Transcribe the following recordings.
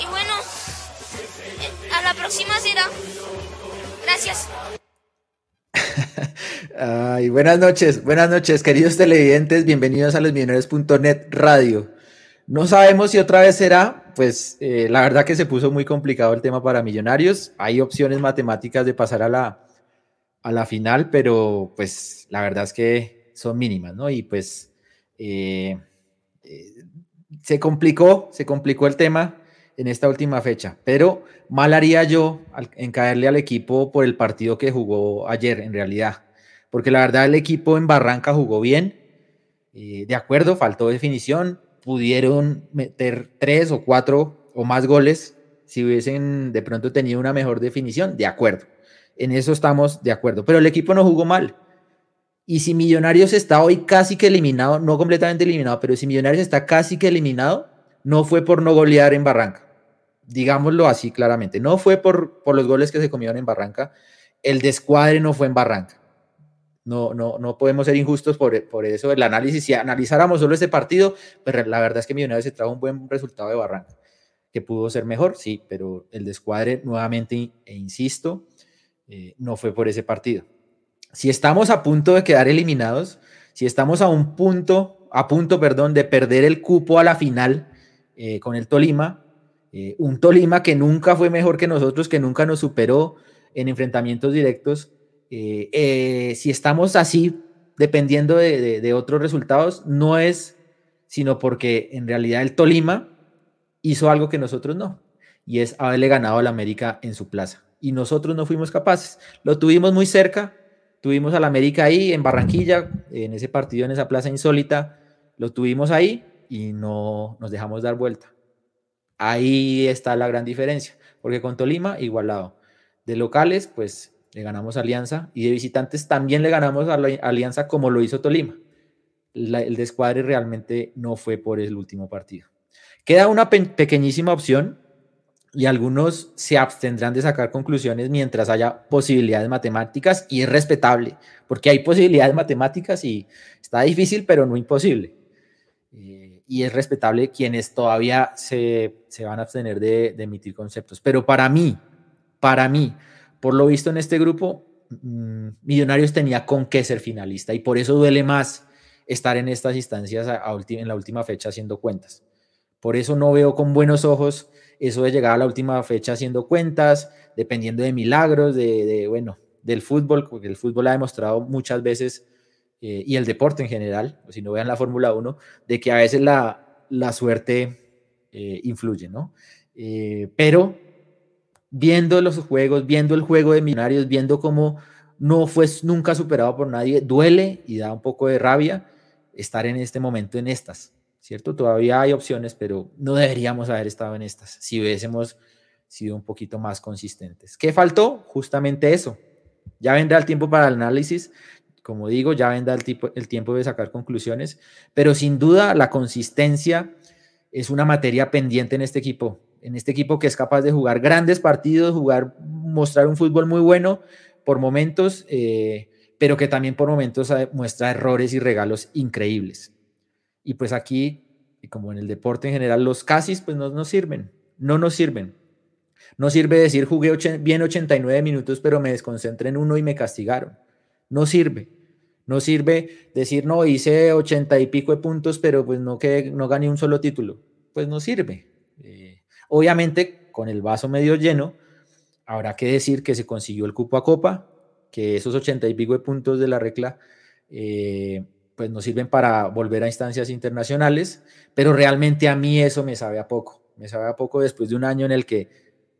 Y bueno, eh, a la próxima será. Gracias. Ay, buenas noches, buenas noches, queridos televidentes, bienvenidos a losmillonarios.net radio. No sabemos si otra vez será, pues eh, la verdad que se puso muy complicado el tema para Millonarios. Hay opciones matemáticas de pasar a la, a la final, pero pues la verdad es que son mínimas, ¿no? Y pues eh, se complicó, se complicó el tema en esta última fecha, pero mal haría yo en caerle al equipo por el partido que jugó ayer, en realidad, porque la verdad el equipo en Barranca jugó bien, de acuerdo, faltó definición, pudieron meter tres o cuatro o más goles si hubiesen de pronto tenido una mejor definición, de acuerdo. En eso estamos de acuerdo. Pero el equipo no jugó mal. Y si Millonarios está hoy casi que eliminado, no completamente eliminado, pero si Millonarios está casi que eliminado, no fue por no golear en Barranca. Digámoslo así claramente. No fue por, por los goles que se comieron en Barranca. El descuadre no fue en Barranca. No, no, no podemos ser injustos por, por eso. El análisis, si analizáramos solo este partido, pues la verdad es que Millonarios se trajo un buen resultado de Barranca, que pudo ser mejor, sí, pero el descuadre, nuevamente, e insisto, eh, no fue por ese partido. Si estamos a punto de quedar eliminados, si estamos a un punto, a punto, perdón, de perder el cupo a la final eh, con el Tolima, eh, un Tolima que nunca fue mejor que nosotros, que nunca nos superó en enfrentamientos directos, eh, eh, si estamos así, dependiendo de, otros resultados, no es sino porque en realidad el Tolima hizo algo que nosotros no, y es haberle ganado al América en su plaza. Y nosotros no fuimos capaces. Lo tuvimos muy cerca, tuvimos al América ahí en Barranquilla, en ese partido, en esa plaza insólita, lo tuvimos ahí y no nos dejamos dar vuelta. Ahí está la gran diferencia, porque con Tolima igualado. De locales, pues le ganamos Alianza y de visitantes también le ganamos a Alianza como lo hizo Tolima. el descuadre realmente no fue por el último partido. Queda una pequeñísima opción y algunos se abstendrán de sacar conclusiones mientras haya posibilidades matemáticas y es respetable, porque hay posibilidades matemáticas y está difícil, pero no imposible. Eh, y es respetable quienes todavía se, se van a abstener de, de emitir conceptos. Pero para mí, para mí, por lo visto en este grupo, mm, Millonarios tenía con qué ser finalista y por eso duele más estar en estas instancias en la última fecha haciendo cuentas. Por eso no veo con buenos ojos eso de llegar a la última fecha haciendo cuentas, dependiendo de milagros, de, bueno, del fútbol, porque el fútbol ha demostrado muchas veces, eh, y el deporte en general, si no vean la Fórmula 1, de que a veces la, la suerte eh, influye, ¿no? Eh, pero viendo los juegos, viendo el juego de Millonarios, viendo cómo no fue nunca superado por nadie, duele y da un poco de rabia estar en este momento en estas, ¿cierto? Todavía hay opciones, pero no deberíamos haber estado en estas si hubiésemos sido un poquito más consistentes. ¿Qué faltó? Justamente eso. Ya vendrá el tiempo para el análisis, como digo, ya vendrá el, tiempo de sacar conclusiones, pero sin duda la consistencia es una materia pendiente en este equipo en este equipo que es capaz de jugar grandes partidos, jugar, mostrar un fútbol muy bueno por momentos, eh, pero que también por momentos muestra errores y regalos increíbles. Y pues aquí, como en el deporte en general, los casis pues no nos sirven, no nos sirven. No sirve decir jugué bien 89 minutos, pero me desconcentré en uno y me castigaron. No sirve. No sirve decir, no, hice 80 y pico de puntos, pero pues no, que, no gané un solo título. Pues no sirve. Eh, Obviamente, con el vaso medio lleno, habrá que decir que se consiguió el cupo a copa, que esos ochenta y pico de puntos de la regla eh, pues nos sirven para volver a instancias internacionales, pero realmente a mí eso me sabe a poco. Me sabe a poco después de un año en el que,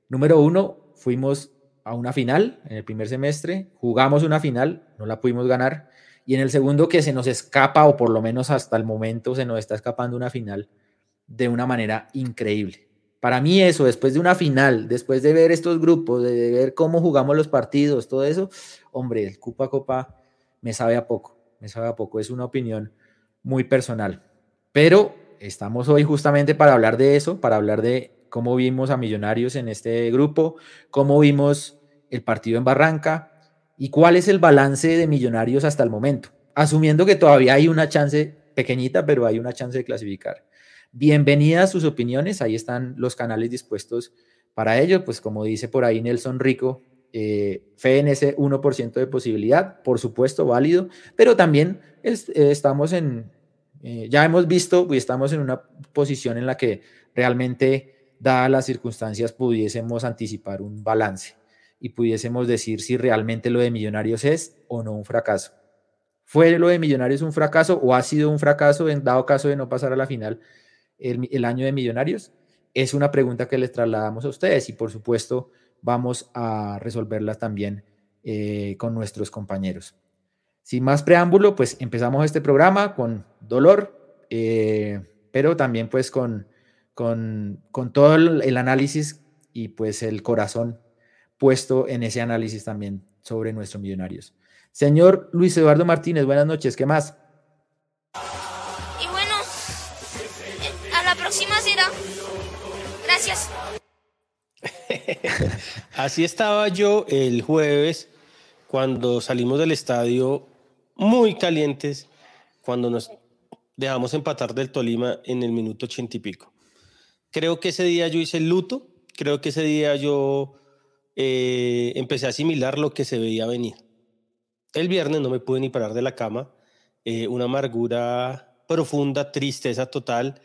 número uno, fuimos a una final en el primer semestre, jugamos una final, no la pudimos ganar, y en el segundo que se nos escapa, o por lo menos hasta el momento se nos está escapando una final de una manera increíble. Para mí eso, después de una final, después de ver estos grupos, de ver cómo jugamos los partidos, todo eso, hombre, el Copa Copa me sabe a poco, me sabe a poco, es una opinión muy personal. Pero estamos hoy justamente para hablar de eso, para hablar de cómo vimos a Millonarios en este grupo, cómo vimos el partido en Barranca y cuál es el balance de Millonarios hasta el momento, asumiendo que todavía hay una chance pequeñita, pero hay una chance de clasificar. bienvenidas sus opiniones, ahí están los canales dispuestos para ello, pues como dice por ahí Nelson Rico, eh, en ese 1% de posibilidad, por supuesto, válido, pero también eh, estamos en, eh, ya hemos visto y estamos en una posición en la que realmente, dadas las circunstancias, pudiésemos anticipar un balance y pudiésemos decir si realmente lo de Millonarios es o no un fracaso. ¿Fue lo de Millonarios un fracaso o ha sido un fracaso en dado caso de no pasar a la final el, año de Millonarios? Es una pregunta que les trasladamos a ustedes y por supuesto vamos a resolverlas también eh, con nuestros compañeros. Sin más preámbulo, pues empezamos este programa con dolor, eh, pero también pues con, con, con todo el, análisis y pues el corazón puesto en ese análisis también sobre nuestros millonarios. Señor Luis Eduardo Martínez, buenas noches, ¿qué más? Y bueno, a la próxima será. Gracias. Así estaba yo el jueves cuando salimos del estadio muy calientes, cuando nos dejamos empatar del Tolima en el minuto ochenta y pico. Creo que ese día yo hice el luto, creo que ese día yo eh, empecé a asimilar lo que se veía venir. El viernes no me pude ni parar de la cama, eh, una amargura profunda, tristeza total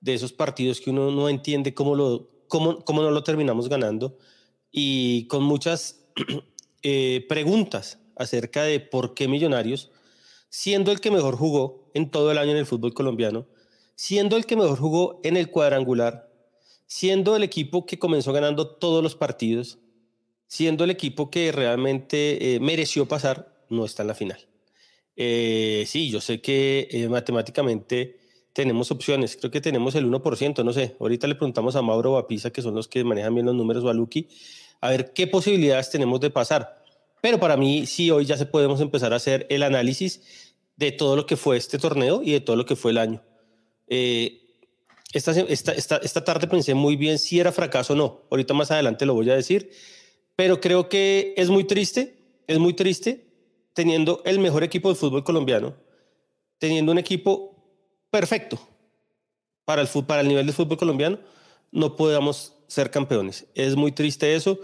de esos partidos que uno no entiende cómo lo, cómo, cómo no lo terminamos ganando y con muchas eh, preguntas acerca de por qué Millonarios, siendo el que mejor jugó en todo el año en el fútbol colombiano, siendo el que mejor jugó en el cuadrangular, siendo el equipo que comenzó ganando todos los partidos, siendo el equipo que realmente eh, mereció pasar, no está en la final. Eh, sí, yo sé que matemáticamente tenemos opciones. Creo que tenemos el 1%, no sé. Ahorita le preguntamos a Mauro o a Pisa, que son los que manejan bien los números, o a a ver qué posibilidades tenemos de pasar. Pero para mí, sí, hoy ya se podemos empezar a hacer el análisis de todo lo que fue este torneo y de todo lo que fue el año. Eh, esta, esta, esta, esta tarde pensé muy bien si era fracaso o no. Ahorita más adelante lo voy a decir. Pero creo que es muy triste, es muy triste teniendo el mejor equipo de fútbol colombiano, teniendo un equipo perfecto para el, nivel de fútbol colombiano, no podamos ser campeones. Es muy triste eso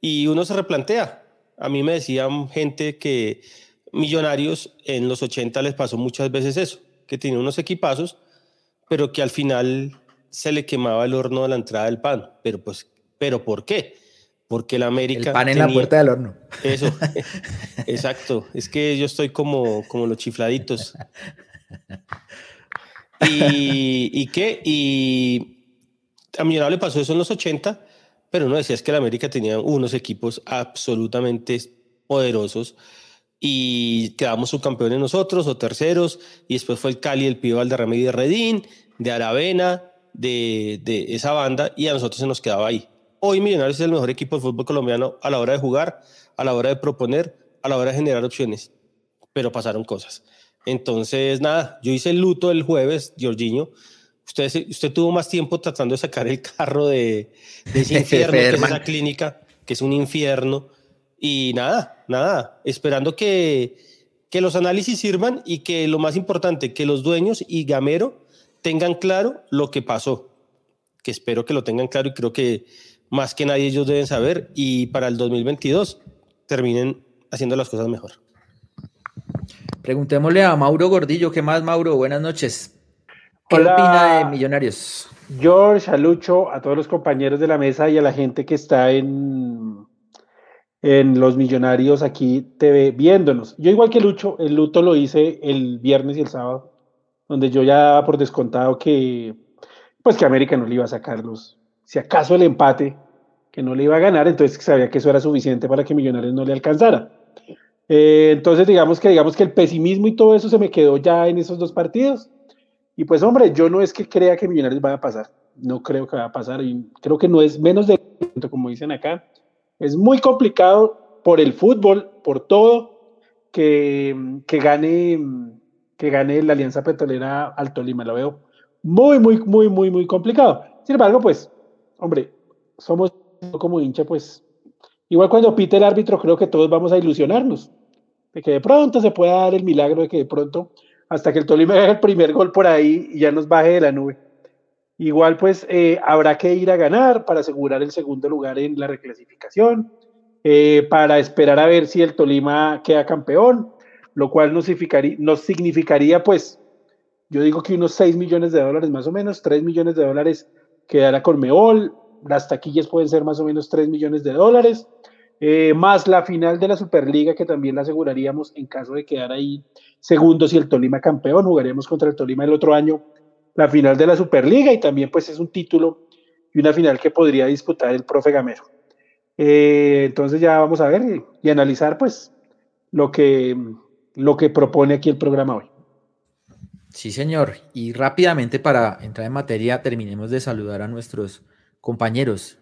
y uno se replantea. A mí me decían gente que millonarios en los 80 les pasó muchas veces eso, que tenía unos equipazos, pero que al final se le quemaba el horno de la entrada del pan. Pero pues, ¿pero por qué? Porque el América... El pan en la puerta del horno. Eso, exacto. Es que yo estoy como, como los chifladitos. ¿Y, ¿Y qué? Y a Millonarios le pasó eso en los 80, pero no decías que el América tenía unos equipos absolutamente poderosos y quedamos subcampeones nosotros o terceros y después fue el Cali, el Pío Valderrama y de Redín, de Aravena, de, de esa banda y a nosotros se nos quedaba ahí. Hoy Millonarios es el mejor equipo de fútbol colombiano a la hora de jugar, a la hora de proponer, a la hora de generar opciones, pero pasaron cosas. Entonces, nada, yo hice el luto el jueves, Giorgiño. Usted, usted tuvo más tiempo tratando de sacar el carro de, ese infierno, que es esa clínica, que es un infierno. Y nada, nada, esperando que, que los análisis sirvan y que lo más importante, que los dueños y Gamero tengan claro lo que pasó. Que espero que lo tengan claro y creo que más que nadie ellos deben saber. Y para el 2022 terminen haciendo las cosas mejor. Preguntémosle a Mauro Gordillo. ¿Qué más, Mauro? Buenas noches. ¿Qué opina de Millonarios? George, a Lucho, a todos los compañeros de la mesa y a la gente que está en, en Los Millonarios aquí TV viéndonos. Yo igual que Lucho, el luto lo hice el viernes y el sábado, donde yo ya por descontado que pues que América no le iba a sacar los, si acaso el empate, que no le iba a ganar, entonces sabía que eso era suficiente para que Millonarios no le alcanzara. Eh, entonces, digamos que, digamos que el pesimismo y todo eso se me quedó ya en esos dos partidos. Y pues, hombre, yo no es que crea que Millonarios vaya a pasar. No creo que vaya a pasar. Y creo que no es menos de, como dicen acá. Es muy complicado por el fútbol, por todo, que, que gane que gane la Alianza Petrolera al Tolima. Lo veo muy, muy, muy, muy, muy complicado. Sin embargo, pues, hombre, somos como hincha, pues Igual cuando pite el árbitro, creo que todos vamos a ilusionarnos de que de pronto se pueda dar el milagro de que de pronto, hasta que el Tolima haga el primer gol por ahí y ya nos baje de la nube. Igual pues eh, habrá que ir a ganar para asegurar el segundo lugar en la reclasificación, eh, para esperar a ver si el Tolima queda campeón, lo cual nos significaría, nos significaría pues, yo digo que unos 6 millones de dólares más o menos, 3 millones de dólares quedará con Meol, las taquillas pueden ser más o menos 3 millones de dólares, eh, más la final de la Superliga que también la aseguraríamos en caso de quedar ahí segundos y el Tolima campeón, jugaríamos contra el Tolima el otro año la final de la Superliga y también pues es un título y una final que podría disputar el profe Gamero. Eh, entonces ya vamos a ver y, analizar pues lo que, lo que propone aquí el programa hoy. Sí, señor. Y rápidamente para entrar en materia, terminemos de saludar a nuestros compañeros.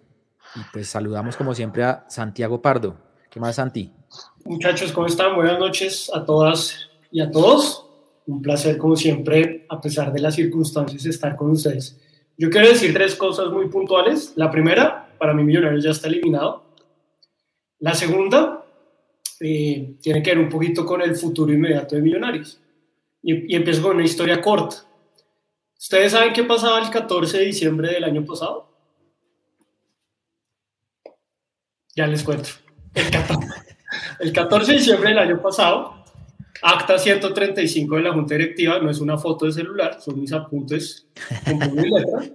Y pues saludamos como siempre a Santiago Pardo. ¿Qué más, Santi? Muchachos, ¿cómo están? Buenas noches a todas y a todos. Un placer, como siempre, a pesar de las circunstancias, estar con ustedes. Yo quiero decir tres cosas muy puntuales. La primera, para mí Millonarios ya está eliminado. La segunda, eh, tiene que ver un poquito con el futuro inmediato de Millonarios. Y, empiezo con una historia corta. ¿Ustedes saben qué pasaba el 14 de diciembre del año pasado? Ya les cuento. El 14, el 14 de diciembre del año pasado, Acta 135 de la Junta Directiva, no es una foto de celular, son mis apuntes con letra.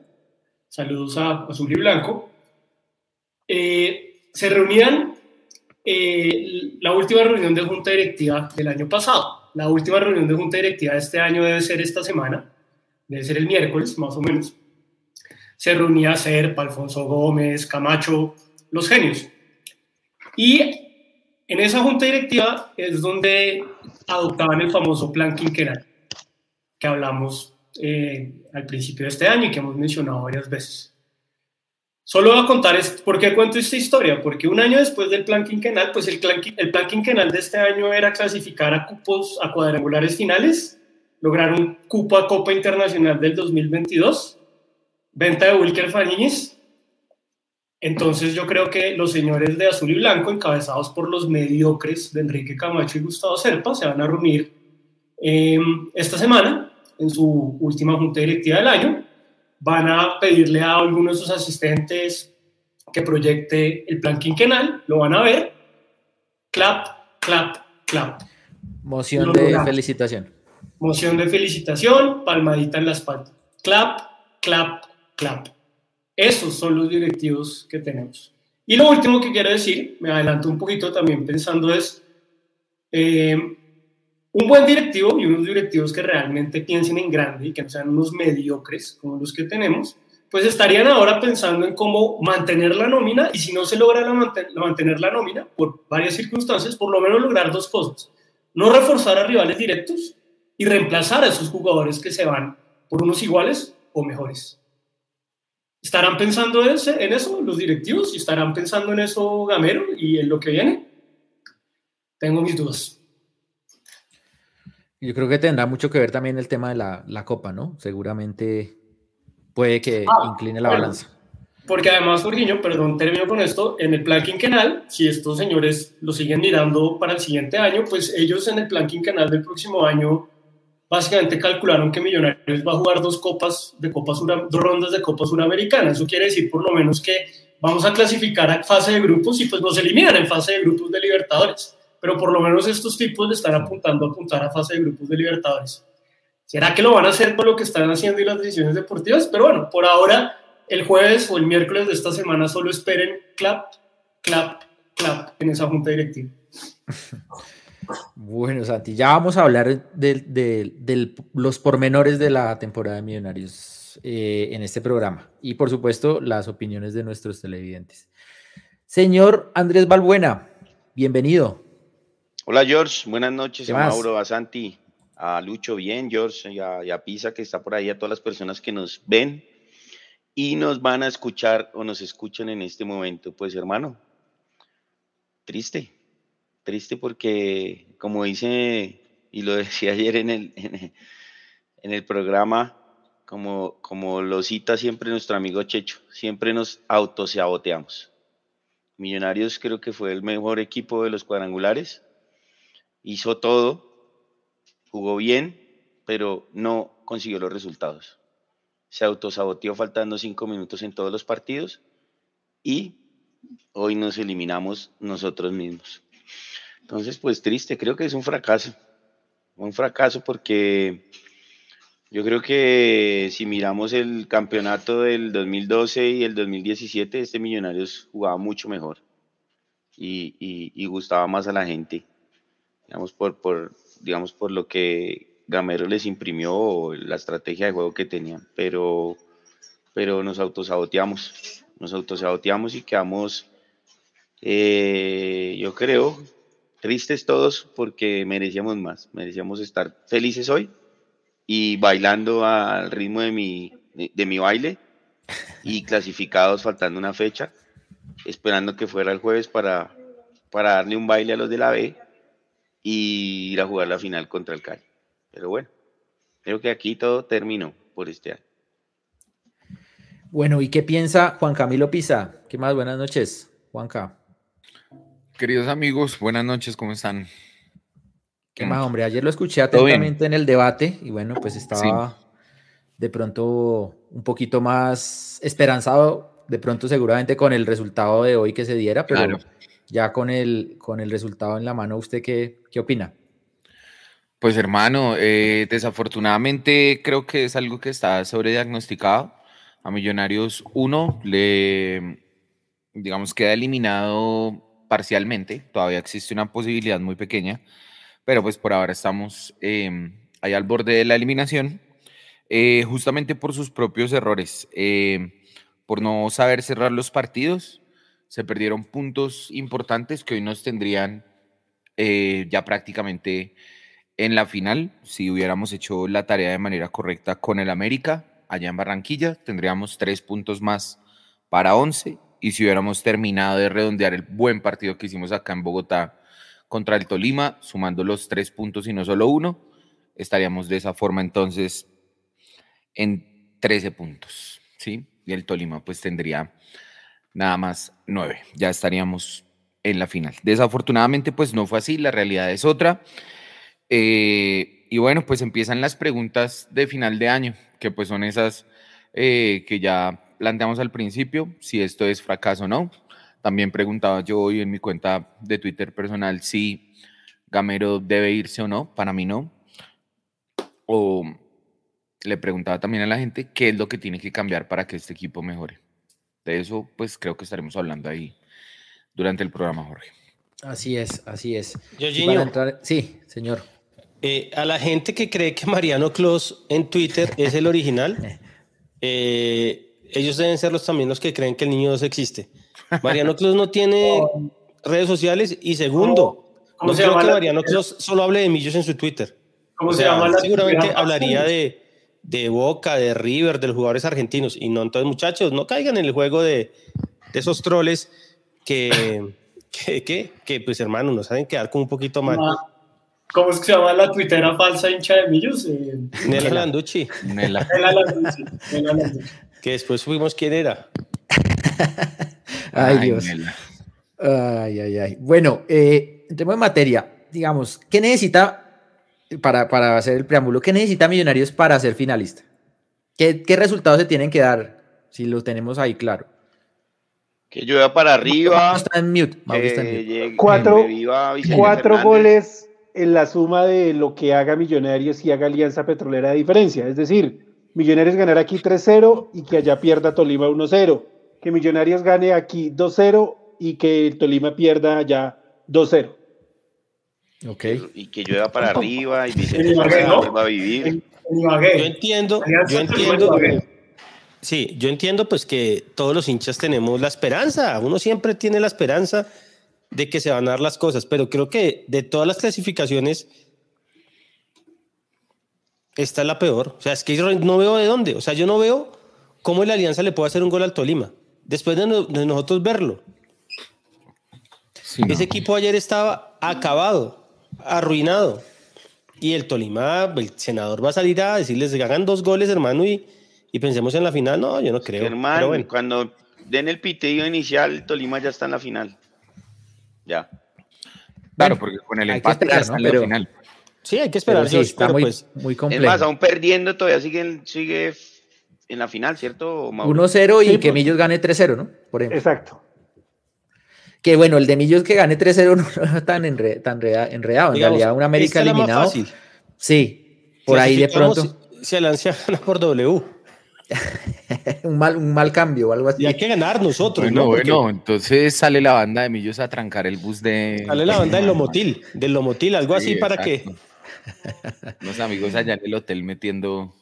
Saludos a Azul y Blanco. Eh, se reunían eh, la última reunión de Junta Directiva del año pasado. La última reunión de Junta Directiva de este año debe ser esta semana, debe ser el miércoles, más o menos. Se reunía Serpa, Alfonso Gómez, Camacho, los genios. Y en esa junta directiva es donde adoptaban el famoso plan quinquenal que hablamos eh, al principio de este año y que hemos mencionado varias veces. Solo voy a contar por qué cuento esta historia, porque un año después del plan quinquenal, pues el plan, quinquenal de este año era clasificar a cupos a cuadrangulares finales, lograr un cupo a Copa Internacional del 2022, venta de Wilker Faniñez entonces yo creo que los señores de azul y blanco, encabezados por los mediocres de Enrique Camacho y Gustavo Serpa, se van a reunir em, esta semana en su última junta directiva del año. Van a pedirle a algunos de sus asistentes que proyecte el plan quinquenal, lo van a ver. Clap, clap, clap. Moción de felicitación. Moción de felicitación, palmadita en la espalda. Clap, clap, clap. Esos son los directivos que tenemos. Y lo último que quiero decir, me adelanto un poquito también pensando es, eh, un buen directivo y unos directivos que realmente piensen en grande y que no sean unos mediocres como los que tenemos, pues estarían ahora pensando en cómo mantener la nómina y si no se logra mantener la nómina por varias circunstancias, por lo menos lograr dos cosas. No reforzar a rivales directos y reemplazar a esos jugadores que se van por unos iguales o mejores. ¿Estarán pensando en eso los directivos? ¿Y estarán pensando en eso Gamero y en lo que viene? Tengo mis dudas. Yo creo que tendrá mucho que ver también el tema de la, copa, ¿no? Seguramente puede que ah, incline la balanza. Porque además, Jorginho, perdón, termino con esto, en el plan quinquenal, si estos señores lo siguen mirando para el siguiente año, pues ellos en el plan quinquenal del próximo año básicamente calcularon que Millonarios va a jugar dos copas de Copa dos rondas de Copa Suramericana. Eso quiere decir por lo menos que vamos a clasificar a fase de grupos y pues nos eliminan en fase de grupos de Libertadores. Pero por lo menos estos tipos le están apuntando a apuntar a fase de grupos de Libertadores. ¿Será que lo van a hacer por lo que están haciendo y las decisiones deportivas? Pero bueno, por ahora, el jueves o el miércoles de esta semana solo esperen clap, clap, clap en esa junta directiva. Bueno, Santi, ya vamos a hablar de, los pormenores de la temporada de Millonarios eh, en este programa y, por supuesto, las opiniones de nuestros televidentes. Señor Andrés Balbuena, bienvenido. Hola, George. Buenas noches a Mauro, a Santi, a Lucho, bien, George, y a, y a Pisa, que está por ahí, a todas las personas que nos ven y nos van a escuchar o nos escuchan en este momento. Pues, hermano, triste triste porque, como dice, y lo decía ayer en el, en el, programa, como, como lo cita siempre nuestro amigo Checho, siempre nos autosaboteamos. Millonarios creo que fue el mejor equipo de los cuadrangulares, hizo todo, jugó bien, pero no consiguió los resultados. se autosaboteó faltando cinco minutos en todos los partidos y hoy nos eliminamos nosotros mismos. Entonces, pues triste, creo que es un fracaso. Un fracaso porque yo creo que si miramos el campeonato del 2012 y el 2017, este Millonarios jugaba mucho mejor y, gustaba más a la gente, digamos por, por, digamos por lo que Gamero les imprimió o la estrategia de juego que tenían, pero, pero nos autosaboteamos, nos autosaboteamos y quedamos, eh, yo creo, tristes todos porque merecíamos más, merecíamos estar felices hoy y bailando al ritmo de mi, de, mi baile y clasificados faltando una fecha, esperando que fuera el jueves para, para darle un baile a los de la B y ir a jugar la final contra el Cali. Pero bueno, creo que aquí todo terminó por este año. Bueno, ¿y qué piensa Juan Camilo Pisa? ¿Qué más? Buenas noches, Juanca. Queridos amigos, buenas noches, ¿cómo están? ¿Qué más, hombre? Ayer lo escuché atentamente en el debate y bueno, pues estaba de pronto un poquito más esperanzado, de pronto seguramente con el resultado de hoy que se diera, pero ya con el, con el resultado en la mano, ¿usted qué, qué opina? Pues hermano, eh, desafortunadamente creo que es algo que está sobrediagnosticado. A Millonarios 1 le, digamos, queda eliminado parcialmente, todavía existe una posibilidad muy pequeña pero pues por ahora estamos em, ahí al borde de la eliminación, eh, justamente por sus propios errores, em, por no saber cerrar los partidos, se perdieron puntos importantes que hoy nos tendrían eh, ya prácticamente en la final, si hubiéramos hecho la tarea de manera correcta con el América, allá en Barranquilla, tendríamos tres puntos más para once, y si hubiéramos terminado de redondear el buen partido que hicimos acá en Bogotá contra el Tolima, sumando los tres puntos y no solo uno, estaríamos de esa forma entonces en 13 puntos, ¿sí? Y el Tolima pues tendría nada más nueve, ya estaríamos en la final. Desafortunadamente pues no fue así, la realidad es otra. Eh, y bueno, pues empiezan las preguntas de final de año, que pues son esas eh, que ya planteamos al principio, si esto es fracaso o no. También preguntaba yo hoy en mi cuenta de Twitter personal si Gamero debe irse o no. Para mí no. O le preguntaba también a la gente qué es lo que tiene que cambiar para que este equipo mejore. De eso, pues creo que estaremos hablando ahí durante el programa, Jorge. Así es, así es. Sí, señor. Eh, a la gente que cree que Mariano Clos en Twitter es el original, eh, ellos deben ser los también los que creen que el niño 2 existe. Mariano Clos no tiene redes sociales y segundo, no creo que Mariano Clos solo hable de Millos en su Twitter. ¿Cómo se llama seguramente hablaría de, de, Boca, de River, de los jugadores argentinos y no. Entonces, muchachos, no caigan en el juego de, de esos troles que, que, que, pues hermano, nos saben quedar como un poquito mal. ¿Cómo es que se llama la tuitera falsa hincha de Millos? Eh, Nela Landucci. Nela. Nela Landucci. Que después fuimos quién era. Ay, Dios. Ay, ay, ay. Bueno, eh, entremos en materia. Digamos, ¿qué necesita, para, para hacer el preámbulo, qué necesita Millonarios para ser finalista? ¿Qué, ¿Qué resultados se tienen que dar? Si lo tenemos ahí claro. Que llueva para arriba. está en mute. cuatro, cuatro goles en la suma de lo que haga Millonarios y haga Alianza Petrolera de diferencia. Es decir, Millonarios ganar aquí 3-0 y que allá pierda Tolima 1-0 que Millonarios gane aquí 2-0 y que el Tolima pierda allá 2-0. Ok. Y que llueva para arriba y Vicente vuelva a vivir. Yo entiendo, yo entiendo. Sí, yo entiendo pues que todos los hinchas tenemos la esperanza, uno siempre tiene la esperanza de que se van a dar las cosas, pero creo que de todas las clasificaciones, esta es la peor. O sea, es que yo no veo de dónde, o sea, yo no veo cómo la Alianza le puede hacer un gol al Tolima después de, nosotros verlo. Ese equipo ayer estaba acabado, arruinado. Y el Tolima, el senador va a salir a decirles que hagan dos goles, hermano, y, y pensemos en la final. No, yo no creo. hermano, cuando den el pitido inicial, Tolima ya está en la final. Ya. Claro, porque con el empate ya está en la final. Sí, hay que esperar. Sí, está muy, pues, muy complejo. Es más, aún perdiendo, todavía sigue, sigue en la final, ¿cierto? 1-0 y que pues. Millos gane 3-0, ¿no? Por Exacto. Que bueno, el de Millos que gane 3-0 no es tan, tan enredado. En realidad, un América eliminado. Sí, por ahí de pronto. Si Alancia gana por W. un, mal, un mal cambio o algo así. Y hay que ganar nosotros. Bueno, bueno, entonces sale la banda de Millos a trancar el bus de. Sale la banda del Lomotil, del Lomotil, algo así para que. Los amigos allá en el hotel metiendo,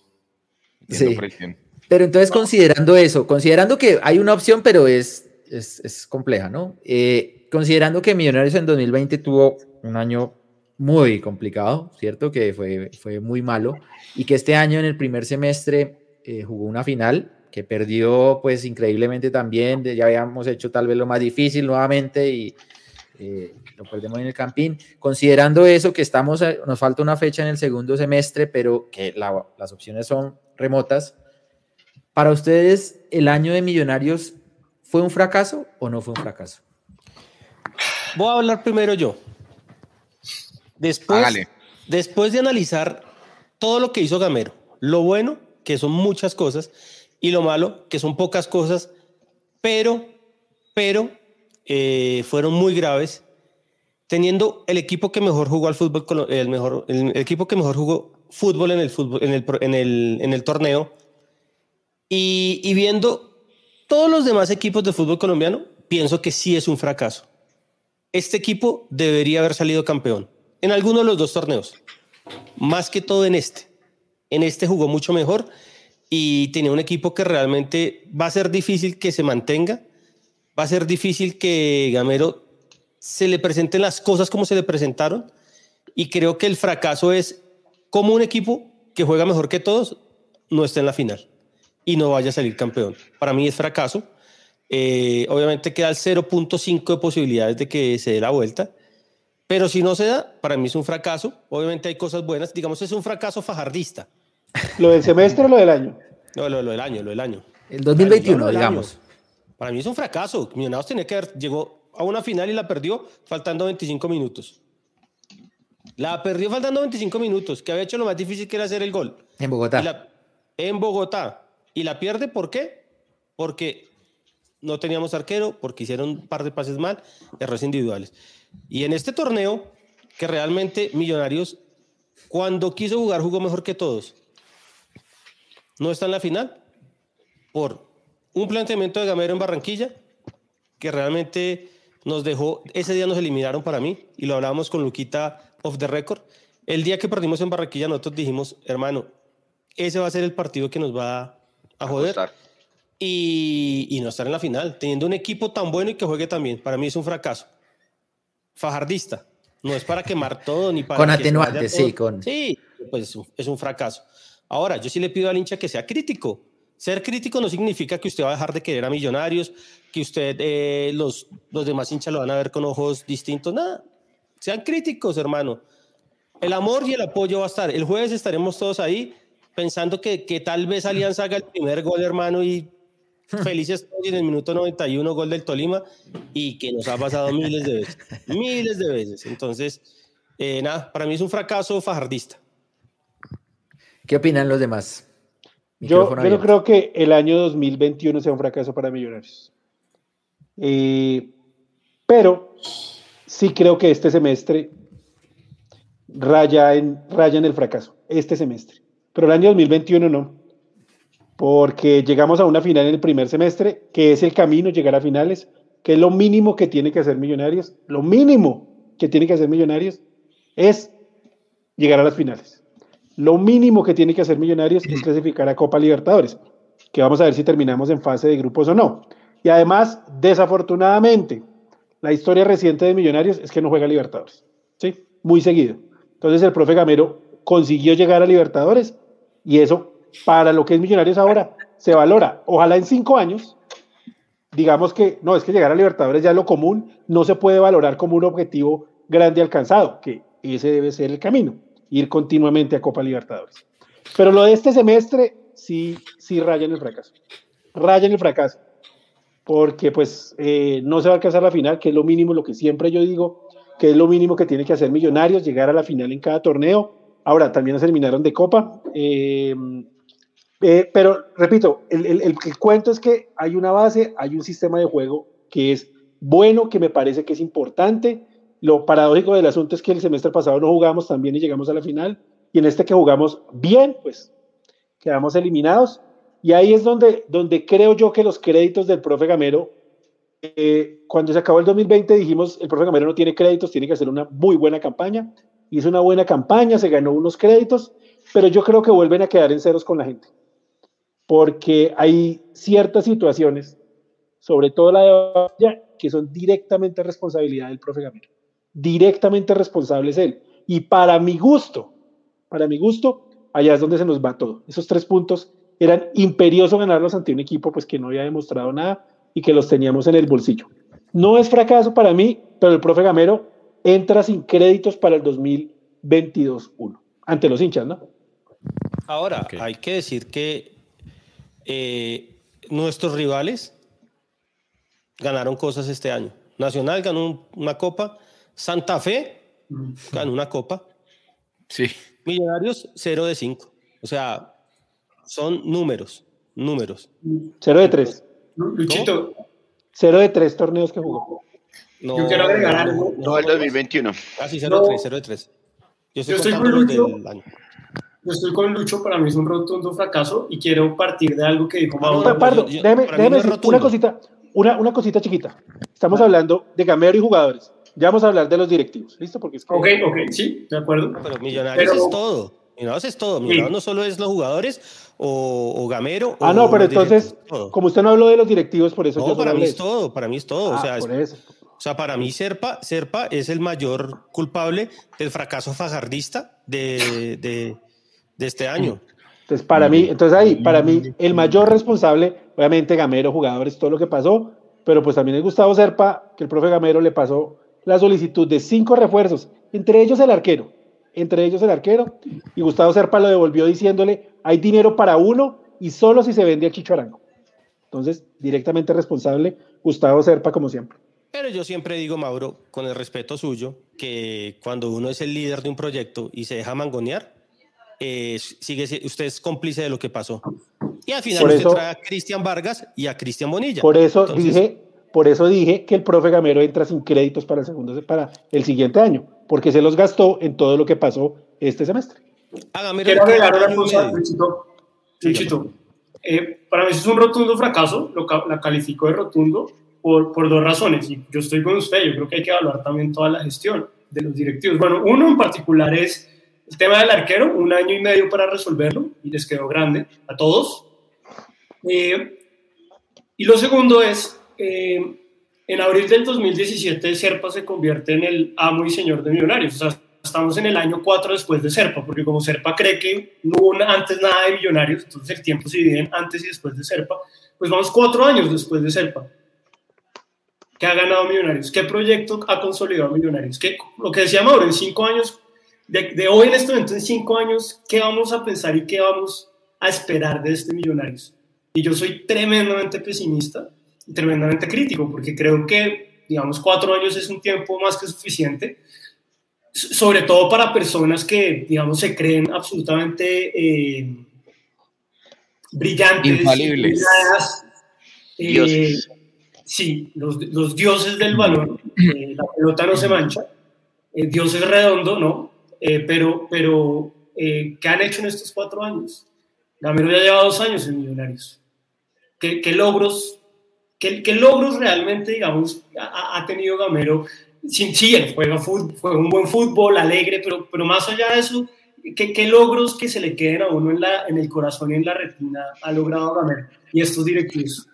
sí. presión. Pero entonces, considerando eso, considerando que hay una opción, pero es, es, compleja, ¿no? Eh, considerando que Millonarios en 2020 tuvo un año muy complicado, ¿cierto? Que fue, fue muy malo, y que este año en el primer semestre eh, jugó una final que perdió pues increíblemente también, ya habíamos hecho tal vez lo más difícil nuevamente y eh, lo perdemos en el campín. Considerando eso, que estamos, nos falta una fecha en el segundo semestre, pero que las opciones son remotas, para ustedes, ¿el año de Millonarios fue un fracaso o no fue un fracaso? Voy a hablar primero yo. Después, después de analizar todo lo que hizo Gamero, lo bueno, que son muchas cosas, y lo malo, que son pocas cosas, pero, pero eh, fueron muy graves, teniendo el equipo que mejor jugó al fútbol, el, mejor, el equipo que mejor jugó fútbol en el, fútbol, en el, en el, en el torneo, y, y viendo todos los demás equipos de fútbol colombiano, pienso que sí es un fracaso. Este equipo debería haber salido campeón en alguno de los dos torneos, más que todo en este. En este jugó mucho mejor y tenía un equipo que realmente va a ser difícil que se mantenga, va a ser difícil que Gamero se le presenten las cosas como se le presentaron y creo que el fracaso es como un equipo que juega mejor que todos no está en la final y no vaya a salir campeón. Para mí es fracaso. Eh, obviamente queda el 0.5 de posibilidades de que se dé la vuelta, pero si no se da, para mí es un fracaso. Obviamente hay cosas buenas, digamos, es un fracaso fajardista. ¿Lo del semestre o lo del año? No, lo, del año, lo del año. El 2021, digamos. Para mí es un fracaso. Millonarios tenía que haber, llegó a una final y la perdió faltando 25 minutos. La perdió faltando 25 minutos, que había hecho lo más difícil que era hacer el gol. En Bogotá. en Bogotá. Y la pierde, ¿por qué? Porque no teníamos arquero, porque hicieron un par de pases mal, errores individuales. Y en este torneo, que realmente Millonarios, cuando quiso jugar, jugó mejor que todos. No está en la final por un planteamiento de Gamero en Barranquilla, que realmente nos dejó, ese día nos eliminaron para mí, y lo hablábamos con Luquita off the record. El día que perdimos en Barranquilla, nosotros dijimos, hermano, ese va a ser el partido que nos va a a joder. Y, y, no estar en la final, teniendo un equipo tan bueno y que juegue tan bien. Para mí es un fracaso. Fajardista. No es para quemar todo ni para. Con atenuantes, sí, con. Sí, pues es un fracaso. Ahora, yo sí le pido al hincha que sea crítico. Ser crítico no significa que usted va a dejar de querer a Millonarios, que usted, eh, los, los demás hinchas lo van a ver con ojos distintos. Nada. Sean críticos, hermano. El amor y el apoyo va a estar. El jueves estaremos todos ahí pensando que, que tal vez Alianza haga el primer gol, hermano, y felices en el minuto 91, gol del Tolima, y que nos ha pasado miles de veces, miles de veces. Entonces, eh, nada, para mí es un fracaso fajardista. ¿Qué opinan los demás? Yo, no creo que el año 2021 sea un fracaso para Millonarios. Eh, pero sí creo que este semestre raya en, raya en el fracaso, este semestre. Pero el año 2021 no, porque llegamos a una final en el primer semestre, que es el camino, llegar a finales, que es lo mínimo que tiene que hacer Millonarios, lo mínimo que tiene que hacer Millonarios es llegar a las finales. Lo mínimo que tiene que hacer Millonarios es clasificar a Copa Libertadores, que vamos a ver si terminamos en fase de grupos o no. Y además, desafortunadamente, la historia reciente de Millonarios es que no juega Libertadores, ¿sí? Muy seguido. Entonces el profe Gamero consiguió llegar a Libertadores y eso, para lo que es Millonarios ahora, se valora. Ojalá en cinco años, digamos que, no, es que llegar a Libertadores ya lo común, no se puede valorar como un objetivo grande alcanzado, que ese debe ser el camino, ir continuamente a Copa Libertadores. Pero lo de este semestre sí, sí raya en el fracaso. Raya en el fracaso. Porque pues eh, no se va a alcanzar la final, que es lo mínimo, lo que siempre yo digo, que es lo mínimo que tiene que hacer Millonarios, llegar a la final en cada torneo Ahora, también se eliminaron de Copa. Eh, Eh, pero repito, el, el, el, cuento es que hay una base, hay un sistema de juego que es bueno, que me parece que es importante. Lo paradójico del asunto es que el semestre pasado no jugamos tan bien y llegamos a la final, y en este que jugamos bien, pues quedamos eliminados. Y ahí es donde, donde creo yo que los créditos del profe Gamero, eh, cuando se acabó el 2020 dijimos, el profe Gamero no tiene créditos, tiene que hacer una muy buena campaña. Hizo una buena campaña, se ganó unos créditos, pero yo creo que vuelven a quedar en ceros con la gente porque hay ciertas situaciones, sobre todo la de Villa, que son directamente responsabilidad del profe Gamero. Directamente responsable es él. Y para mi gusto, para mi gusto, allá es donde se nos va todo. Esos tres puntos eran imperiosos ganarlos ante un equipo pues que no había demostrado nada y que los teníamos en el bolsillo. No es fracaso para mí, pero el profe Gamero entra sin créditos para el 2022-1, ante los hinchas, ¿no? Ahora, hay que decir que eh, nuestros rivales ganaron cosas este año. Nacional ganó una copa, Santa Fe ganó una copa. Sí. Millonarios 0 de 5. O sea, son números, números. 0 de 3. Luchito. 0 de 3 torneos que jugó. No, Yo quiero agregar algo. No, el 2021. Casi 0 de 3, 0 de 3. Yo estoy, Yo estoy con Lucho. Del año. Yo estoy con Lucho, para mí es un rotundo fracaso y quiero partir de algo que dijo Mauro. Pardo, déjeme, déjeme decir una cosita, una, una cosita chiquita. Estamos hablando de Gamero y jugadores. Ya vamos a hablar de los directivos, ¿listo? Porque es que... Ok, ok, sí, de acuerdo. Pero Millonarios es todo. Millonarios es todo. Millonarios no solo es los jugadores o, o Gamero. Ah, no, pero entonces, como usted no habló de los directivos, por eso no, yo para mí es todo, para mí es todo. Ah, o sea, por eso. O sea, para mí Serpa, Serpa es el mayor culpable del fracaso fajardista de, este año. Entonces, para mí, entonces ahí, para mí, el mayor responsable, obviamente Gamero, jugadores, todo lo que pasó, pero pues también es Gustavo Serpa, que el profe Gamero le pasó la solicitud de cinco refuerzos, entre ellos el arquero, entre ellos el arquero, y Gustavo Serpa lo devolvió diciéndole, hay dinero para uno y solo si se vende a Chicho Arango. Entonces, directamente responsable, Gustavo Serpa, como siempre. Pero yo siempre digo, Mauro, con el respeto suyo, que cuando uno es el líder de un proyecto y se deja mangonear, eh, sigue, usted es cómplice de lo que pasó. Y al final usted trae a Cristian Vargas y a Cristian Bonilla. Por eso dije, por eso dije que el profe Gamero entra sin créditos para el segundo, para el siguiente año, porque se los gastó en todo lo que pasó este semestre. Quiero agregar una cosa, Luchito. Eh, para mí es un rotundo fracaso, lo, la califico de rotundo por, por dos razones, y yo estoy con usted, yo creo que hay que evaluar también toda la gestión de los directivos. Bueno, uno en particular es el tema del arquero, un año y medio para resolverlo y les quedó grande a todos. Eh, y lo segundo es, eh, en abril del 2017 Serpa se convierte en el amo y señor de Millonarios. O sea, estamos en el año 4 después de Serpa, porque como Serpa cree que no hubo antes nada de Millonarios, entonces el tiempo se divide en antes y después de Serpa, pues vamos cuatro años después de Serpa. ¿Qué ha ganado Millonarios? ¿Qué proyecto ha consolidado Millonarios? ¿Qué, lo que decía Mauro, en cinco años de, hoy en este momento, en cinco años, ¿qué vamos a pensar y qué vamos a esperar de este Millonarios? Y yo soy tremendamente pesimista y tremendamente crítico, porque creo que, digamos, cuatro años es un tiempo más que suficiente, sobre todo para personas que, digamos, se creen absolutamente eh, brillantes. Infalibles. Eh, sí, los, los, dioses del balón, eh, la pelota no se mancha, Dios es redondo, ¿no? Eh, pero, pero eh, ¿qué han hecho en estos cuatro años? Gamero ya lleva dos años en Millonarios. ¿Qué, qué logros, qué, qué, logros realmente, digamos, ha, ha tenido Gamero? Sí, sí, él juega, fútbol, juega un buen fútbol, alegre, pero, pero más allá de eso, ¿qué, ¿qué, logros que se le queden a uno en, la, en el corazón y en la retina ha logrado Gamero y estos directivos?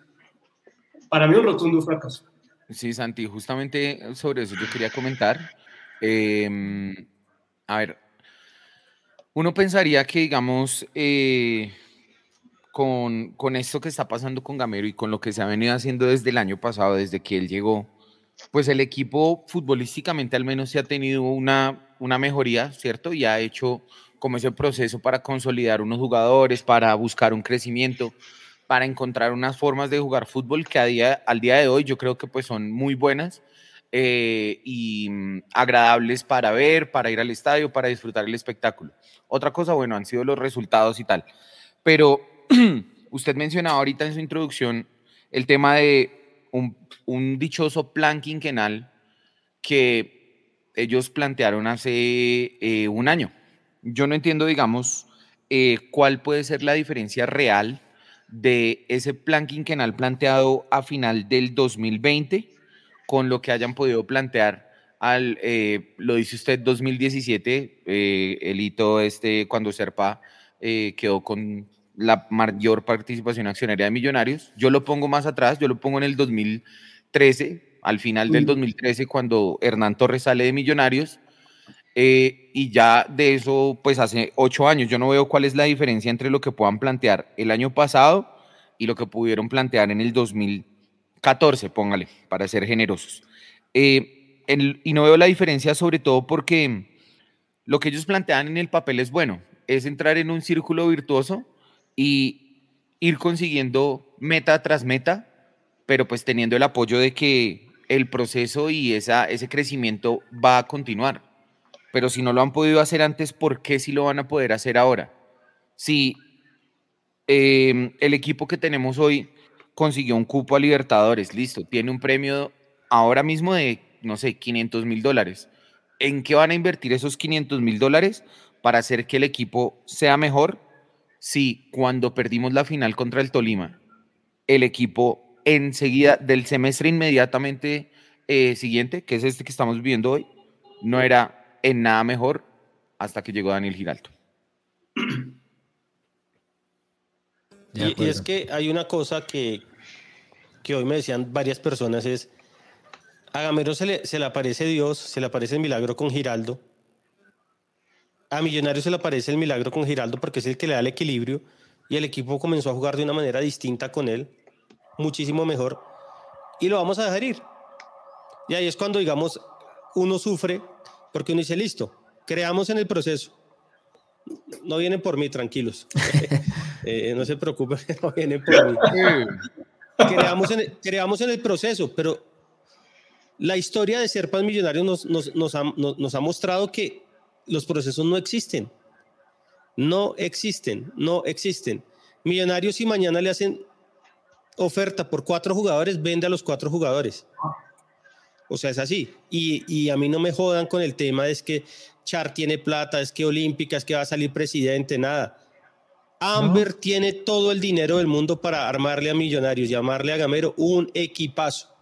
Para mí un rotundo fracaso. Sí, Santi, justamente sobre eso yo quería comentar. Eh, a ver, uno pensaría que, digamos, eh, con, con, esto que está pasando con Gamero y con lo que se ha venido haciendo desde el año pasado, desde que él llegó, pues el equipo futbolísticamente al menos se ha tenido una, una mejoría, ¿cierto? Y ha hecho como ese proceso para consolidar unos jugadores, para buscar un crecimiento, para encontrar unas formas de jugar fútbol que a día, al día de hoy yo creo que pues son muy buenas eh, y mm, agradables para ver, para ir al estadio, para disfrutar el espectáculo. Otra cosa, bueno, han sido los resultados y tal. Pero usted mencionaba ahorita en su introducción el tema de un, dichoso plan quinquenal que ellos plantearon hace eh, un año. Yo no entiendo, digamos, eh, cuál puede ser la diferencia real de ese plan quinquenal planteado a final del 2020 con lo que hayan podido plantear al, eh, lo dice usted, 2017, eh, el hito este cuando Serpa eh, quedó con la mayor participación accionaria de Millonarios. Yo lo pongo más atrás, yo lo pongo en el 2013, al final del 2013, cuando Hernán Torres sale de Millonarios. Y ya de eso, pues hace ocho años, yo no veo cuál es la diferencia entre lo que puedan plantear el año pasado y lo que pudieron plantear en el 2014, póngale, para ser generosos. Eh, y no veo la diferencia sobre todo porque lo que ellos plantean en el papel es bueno, es entrar en un círculo virtuoso y ir consiguiendo meta tras meta, pero pues teniendo el apoyo de que el proceso y esa, ese crecimiento va a continuar. Pero si no lo han podido hacer antes, ¿por qué si lo van a poder hacer ahora? Si em, el equipo que tenemos hoy consiguió un cupo a Libertadores, listo, tiene un premio ahora mismo de no sé, 500 mil dólares. ¿En qué van a invertir esos 500 mil dólares para hacer que el equipo sea mejor si cuando perdimos la final contra el Tolima, el equipo enseguida del semestre inmediatamente eh, siguiente, que es este que estamos viviendo hoy, no era en nada mejor hasta que llegó Daniel Giraldo? Y, es que hay una cosa que, que hoy me decían varias personas, es a Gamero se le, se le aparece Dios, se le aparece el milagro con Giraldo. A Millonarios se le aparece el milagro con Giraldo porque es el que le da el equilibrio y el equipo comenzó a jugar de una manera distinta con él, muchísimo mejor, y lo vamos a dejar ir. Y ahí es cuando, digamos, uno sufre porque uno dice, listo, creamos en el proceso. No vienen por mí, tranquilos. Eh, no se preocupen, no vienen por mí. creamos, en creamos en el proceso, pero la historia de Serpas Millonarios nos, ha, mostrado que los procesos no existen. No existen, no existen. Millonarios si mañana le hacen oferta por cuatro jugadores, vende a los cuatro jugadores. O sea, es así. Y, a mí no me jodan con el tema de es que Char tiene plata, es que Olímpica, es que va a salir presidente, nada. Amber tiene todo el dinero del mundo para armarle a Millonarios, llamarle a Gamero un equipazo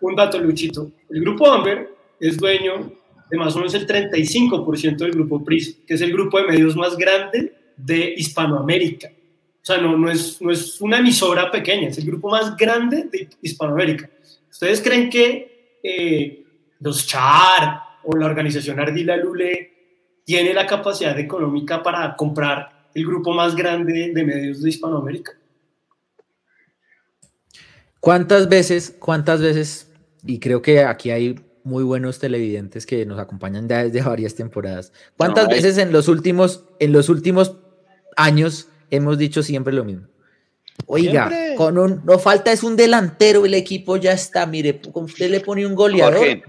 un dato, Luchito. El grupo Amber es dueño de más o menos el 35% del grupo PRIS, que es el grupo de medios más grande de Hispanoamérica. O sea, no, no, es, no es una emisora pequeña, es el grupo más grande de Hispanoamérica. ¿Ustedes creen que eh, los CHAR o la organización Ardila Lule tiene la capacidad económica para comprar el grupo más grande de medios de Hispanoamérica? ¿Cuántas veces, cuántas veces, y creo que aquí hay muy buenos televidentes que nos acompañan ya desde varias temporadas, cuántas veces en los últimos, en los últimos años hemos dicho siempre lo mismo? Oiga, con un, no falta es un delantero, el equipo ya está, mire, usted le pone un goleador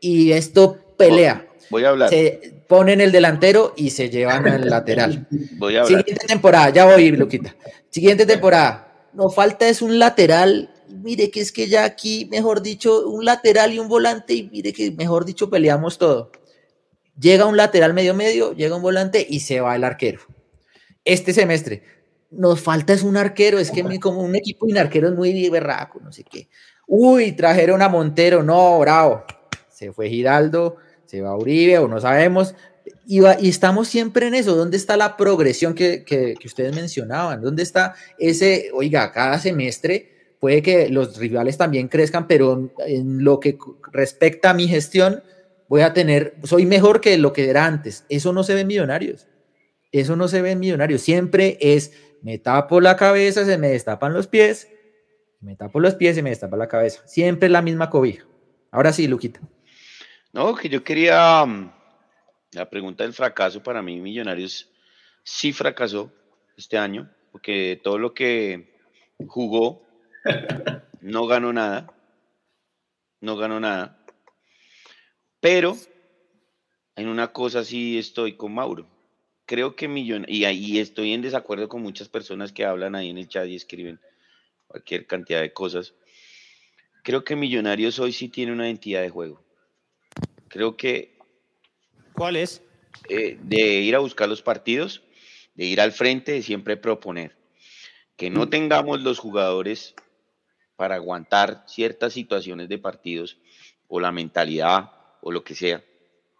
y esto pelea. Voy a hablar. Se ponen el delantero y se llevan al lateral. Voy a hablar. Siguiente temporada, ya voy, Luquita. Siguiente temporada, no falta es un lateral mire que es que ya aquí, mejor dicho, un lateral y un volante, y mire que, mejor dicho, peleamos todo. Llega un lateral medio medio, llega un volante y se va el arquero. Este semestre, nos falta es un arquero, es que como un equipo sin arquero es muy berraco, no sé qué. Uy, trajeron a Montero, no, bravo. Se fue Giraldo, se va Uribe, o no sabemos. Y, y, estamos siempre en eso. ¿Dónde está la progresión que, que, que ustedes mencionaban? ¿Dónde está ese, oiga, cada semestre puede que los rivales también crezcan, pero en lo que respecta a mi gestión, voy a tener, soy mejor que lo que era antes. Eso no se ve en millonarios. Eso no se ve en millonarios. Siempre es, me tapo la cabeza, se me destapan los pies, me tapo los pies y me destapa la cabeza. Siempre la misma cobija. Ahora sí, Luquita. No, que yo quería, mm, la pregunta del fracaso para mí, Millonarios sí fracasó este año, porque todo lo que jugó no ganó nada. No ganó nada. Pero en una cosa sí estoy con Mauro. Creo que Millonarios, y ahí estoy en desacuerdo con muchas personas que hablan ahí en el chat y escriben cualquier cantidad de cosas. Creo que Millonarios hoy sí tiene una identidad de juego. Creo que... ¿Cuál es? Eh, de ir a buscar los partidos, de ir al frente, de siempre proponer. Que no tengamos los jugadores para aguantar ciertas situaciones de partidos o la mentalidad o lo que sea.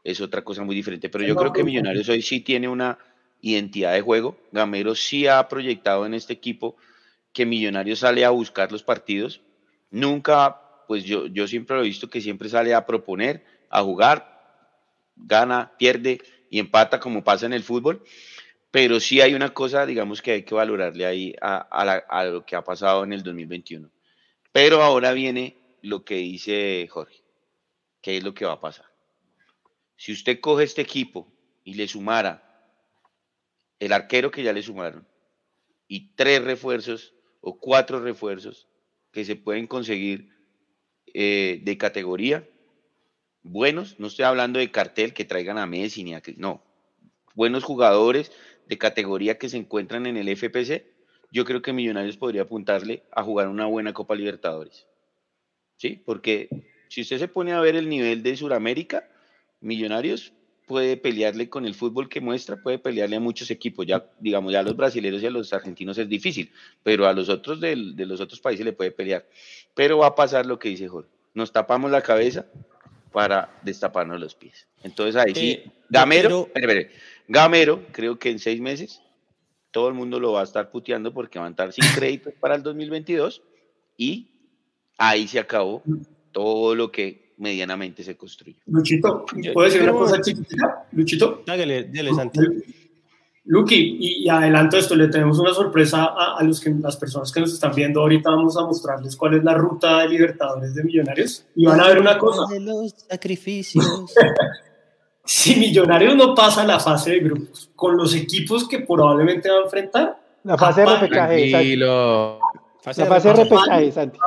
Es otra cosa muy diferente. Pero yo creo que Millonarios hoy sí tiene una identidad de juego. Gamero sí ha proyectado en este equipo que Millonarios sale a buscar los partidos. Nunca, pues yo, yo siempre lo he visto que siempre sale a proponer, a jugar, gana, pierde y empata como pasa en el fútbol. Pero sí hay una cosa, digamos, que hay que valorarle ahí a, a lo que ha pasado en el 2021. Pero ahora viene lo que dice Jorge. ¿Qué es lo que va a pasar? Si usted coge este equipo y le sumara el arquero que ya le sumaron y tres refuerzos o cuatro refuerzos que se pueden conseguir eh, de categoría, buenos, no estoy hablando de cartel que traigan a Messi ni a que no, buenos jugadores de categoría que se encuentran en el FPC, yo creo que Millonarios podría apuntarle a jugar una buena Copa Libertadores. ¿Sí? Porque si usted se pone a ver el nivel de Sudamérica, Millonarios puede pelearle con el fútbol que muestra, puede pelearle a muchos equipos. Ya, digamos, ya a los brasileños y a los argentinos es difícil, pero a los otros de, los otros países le puede pelear. Pero va a pasar lo que dice Jorge. Nos tapamos la cabeza para destaparnos los pies. Entonces ahí sí, eh, Gamero, Gamero, creo que en seis meses todo el mundo lo va a estar puteando porque va a estar sin créditos para el 2022 y ahí se acabó todo lo que medianamente se construyó. Luchito, ¿puedo decir una cosa chiquitita? Luchito. Dale, dale, Santi. Luqui, y, adelanto esto, le tenemos una sorpresa a, los que, las personas que nos están viendo. Ahorita vamos a mostrarles cuál es la ruta de Libertadores de Millonarios. Y van a ver una cosa. De los sacrificios. si Millonarios no pasa la fase de grupos con los equipos que probablemente va a enfrentar. La fase de repechaje. La fase de repechaje, Santi.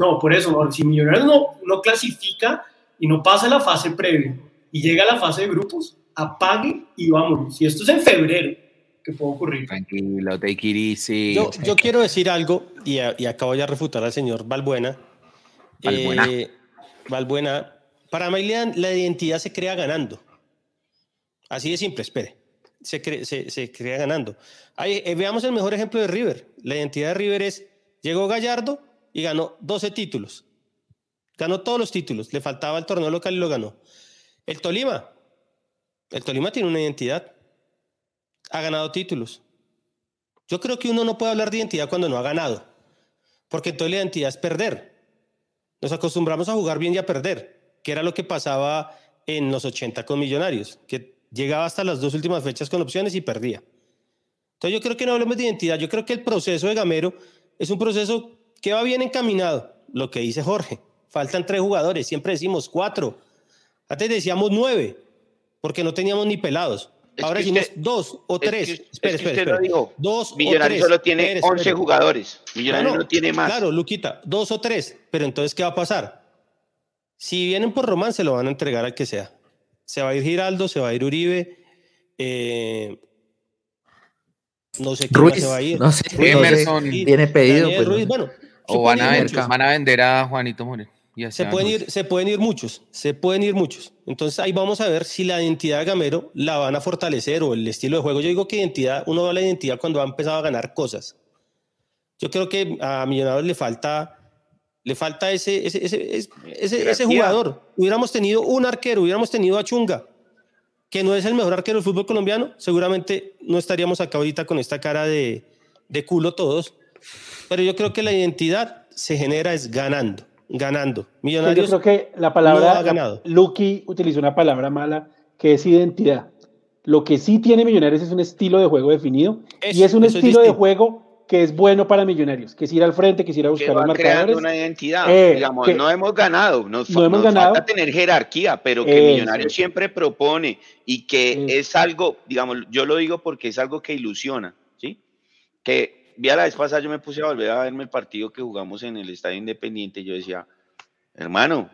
No, por eso, si Millonarios no, no clasifica y no pasa la fase previa y llega a la fase de grupos, apague y vámonos. Si esto es en febrero, ¿qué puede ocurrir? Tranquilo, take it easy. Yo, yo quiero decir algo y, y, acabo ya de refutar al señor Valbuena. Valbuena. Eh, Valbuena. Para mí la identidad se crea ganando. Así de simple, espere. Se, se, crea ganando. Ahí, eh, veamos el mejor ejemplo de River. La identidad de River es, llegó Gallardo y ganó 12 títulos. Ganó todos los títulos. Le faltaba el torneo local y lo ganó. El Tolima. El Tolima tiene una identidad. Ha ganado títulos. Yo creo que uno no puede hablar de identidad cuando no ha ganado. Porque entonces la identidad es perder. Nos acostumbramos a jugar bien y a perder, que era lo que pasaba en los 80 con Millonarios, que Llegaba hasta las dos últimas fechas con opciones y perdía. Entonces yo creo que no hablemos de identidad, yo creo que el proceso de Gamero es un proceso que va bien encaminado, lo que dice Jorge. Faltan tres jugadores, siempre decimos cuatro. Antes decíamos nueve, porque no teníamos ni pelados. Ahora decimos dos o tres. espera, espera, Dos Millonarios solo tiene once jugadores. Millonarios no, tiene más. Claro, Luquita, dos o tres. Pero entonces, ¿qué va a pasar? Si vienen por Román, se lo van a entregar al que sea. Se va a ir Giraldo, se va a ir Uribe. Eh, no sé quién se va a ir. No sé, Emerson tiene pedido. Pues, bueno, o van a, van a, vender a Juanito Moreno. Se pueden, ir, se pueden ir muchos, se pueden ir muchos. Entonces ahí vamos a ver si la identidad de Gamero la van a fortalecer o el estilo de juego. Yo digo que identidad, uno va a la identidad cuando ha empezado a ganar cosas. Yo creo que a Millonarios le falta le falta ese, ese, ese, ese, jugador. Hubiéramos tenido un arquero, hubiéramos tenido a Chunga, que no es el mejor arquero del fútbol colombiano, seguramente no estaríamos acá ahorita con esta cara de, de culo todos. Pero yo creo que la identidad se genera es ganando, ganando. Millonarios yo creo que la palabra, ha ganado. Lucky utilizó una palabra mala que es identidad. Lo que sí tiene Millonarios es un estilo de juego definido y es un estilo de juego que es bueno para Millonarios, que es ir al frente, que es ir a buscar que va los marcadores. una identidad, eh, digamos, no hemos ganado, nos, no hemos ganado. falta tener jerarquía, pero que Millonarios siempre propone y que es algo, digamos, yo lo digo porque es algo que ilusiona, ¿sí? Que, vía la vez pasada yo me puse a volver a verme el partido que jugamos en el Estadio Independiente y yo decía, hermano,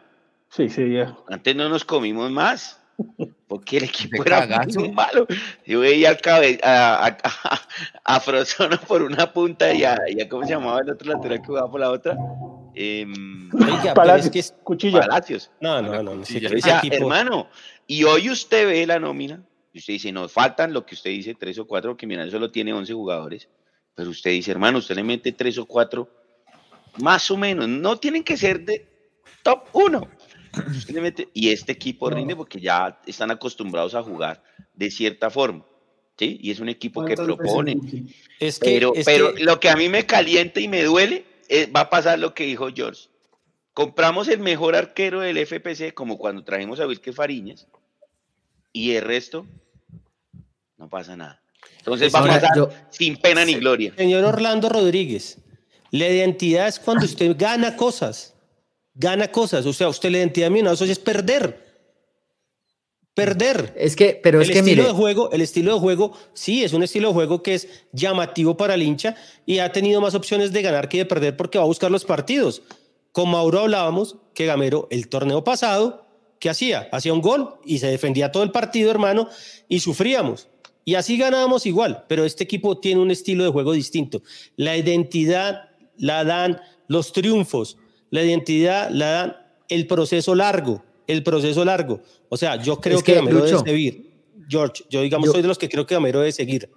sí, sí, antes no nos comimos más, porque el equipo era muy malo. Yo veía al cabe a, a, a, Frozono por una punta y a, ¿cómo se llamaba el otro lateral que jugaba por la otra? Eh, Palacios, es que Cuchilla. Palacios. No, no, no. no hermano, y hoy usted ve la nómina y usted dice, nos faltan lo que usted dice, tres o cuatro, que mira, solo tiene 11 jugadores. Pero usted dice, hermano, usted le mete tres o cuatro, más o menos. No tienen que ser de top uno y este equipo rinde porque ya están acostumbrados a jugar de cierta forma. ¿sí? Y es un equipo que propone. Es pero, pero lo que a mí me calienta y me duele es, va a pasar lo que dijo George. Compramos el mejor arquero del FPC, como cuando trajimos a Wilke Fariñas, y el resto no pasa nada. Entonces va a pasar sin pena ni gloria. Señor Orlando Rodríguez, la identidad es cuando usted gana cosas gana cosas. O sea, usted la identidad mía, no, eso es perder. Perder. Es que, pero es el que estilo de juego, el estilo de juego, sí, es un estilo de juego que es llamativo para el hincha y ha tenido más opciones de ganar que de perder porque va a buscar los partidos. Con Mauro hablábamos que Gamero el torneo pasado, ¿qué hacía? Hacía un gol y se defendía todo el partido, hermano, y sufríamos. Y así ganábamos igual, pero este equipo tiene un estilo de juego distinto. La identidad la dan los triunfos, la identidad la dan el proceso largo, el proceso largo. O sea, yo creo que, Gamero debe seguir. George, yo digamos soy de los que creo que Gamero debe seguir.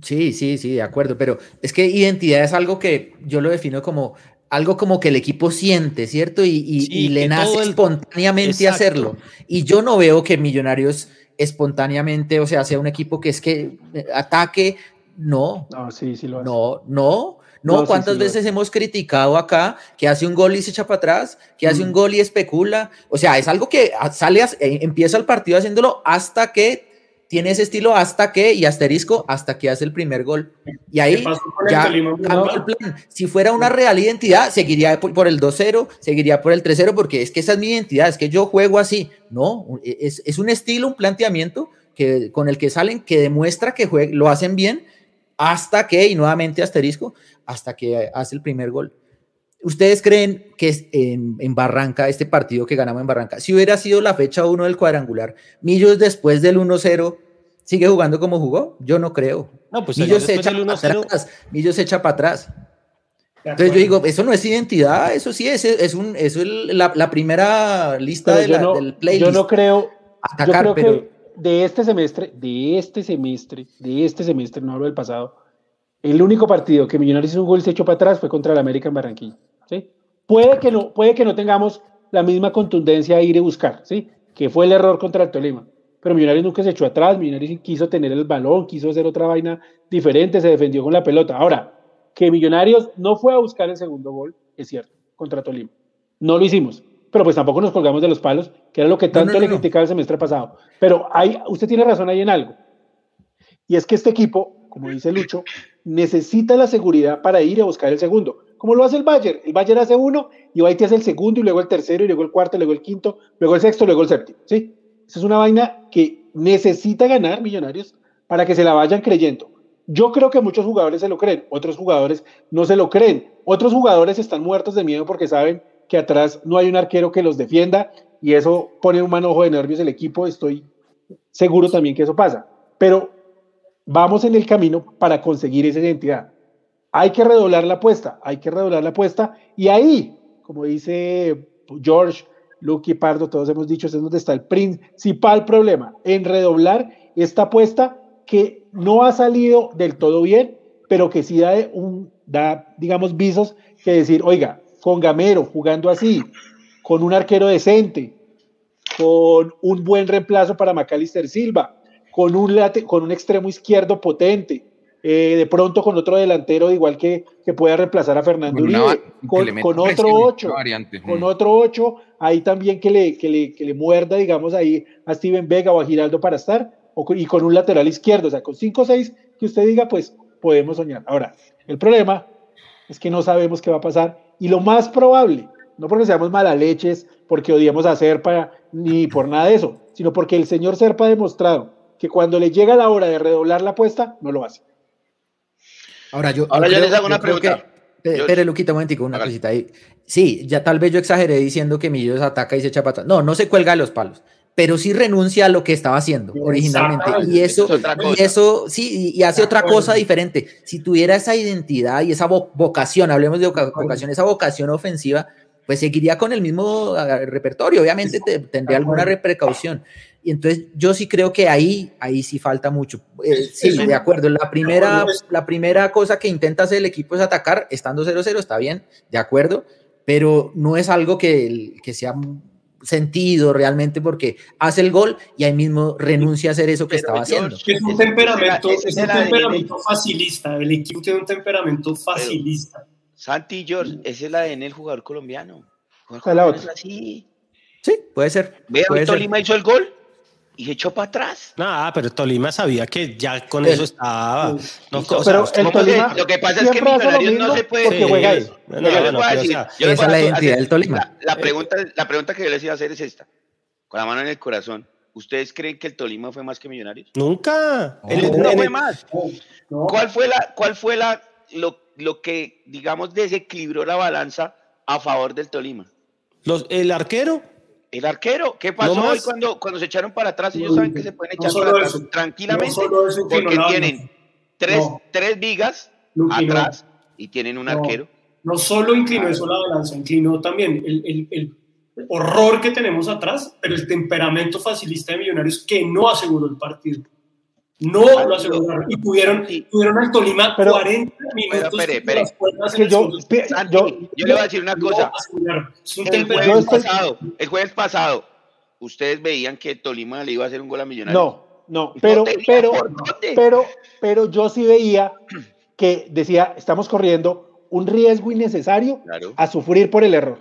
Sí, sí, sí, de acuerdo, pero es que identidad es algo que yo lo defino como algo como que el equipo siente, ¿cierto? Y, le nace espontáneamente hacerlo. Y yo no veo que Millonarios espontáneamente, o sea, sea un equipo que es que eh, ataque, no. No, sí, sí lo hace. No, no. No, ¿cuántas veces hemos criticado acá que hace un gol y se echa para atrás, que hace un mm. gol y especula? O sea, es algo que sale, eh, empieza el partido haciéndolo hasta que tiene ese estilo hasta que, y asterisco, hasta que hace el primer gol. Y ahí ya el plan. Si fuera una real identidad, seguiría por, el 2-0, seguiría por el 3-0, porque es que esa es mi identidad, es que yo juego así. No, e, es, es un estilo, un planteamiento que, con el que salen, que demuestra que lo hacen bien, hasta que, y nuevamente asterisco, hasta que hace el primer gol. ¿Ustedes creen que es en, Barranca, este partido que ganamos en Barranca, si hubiera sido la fecha 1 del cuadrangular, Millos después del 1-0 sigue jugando como jugó? Yo no creo. No, pues Millos se echa para atrás. Millos se echa para atrás. Entonces yo digo, eso no es identidad, eso sí es, es, un, es la, primera lista de del playlist. Yo no creo, atacar, pero... de este semestre, de este semestre, de este semestre, no hablo del pasado, el único partido que Millonarios hizo un gol y se echó para atrás fue contra el América en Barranquilla. ¿sí? Puede, que no, puede que no tengamos la misma contundencia a ir y buscar, ¿sí? que fue el error contra el Tolima. Pero Millonarios nunca se echó atrás, Millonarios quiso tener el balón, quiso hacer otra vaina diferente, se defendió con la pelota. Ahora, que Millonarios no fue a buscar el segundo gol, es cierto, contra Tolima. No lo hicimos, pero pues tampoco nos colgamos de los palos, que era lo que tanto le criticaba el semestre pasado. Pero hay, usted tiene razón ahí en algo. Y es que este equipo como dice Lucho, necesita la seguridad para ir a buscar el segundo. Como lo hace el Bayern. El Bayern hace uno y te hace el segundo y luego el tercero y luego el cuarto, luego el quinto, luego el sexto, luego el séptimo. ¿sí? Es una vaina que necesita ganar Millonarios para que se la vayan creyendo. Yo creo que muchos jugadores se lo creen, otros jugadores no se lo creen. Otros jugadores están muertos de miedo porque saben que atrás no hay un arquero que los defienda y eso pone un manojo de nervios el equipo. Estoy seguro también que eso pasa. Pero vamos en el camino para conseguir esa identidad. Hay que redoblar la apuesta, hay que redoblar la apuesta y ahí, como dice George, Lucky Pardo, todos hemos dicho, es donde está el principal problema, en redoblar esta apuesta que no ha salido del todo bien, pero que sí da, un, da digamos, visos que decir, oiga, con Gamero jugando así, con un arquero decente, con un buen reemplazo para Macalister Silva, con un, con un extremo izquierdo potente, eh, de pronto con otro delantero igual que, que pueda reemplazar a Fernando Uribe, con, otro 8, con mm. otro 8, ahí también que le, que le, que le muerda, digamos, ahí a Steven Vega o a Giraldo para estar, y con un lateral izquierdo, o sea, con 5 o 6 que usted diga, pues podemos soñar. Ahora, el problema es que no sabemos qué va a pasar, y lo más probable, no porque seamos leches, porque odiamos a Serpa, ni por nada de eso, sino porque el señor Serpa ha demostrado que cuando le llega la hora de redoblar la apuesta, no lo hace. Ahora yo, Ahora yo, les hago una pregunta. Espere, Luquita, un momentico, una cosita ahí. Sí, ya tal vez yo exageré diciendo que Millos ataca y se echa patas. No, no se cuelga de los palos. pero sí renuncia a lo que estaba haciendo originalmente. Y eso, y eso sí, y hace otra cosa diferente. Si tuviera esa identidad y esa vocación, hablemos de vocación, esa vocación ofensiva, pues seguiría con el mismo repertorio. Obviamente tendría alguna precaución. Y entonces yo sí creo que ahí, ahí sí falta mucho. Eh, sí, de acuerdo. La primera, la primera cosa que intenta hacer el equipo es atacar, estando 0-0, está bien, de acuerdo, pero no es algo que, que sea sentido realmente porque hace el gol y ahí mismo renuncia a hacer eso que estaba haciendo. Es un temperamento, es un temperamento facilista, el equipo tiene un temperamento facilista. Santi George, ese es la ADN del jugador colombiano. así. Sí, puede ser. Vea, Tolima hizo el gol y se echó para atrás. Ah, pero Tolima sabía que ya con eso estaba. No, pero el Tolima lo que pasa es que Millonarios no se puede. Porque juega ahí. esa es la identidad del Tolima. La, pregunta, la pregunta que yo les iba a hacer es esta: con la mano en el corazón. ¿Ustedes creen que el Tolima fue más que Millonarios? Nunca. No, fue más. ¿Cuál fue la, cuál fue la, lo, lo que, digamos, desequilibró la balanza a favor del Tolima? Los, el arquero. El arquero, ¿qué pasó hoy cuando, cuando se echaron para atrás? Ellos saben que se pueden echar para atrás tranquilamente porque tienen tres, tres vigas atrás y tienen un arquero. No solo inclinó eso la balanza, inclinó también el, el, el, horror que tenemos atrás, pero el temperamento facilista de Millonarios que no aseguró el partido. No lo aseguraron y pudieron, tuvieron al Tolima pero, 40 minutos. Pero, espere, espere. yo, yo, yo, le voy a decir una cosa. el, jueves pasado, el jueves pasado, ustedes veían que Tolima le iba a hacer un gol a Millonarios. No, no, pero, pero, pero, pero yo sí veía que decía, estamos corriendo un riesgo innecesario a sufrir por el error.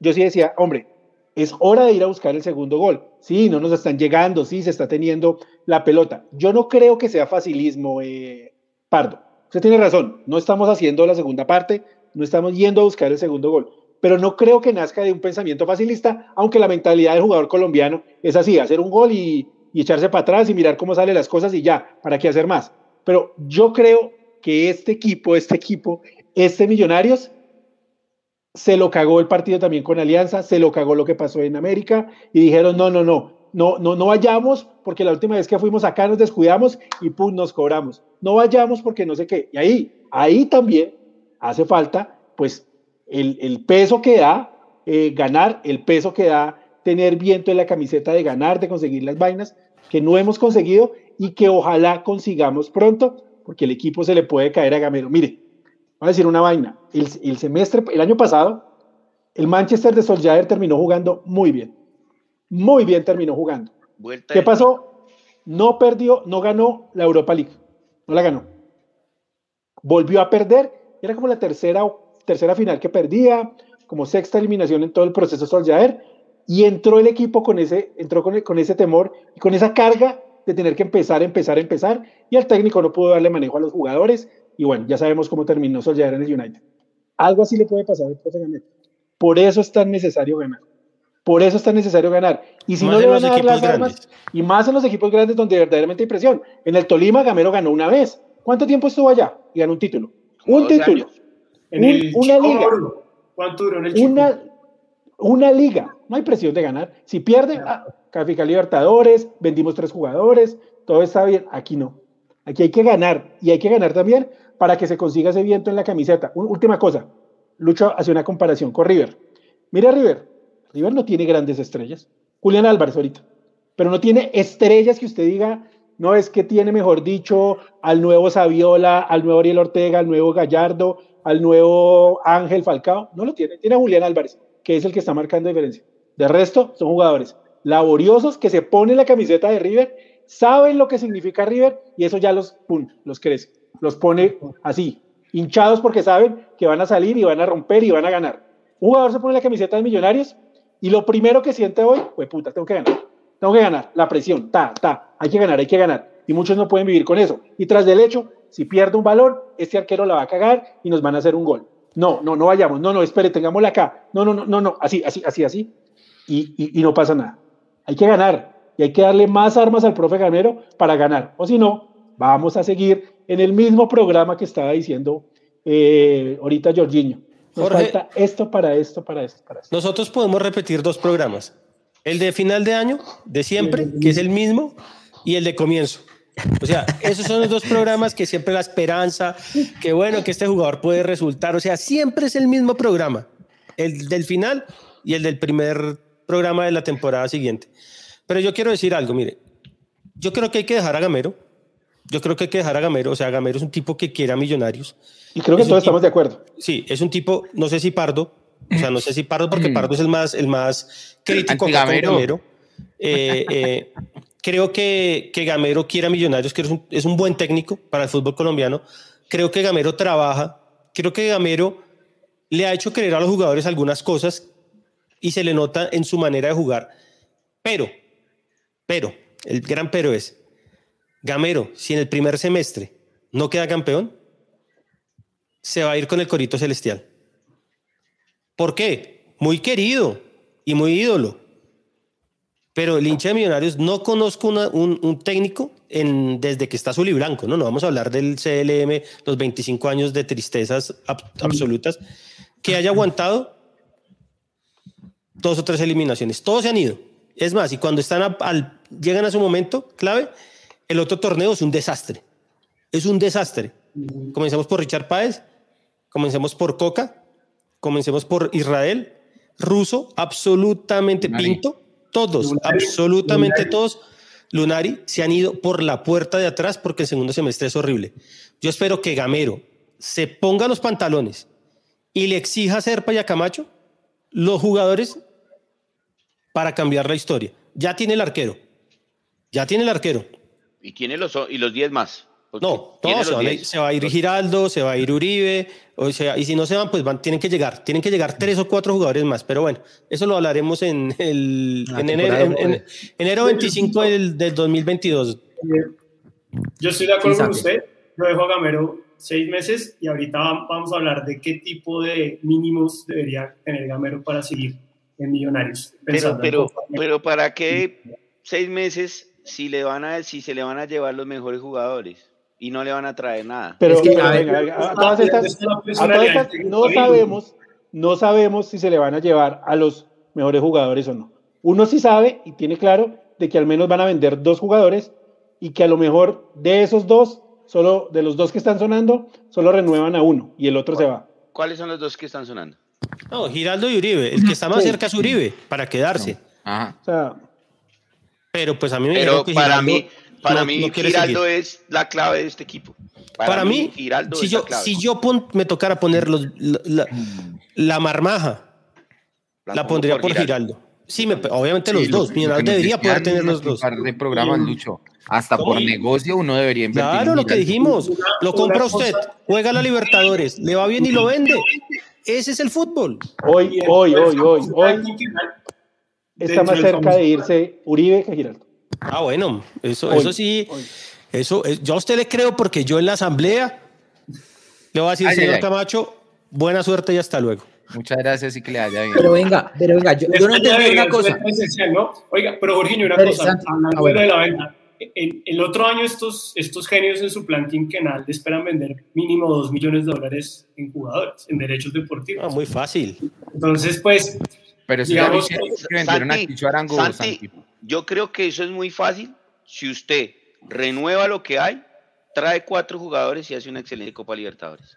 Yo sí decía, hombre, es hora de ir a buscar el segundo gol. Sí, no nos están llegando, sí, se está teniendo la pelota. Yo no creo que sea facilismo, eh, Pardo. Usted tiene razón, no estamos haciendo la segunda parte, no estamos yendo a buscar el segundo gol. Pero no creo que nazca de un pensamiento facilista, aunque la mentalidad del jugador colombiano es así, hacer un gol y, y echarse para atrás y mirar cómo salen las cosas y ya, ¿para qué hacer más? Pero yo creo que este equipo, este equipo, este Millonarios, se lo cagó el partido también con Alianza, se lo cagó lo que pasó en América y dijeron, no, no, no, no, no, no vayamos porque la última vez que fuimos acá nos descuidamos y pum, nos cobramos. No vayamos porque no sé qué. Y ahí, ahí también hace falta, pues, el, el peso que da eh, ganar, el peso que da tener viento en la camiseta de ganar, de conseguir las vainas que no hemos conseguido y que ojalá consigamos pronto, porque el equipo se le puede caer a Gamero. Mire, voy a decir una vaina. El, el semestre, el año pasado, el Manchester de Solskjaer terminó jugando muy bien muy bien terminó jugando. ¿Qué pasó? No perdió, no ganó la Europa League. No la ganó. Volvió a perder. Era como la tercera, tercera final que perdía, como sexta eliminación en todo el proceso Solskjaer. Y entró el equipo con ese, entró con, con ese temor y con esa carga de tener que empezar, empezar, empezar. Y el técnico no pudo darle manejo a los jugadores. Y bueno, ya sabemos cómo terminó Solskjaer en el United. Algo así le puede pasar al profe Por eso es tan necesario ganar. Por eso es tan necesario ganar. Y si no le van a dar las armas, y más en los equipos grandes donde verdaderamente hay presión. En el Tolima, Gamero ganó una vez. ¿Cuánto tiempo estuvo allá? Y ganó un título. Un título. En el una liga. ¿Cuánto duró en el una, una liga. No hay presión de ganar. Si pierde, ah, Libertadores, vendimos tres jugadores, todo está bien. Aquí no. Aquí hay que ganar. Y hay que ganar también para que se consiga ese viento en la camiseta. última cosa. Lucho hace una comparación con River. Mira River, River no tiene grandes estrellas. Julián Álvarez ahorita. Pero no tiene estrellas que usted diga, no es que tiene, mejor dicho, al nuevo Saviola, al nuevo Ariel Ortega, al nuevo Gallardo, al nuevo Ángel Falcao. No lo tiene. Tiene a Julián Álvarez, que es el que está marcando diferencia. De resto, son jugadores laboriosos que se ponen la camiseta de River, saben lo que significa River y eso ya los, pum, los crece. Los pone así, hinchados porque saben que van a salir y van a romper y van a ganar. Un jugador se pone la camiseta de Millonarios y lo primero que siente hoy, pues puta, tengo que ganar. Tengo que ganar. La presión, ta, ta. Hay que ganar, hay que ganar. Y muchos no pueden vivir con eso. Y tras del hecho, si pierde un balón, este arquero la va a cagar y nos van a hacer un gol. No, no, no vayamos. No, no, espere, tengámosla acá. No, no, no, no, no. Así, así, así, así. Y, y, y no pasa nada. Hay que ganar. Y hay que darle más armas al profe Gamero para ganar. O si no, vamos a seguir en el mismo programa que estaba diciendo eh, ahorita Jorginho. Nos falta esto para esto, para esto, para esto. Nosotros podemos repetir dos programas. El de final de año, de siempre, que es el mismo, y el de comienzo. O sea, esos son los dos programas que siempre la esperanza, que bueno, que este jugador puede resultar. O sea, siempre es el mismo programa, el del final y el del primer programa de la temporada siguiente. Pero yo quiero decir algo, mire, yo creo que hay que dejar a Gamero. Yo creo que hay que dejar a Gamero. O sea, Gamero es un tipo que quiere a Millonarios. Y creo que todos estamos de acuerdo. Sí, es un tipo, no sé si Pardo, o sea, no sé si Pardo, porque Pardo es el más, el más crítico con Gamero. Eh, eh, creo que, que Gamero quiere a Millonarios, que es un, es un buen técnico para el fútbol colombiano. Creo que Gamero trabaja. Creo que Gamero le ha hecho creer a los jugadores algunas cosas y se le nota en su manera de jugar. Pero, pero, el gran pero es, Gamero, si en el primer semestre no queda campeón, se va a ir con el Corito Celestial. ¿Por qué? Muy querido y muy ídolo. Pero el hincha de Millonarios no conozco un, técnico desde que está azul y blanco, ¿no? No vamos a hablar del CLM, los 25 años de tristezas absolutas, que haya aguantado dos o tres eliminaciones. Todos se han ido. Es más, y cuando están llegan a su momento clave, el otro torneo es un desastre. Es un desastre. Comenzamos por Richard Páez, comencemos por Coca, comencemos por Israel, Ruso, absolutamente Pinto, todos, absolutamente todos. Lunari se han ido por la puerta de atrás porque el segundo semestre es horrible. Yo espero que Gamero se ponga los pantalones y le exija a Serpa y a Camacho los jugadores para cambiar la historia. Ya tiene el arquero. Ya tiene el arquero. Y tiene los y los 10 más. No, se, va a ir Giraldo, se va a ir Uribe, o sea, y si no se van, pues van, tienen que llegar, tienen que llegar tres o cuatro jugadores más. Pero bueno, eso lo hablaremos en el en enero, 25 del, 2022. Yo estoy de acuerdo con usted. Yo dejo a Gamero seis meses y ahorita vamos a hablar de qué tipo de mínimos debería tener Gamero para seguir en Millonarios. Pero, pero, pero ¿para qué seis meses si, le van a, si se le van a llevar los mejores jugadores? y no le van a traer nada. Pero, no sabemos, no sabemos si se le van a llevar a los mejores jugadores o no. Uno sí sabe y tiene claro de que al menos van a vender dos jugadores y que a lo mejor de esos dos, solo de los dos que están sonando, solo renuevan a uno y el otro se va. ¿Cuáles son los dos que están sonando? No, Giraldo y Uribe. El que está más cerca es Uribe, para quedarse. Ajá. O sea, pero pues a mí me Pero para mí, para mí, Giraldo es la clave de este equipo. Para, mí, Giraldo si, yo, si yo me tocara poner los, la, marmaja, la, pondría por Giraldo. Sí, me, obviamente los dos. debería poder tener los dos. de programas, Lucho. Hasta por negocio uno debería invertir. Claro, lo que dijimos. Lo compra usted, juega la Libertadores, le va bien y lo vende. Ese es el fútbol. Hoy, hoy, hoy, hoy, hoy. Está más cerca de irse Uribe que Giraldo. Ah, bueno, eso, eso sí, eso, yo a usted le creo porque yo en la asamblea le voy a decir, señor Camacho, buena suerte y hasta luego. Muchas gracias y que le haya bien. Pero venga, pero venga, yo, no entiendo una cosa. Oiga, pero Jorginho, una cosa, hablando de la venta. El, otro año estos, estos genios en su plan quinquenal esperan vender mínimo 2 millones de dólares en jugadores, en derechos deportivos. Ah, muy fácil. Entonces, pues... Pero si digamos, que, que Arango, Santi, yo creo que eso es muy fácil. Si usted renueva lo que hay, trae cuatro jugadores y hace una excelente Copa Libertadores.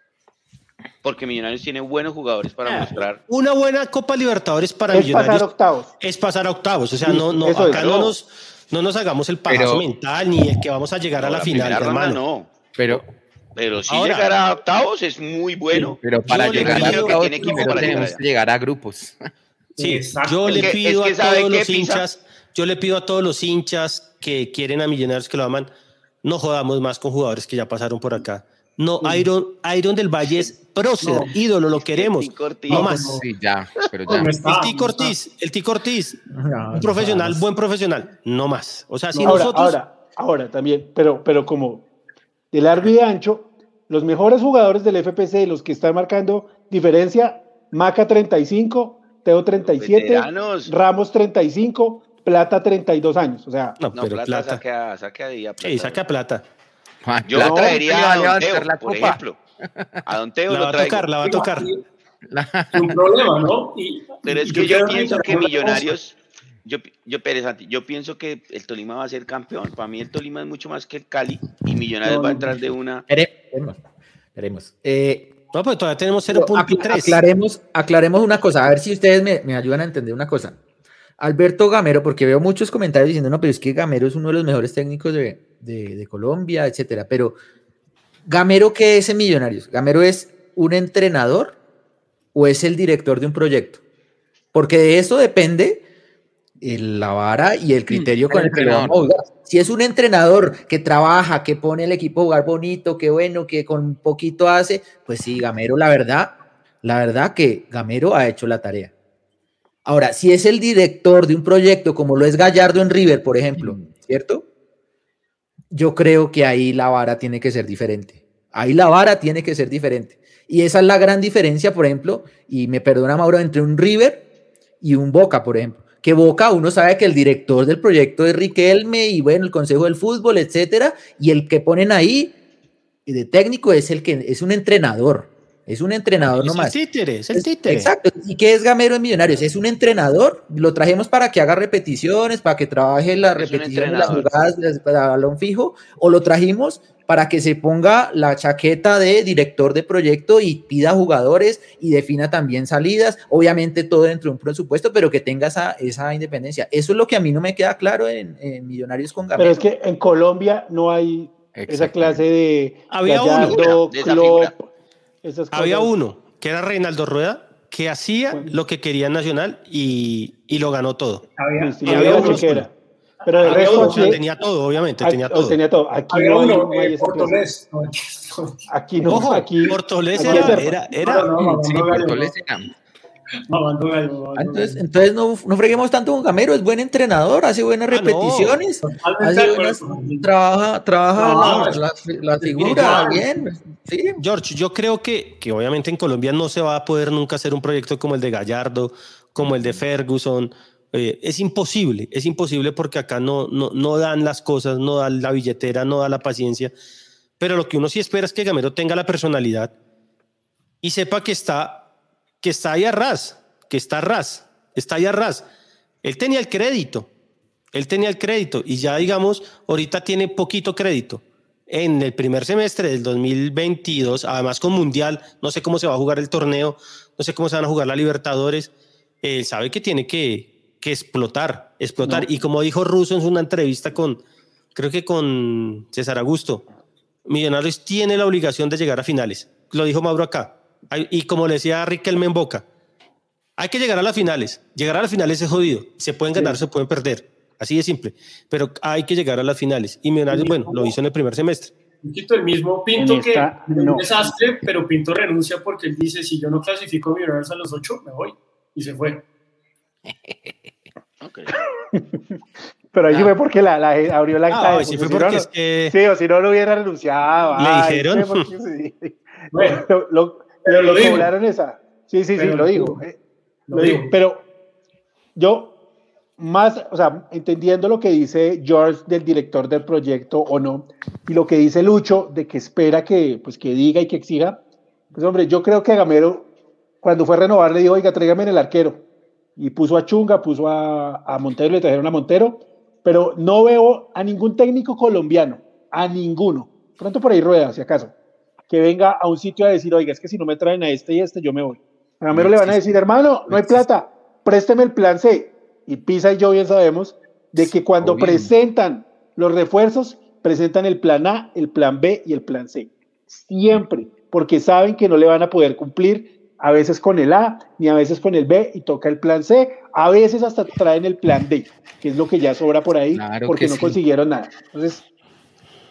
Porque Millonarios tiene buenos jugadores para ah, mostrar. Una buena Copa Libertadores para es Millonarios. Pasar octavos. Es pasar a octavos. O sea, no, no, acá no nos, no nos hagamos el paso mental ni es que vamos a llegar a la, final, hermano. No. Pero, pero si llegar a octavos es muy bueno. Pero para llegar a octavos tenemos que llegar a grupos. Sí, yo le pido a todos los hinchas yo le pido a todos los hinchas que quieren a Millonarios que lo aman, no jodamos más con jugadores que ya pasaron por acá. No, Iron, Iron del Valle es prócer, ídolo, lo queremos. No más. Sí, ya, pero ya. El Tico Ortiz, el Tico Ortiz, un profesional, buen profesional, no más. O sea, si ahora, nosotros. Ahora, ahora también, pero, pero como de largo y de ancho, los mejores jugadores del FPC, los que están marcando diferencia, Maca 35, Teo 37, Ramos 35, Plata 32 años, o sea. No, pero Plata, Saca, saca de plata. Sí, saca Plata. Yo la traería a Don Teo, por ejemplo. A Don Teo la va a tocar, la va a tocar. Un problema, ¿no? pero es que yo pienso que Millonarios, Yo, yo, Pérez, yo pienso que el Tolima va a ser campeón. Para mí el Tolima es mucho más que el Cali y Millonarios va a entrar de una. Veremos. Veremos. Eh, no, pues todavía tenemos 0.3. Aclaremos, aclaremos una cosa, a ver si ustedes me, me, ayudan a entender una cosa. Alberto Gamero, porque veo muchos comentarios diciendo, no, pero es que Gamero es uno de los mejores técnicos de, de, de Colombia, etcétera. Pero, ¿Gamero qué es en Millonarios? ¿Gamero es un entrenador o es el director de un proyecto? Porque de eso depende la vara y el mm, criterio con el que vamos Si es un entrenador que trabaja, que pone el equipo a jugar bonito, que bueno, que con poquito hace, pues sí, Gamero, la verdad, la verdad que Gamero ha hecho la tarea. Ahora, si es el director de un proyecto como lo es Gallardo en River, por ejemplo, mm. ¿cierto? Yo creo que ahí la vara tiene que ser diferente. Ahí la vara tiene que ser diferente. Y esa es la gran diferencia, por ejemplo, y me perdona Mauro, entre un River y un Boca, por ejemplo que Boca, uno sabe que el director del proyecto es Riquelme y bueno, el Consejo del Fútbol, etcétera, y el que ponen ahí de técnico es el que es un entrenador. Es un entrenador nomás. Es el títere, es el títere. Exacto. ¿Y qué es Gamero en Millonarios? Es un entrenador. Lo trajimos para que haga repeticiones, para que trabaje la repetición de las jugadas para balón fijo, o lo trajimos para que se ponga la chaqueta de director de proyecto y pida jugadores y defina también salidas, obviamente todo dentro de un presupuesto, pero que tenga esa, esa independencia. Eso es lo que a mí no me queda claro en, Millonarios con Gamero. Pero es que en Colombia no hay esa clase de... Había uno. Había uno, que era Reinaldo Rueda, que hacía lo que quería Nacional y, y lo ganó todo. Había, había uno, pero el resto tenía todo, obviamente, tenía todo. Tenía todo. Aquí no hay, uno, eh, Portolés. Aquí no, Ojo, aquí. Portolés era, era, era, no, sí, Portolés era. Entonces, entonces no, no, freguemos tanto con Gamero, es buen entrenador, hace buenas ah, repeticiones, hace buenas, trabaja, trabaja la, la, figura bien. ¿sí? George, yo creo que, que obviamente en Colombia no se va a poder nunca hacer un proyecto como el de Gallardo, como el de Ferguson, eh, es imposible, es imposible porque acá no, no, no dan las cosas, no da la billetera, no da la paciencia. Pero lo que uno sí espera es que Gamero tenga la personalidad y sepa que está, que está ahí a ras, que está a ras, está ahí a ras. Él tenía el crédito, él tenía el crédito y ya digamos, ahorita tiene poquito crédito. En el primer semestre del 2022, además con Mundial, no sé cómo se va a jugar el torneo, no sé cómo se van a jugar la Libertadores, él sabe que tiene que, que explotar, explotar. Y como dijo Russo en una entrevista con, creo que con César Augusto, Millonarios tiene la obligación de llegar a finales. Lo dijo Mauro acá. Y como le decía Riquelme en Boca, hay que llegar a las finales. Llegar a las finales es jodido. Se pueden ganar, se pueden perder. Así de simple. Pero hay que llegar a las finales. Y Millonarios, bueno, lo hizo en el primer semestre. el mismo Pinto que un desastre, pero Pinto renuncia porque él dice, si yo no clasifico a Millonarios a los ocho, me voy. Y se fue. Pero ahí fue porque la, abrió la ah, sí, fue porque es que... sí, o si no lo hubiera renunciado. Le dijeron. Bueno, lo, pero lo, esa. Sí, sí, sí, lo digo. Eh, lo, digo. Pero yo, más, o sea, entendiendo lo que dice George del director del proyecto o no, y lo que dice Lucho de que espera que, pues, que diga y que exija, pues hombre, yo creo que Gamero, cuando fue a renovar, le dijo, oiga, tráigame en el arquero y puso a Chunga, puso a, a Montero, le trajeron a Montero, pero no veo a ningún técnico colombiano, a ninguno, pronto por ahí rueda, si acaso, que venga a un sitio a decir, oiga, es que si no me traen a este y este, yo me voy. A Gamero le van a decir, hermano, no hay plata, présteme el plan C. Y Pisa y yo bien sabemos de que cuando presentan los refuerzos, presentan el plan A, el plan B y el plan C. Siempre, porque saben que no le van a poder cumplir a veces con el A, ni a veces con el B y toca el plan C, a veces hasta traen el plan D, que es lo que ya sobra por ahí porque no consiguieron nada. Entonces,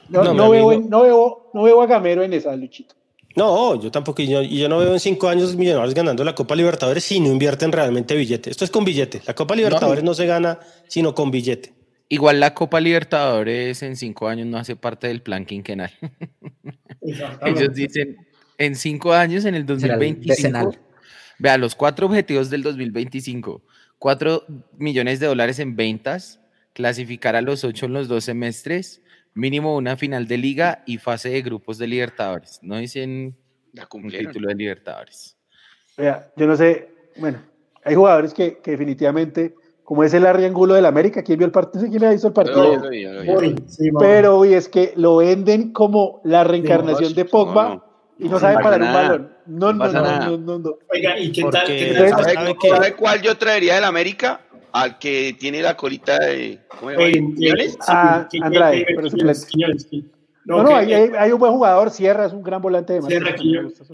no, veo, no, veo, no veo a Gamero en esa, Luchito. No, yo tampoco, y yo, y yo, no veo en cinco años Millonarios ganando la Copa Libertadores si no invierten realmente billete. Esto es con billete. La Copa Libertadores no, se gana sino con billete. Igual la Copa Libertadores en cinco años no hace parte del plan quinquenal. Ellos dicen, en cinco años, en el 2025. Vea, los cuatro objetivos del 2025. Cuatro millones de dólares en ventas, clasificar a los ocho en los dos semestres, mínimo una final de liga y fase de grupos de Libertadores. No dicen un título de Libertadores. Vea, yo no sé, bueno, hay jugadores que, definitivamente como es el Arriangulo del América. ¿Quién vio el partido? ¿Quién ha visto el partido? Pero y es que lo venden como la reencarnación de Pogba y no, sabe parar un balón. No, no, no, no, no, Oiga, ¿y qué tal? ¿Sabe, cuál yo traería del América? Al que tiene la colita de. ¿Cómo se llama? Ah, Andrade, pero no, no, hay, hay, un buen jugador, Sierra es un gran volante de Sierra,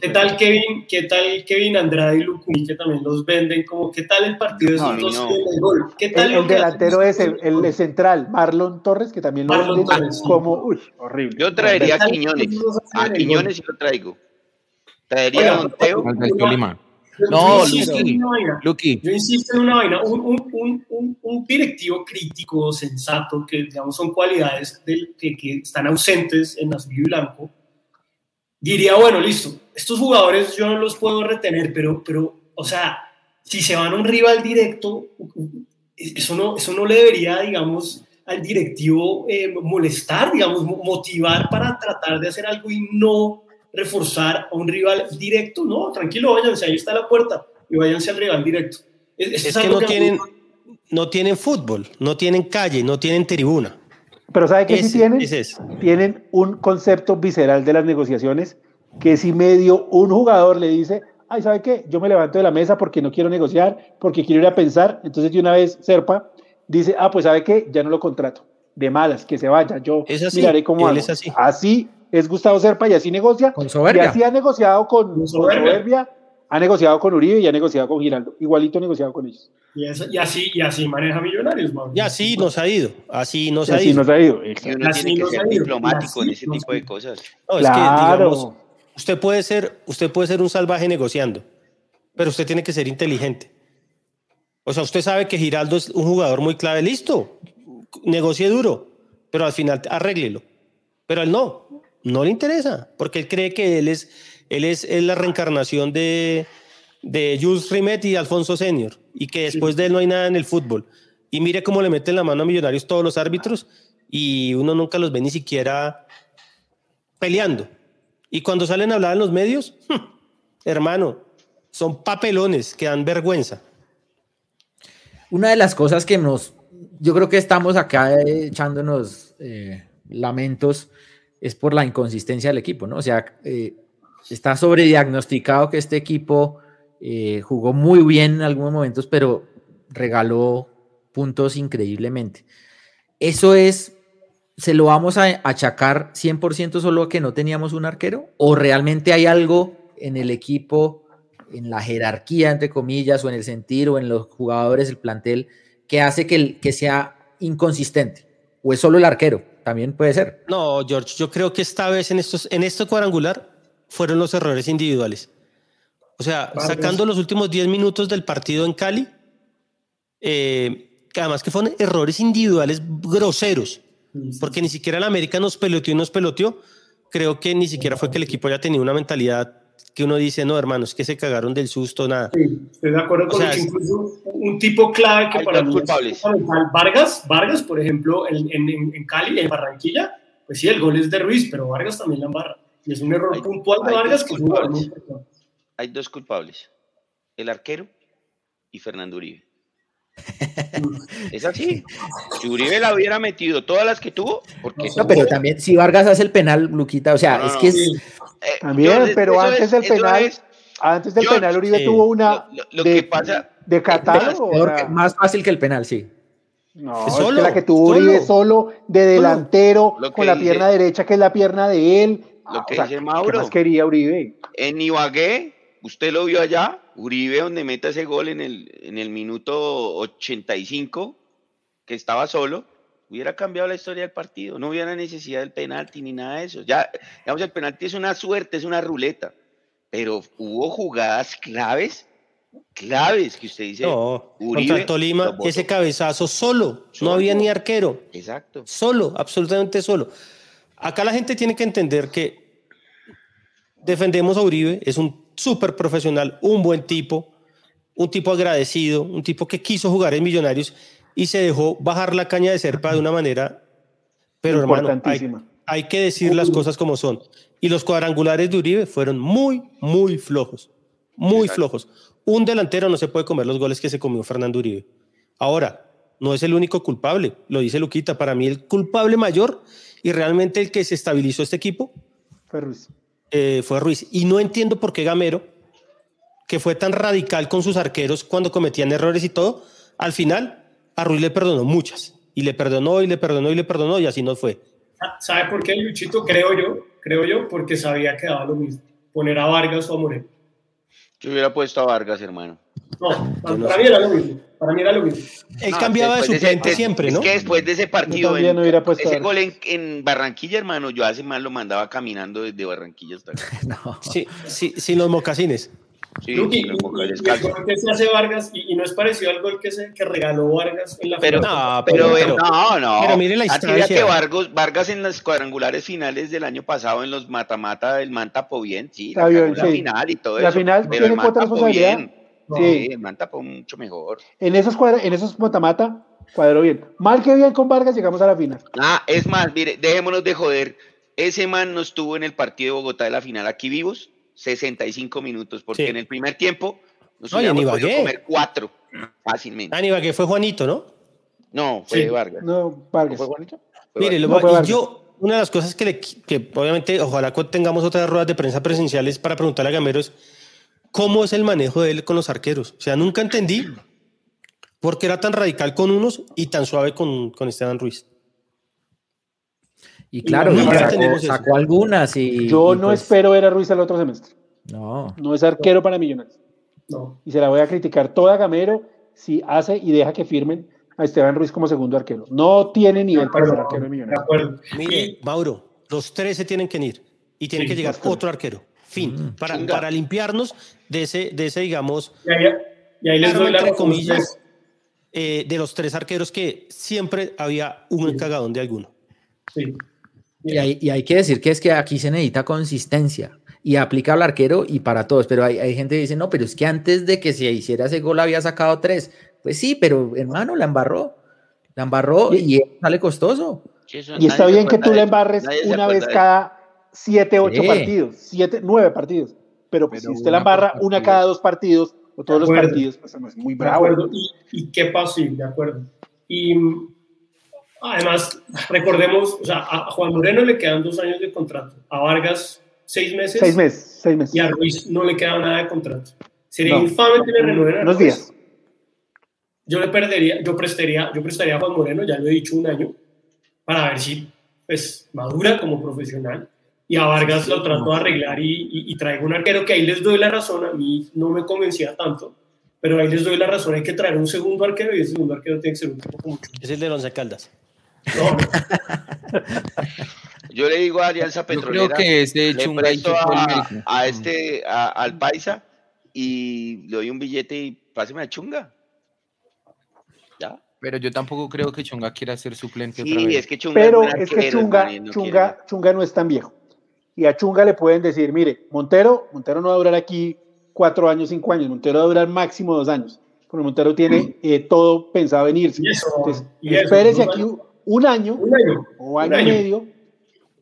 ¿Qué tal Kevin, qué tal Kevin Andrade y Lucumi que también los venden? Como, ¿Qué tal el partido de esos dos el gol? ¿Qué tal el, delantero es el, el, central, Marlon Torres, que también lo Marlon venden como, uy, horrible. Yo traería a Quiñones, a Quiñones sí lo traigo. Traería a Monteo. No, Luqui, Yo insisto en una vaina. Un, un, un, un, directivo crítico, sensato, que digamos son cualidades del, que, que, están ausentes en azul y blanco, diría, bueno, listo, estos jugadores yo no los puedo retener, pero, pero o sea, si se van a un rival directo, eso no, eso no le debería, digamos, al directivo eh, molestar, digamos, motivar para tratar de hacer algo y no reforzar a un rival directo, no, tranquilo, váyanse, ahí está la puerta y váyanse al rival directo. Es, que, no, tienen, no tienen fútbol, no tienen calle, no tienen tribuna. Pero ¿sabe qué sí tienen? Tienen un concepto visceral de las negociaciones que si medio un jugador le dice, ay, ¿sabe qué? Yo me levanto de la mesa porque no quiero negociar, porque quiero ir a pensar, entonces de una vez Serpa dice, ah, pues ¿sabe qué? Ya no lo contrato. De malas, que se vaya, yo miraré cómo hago. Es así. así es Gustavo Serpa y así negocia. Con soberbia. Y así ha negociado con, soberbia. ha negociado con Uribe y ha negociado con Giraldo. Igualito ha negociado con ellos. Y, así, y así maneja Millonarios, Y así nos ha ido. Así nos ha así ido. Nos ha ido. así tiene que ser diplomático en ese tipo de cosas. No, es que, digamos, usted puede, ser, usted puede ser un salvaje negociando, pero usted tiene que ser inteligente. O sea, usted sabe que Giraldo es un jugador muy clave. Listo, negocie duro, pero al final arréglelo. Pero él no no le interesa, porque él cree que él es, él es, la reencarnación de, de Jules Rimet y Alfonso Senior, y que después de él no hay nada en el fútbol. Y mire cómo le meten la mano a Millonarios todos los árbitros, y uno nunca los ve ni siquiera peleando. Y cuando salen a hablar en los medios, hermano, son papelones que dan vergüenza. Una de las cosas que nos, yo creo que estamos acá echándonos eh, lamentos es por la inconsistencia del equipo, ¿no? O sea, eh, está sobrediagnosticado que este equipo eh, jugó muy bien en algunos momentos, pero regaló puntos increíblemente. Eso es, ¿se lo vamos a achacar 100% solo a que no teníamos un arquero? ¿O realmente hay algo en el equipo, en la jerarquía, entre comillas, o en el sentir, o en los jugadores, el plantel, que hace que, que sea inconsistente? ¿O es solo el arquero? También puede ser. No, George, yo creo que esta vez en, estos, en este cuadrangular fueron los errores individuales. O sea, sacando los últimos 10 minutos del partido en Cali, eh, además que fueron errores individuales groseros, porque ni siquiera el América nos peloteó y nos peloteó. Creo que ni siquiera fue que el equipo haya tenido una mentalidad que uno dice, no, hermanos, que se cagaron del susto, nada. Sí, estoy de acuerdo con incluso un tipo clave que para mí es Vargas, Vargas, por ejemplo, en, en, en, Cali, en Barranquilla, pues sí, el gol es de Ruiz, pero Vargas también la embarra. Y es un error puntual de Vargas que Hay dos culpables, el arquero y Fernando Uribe. es así. Si Uribe la hubiera metido todas las que tuvo, porque no, pero también si Vargas hace el penal, Luquita, o sea, es que es, eh, también, pero antes del penal, antes del penal Uribe tuvo una lo, de, que pasa, de catálogo. Más fácil que el penal, sí. No, es que la que tuvo Uribe solo, de delantero, con la pierna derecha, que es la pierna de él. Lo que dice Mauro. ¿Qué más quería Uribe? En Ibagué, usted lo vio allá, Uribe donde meta ese gol en el, en el minuto 85, que estaba solo, hubiera cambiado la historia del partido, no hubiera necesidad del penalti ni nada de eso. Ya, digamos, el penalti es una suerte, es una ruleta, pero hubo jugadas claves, claves que usted dice. No, contra Tolima, ese cabezazo solo, no había ni arquero. Exacto. Solo, absolutamente solo. Acá la gente tiene que entender que defendemos a Uribe, es un súper profesional, un buen tipo, un tipo agradecido, un tipo que quiso jugar en Millonarios y se dejó bajar la caña de serpa de una manera, pero hermano, hay, que decir las cosas como son. Y los cuadrangulares de Uribe fueron muy, muy flojos, muy flojos. Un delantero no se puede comer los goles que se comió Fernando Uribe. Ahora, no es el único culpable, lo dice Luquita. Para mí, el culpable mayor y realmente el que se estabilizó este equipo Fue Ruiz. eh, fue Ruiz. Y no entiendo por qué Gamero, que fue tan radical con sus arqueros cuando cometían errores y todo, al final a Ruiz le perdonó muchas. Y le perdonó y le perdonó y le perdonó y así no fue. ¿Sabe por qué, Luchito? Creo yo, creo yo, porque sabía que daba lo mismo. Poner a Vargas o a Moreno. Yo hubiera puesto a Vargas, hermano. No, para, para mí era lo mismo. Para mí era lo mismo. Él No, cambiaba de ese- suplente es- siempre, ¿no? Es que después de ese partido, en- hubiera puesto a ese gol en, en Barranquilla, hermano, yo hace más lo mandaba caminando desde Barranquilla hasta acá. No. Sí, sí, sin los mocasines. Sí, Luqui, pongo y- y el gol que se hace Vargas, y, y no es parecido al gol que, se, que regaló Vargas en la Pero, final. No, pero, pero- no, no. pero mire la Ah, mira instancia. que Vargas, Vargas en las cuadrangulares finales del año pasado, en los mata-mata, el man tapó bien, sí, la, bien, sí. final y todo La eso. final pero tiene el man tapó bien. Sí. Sí, el man tapó mucho mejor. En esos, cuadra- en esos mata-mata, cuadró bien. Mal que bien con Vargas, llegamos a la final. Ah, es más, mire, dejémonos de joder. Ese man no estuvo en el partido de Bogotá de la final aquí vivos 65 minutos, porque Sí. en el primer tiempo nos No, hubiéramos podido comer cuatro fácilmente. Aníbal, que fue Juanito, ¿no? No, fue Sí. Vargas. No, Vargas. ¿Fue Juanito? Fue Mire, Vargas. lo- No fue y Vargas. yo, una de las cosas que, le, que obviamente, ojalá tengamos otras ruedas de prensa presenciales para preguntarle a Gamero es cómo es el manejo de él con los arqueros. O sea, nunca entendí por qué era tan radical con unos y tan suave con, con Esteban Ruiz. Y claro, sacó, algunas y. Yo y no pues, espero ver a Ruiz el otro semestre. No. No es arquero para Millonarios. No. Y se la voy a criticar toda Gamero si hace y deja que firmen a Esteban Ruiz como segundo arquero. No tiene nivel para ser arquero de De Millonarios. acuerdo. Mire, Mauro, los tres se tienen que ir y tiene Sí, que llegar otro arquero. Fin, para, Chinga. para limpiarnos de ese, de ese digamos, y ahí, y ahí les arma, doy la entre comillas, eh, de los tres arqueros que siempre había un cagadón de alguno. Sí. Y hay, y hay que decir que es que aquí se necesita consistencia y aplica al arquero y para todos, pero hay, hay gente que dice, no, pero es que antes de que se hiciera ese gol había sacado tres. Pues sí, pero hermano, la embarró. La embarró y, eso sale costoso. Y está bien que tú la embarres una vez cada siete, ocho Sí. partidos, siete, nueve partidos. Pero, pues, Pero si usted la embarra una cada dos partidos o todos los partidos, pues no es muy De bravo. acuerdo. ¿Y, y qué pasó? Sí, de acuerdo. Y además, recordemos, o sea, a Juan Moreno le quedan dos años de contrato, a Vargas seis meses, Seis meses, seis meses. y a Ruiz no le queda nada de contrato. Sería No. infame que le renueven a Unos Ruiz. días. Yo le perdería, yo prestaría, yo prestaría a Juan Moreno, ya lo he dicho un año, para ver si pues madura como profesional. Y a Vargas lo trato de arreglar y, y, y traigo un arquero que ahí les doy la razón, a mí no me convencía tanto, pero ahí les doy la razón, hay que traer un segundo arquero y ese segundo arquero tiene que ser un tipo como Es el de Once Caldas. No, Yo le digo a Alianza Yo creo Petrolera, que le a, a este, a- al paisa y le doy un billete y páseme a chunga. Ya. Pero yo tampoco creo que Chunga quiera ser suplente otra Sí, vez. es que chunga Pero es que Chunga, no Chunga, Chunga no es tan viejo. Y a Chunga le pueden decir, mire, Montero, Montero no va a durar aquí cuatro años, cinco años, Montero va a durar máximo dos años. Porque Montero tiene eh, todo pensado en irse. Y eso, Entonces, y eso, espérese aquí. Un año un año, o un año y año. medio,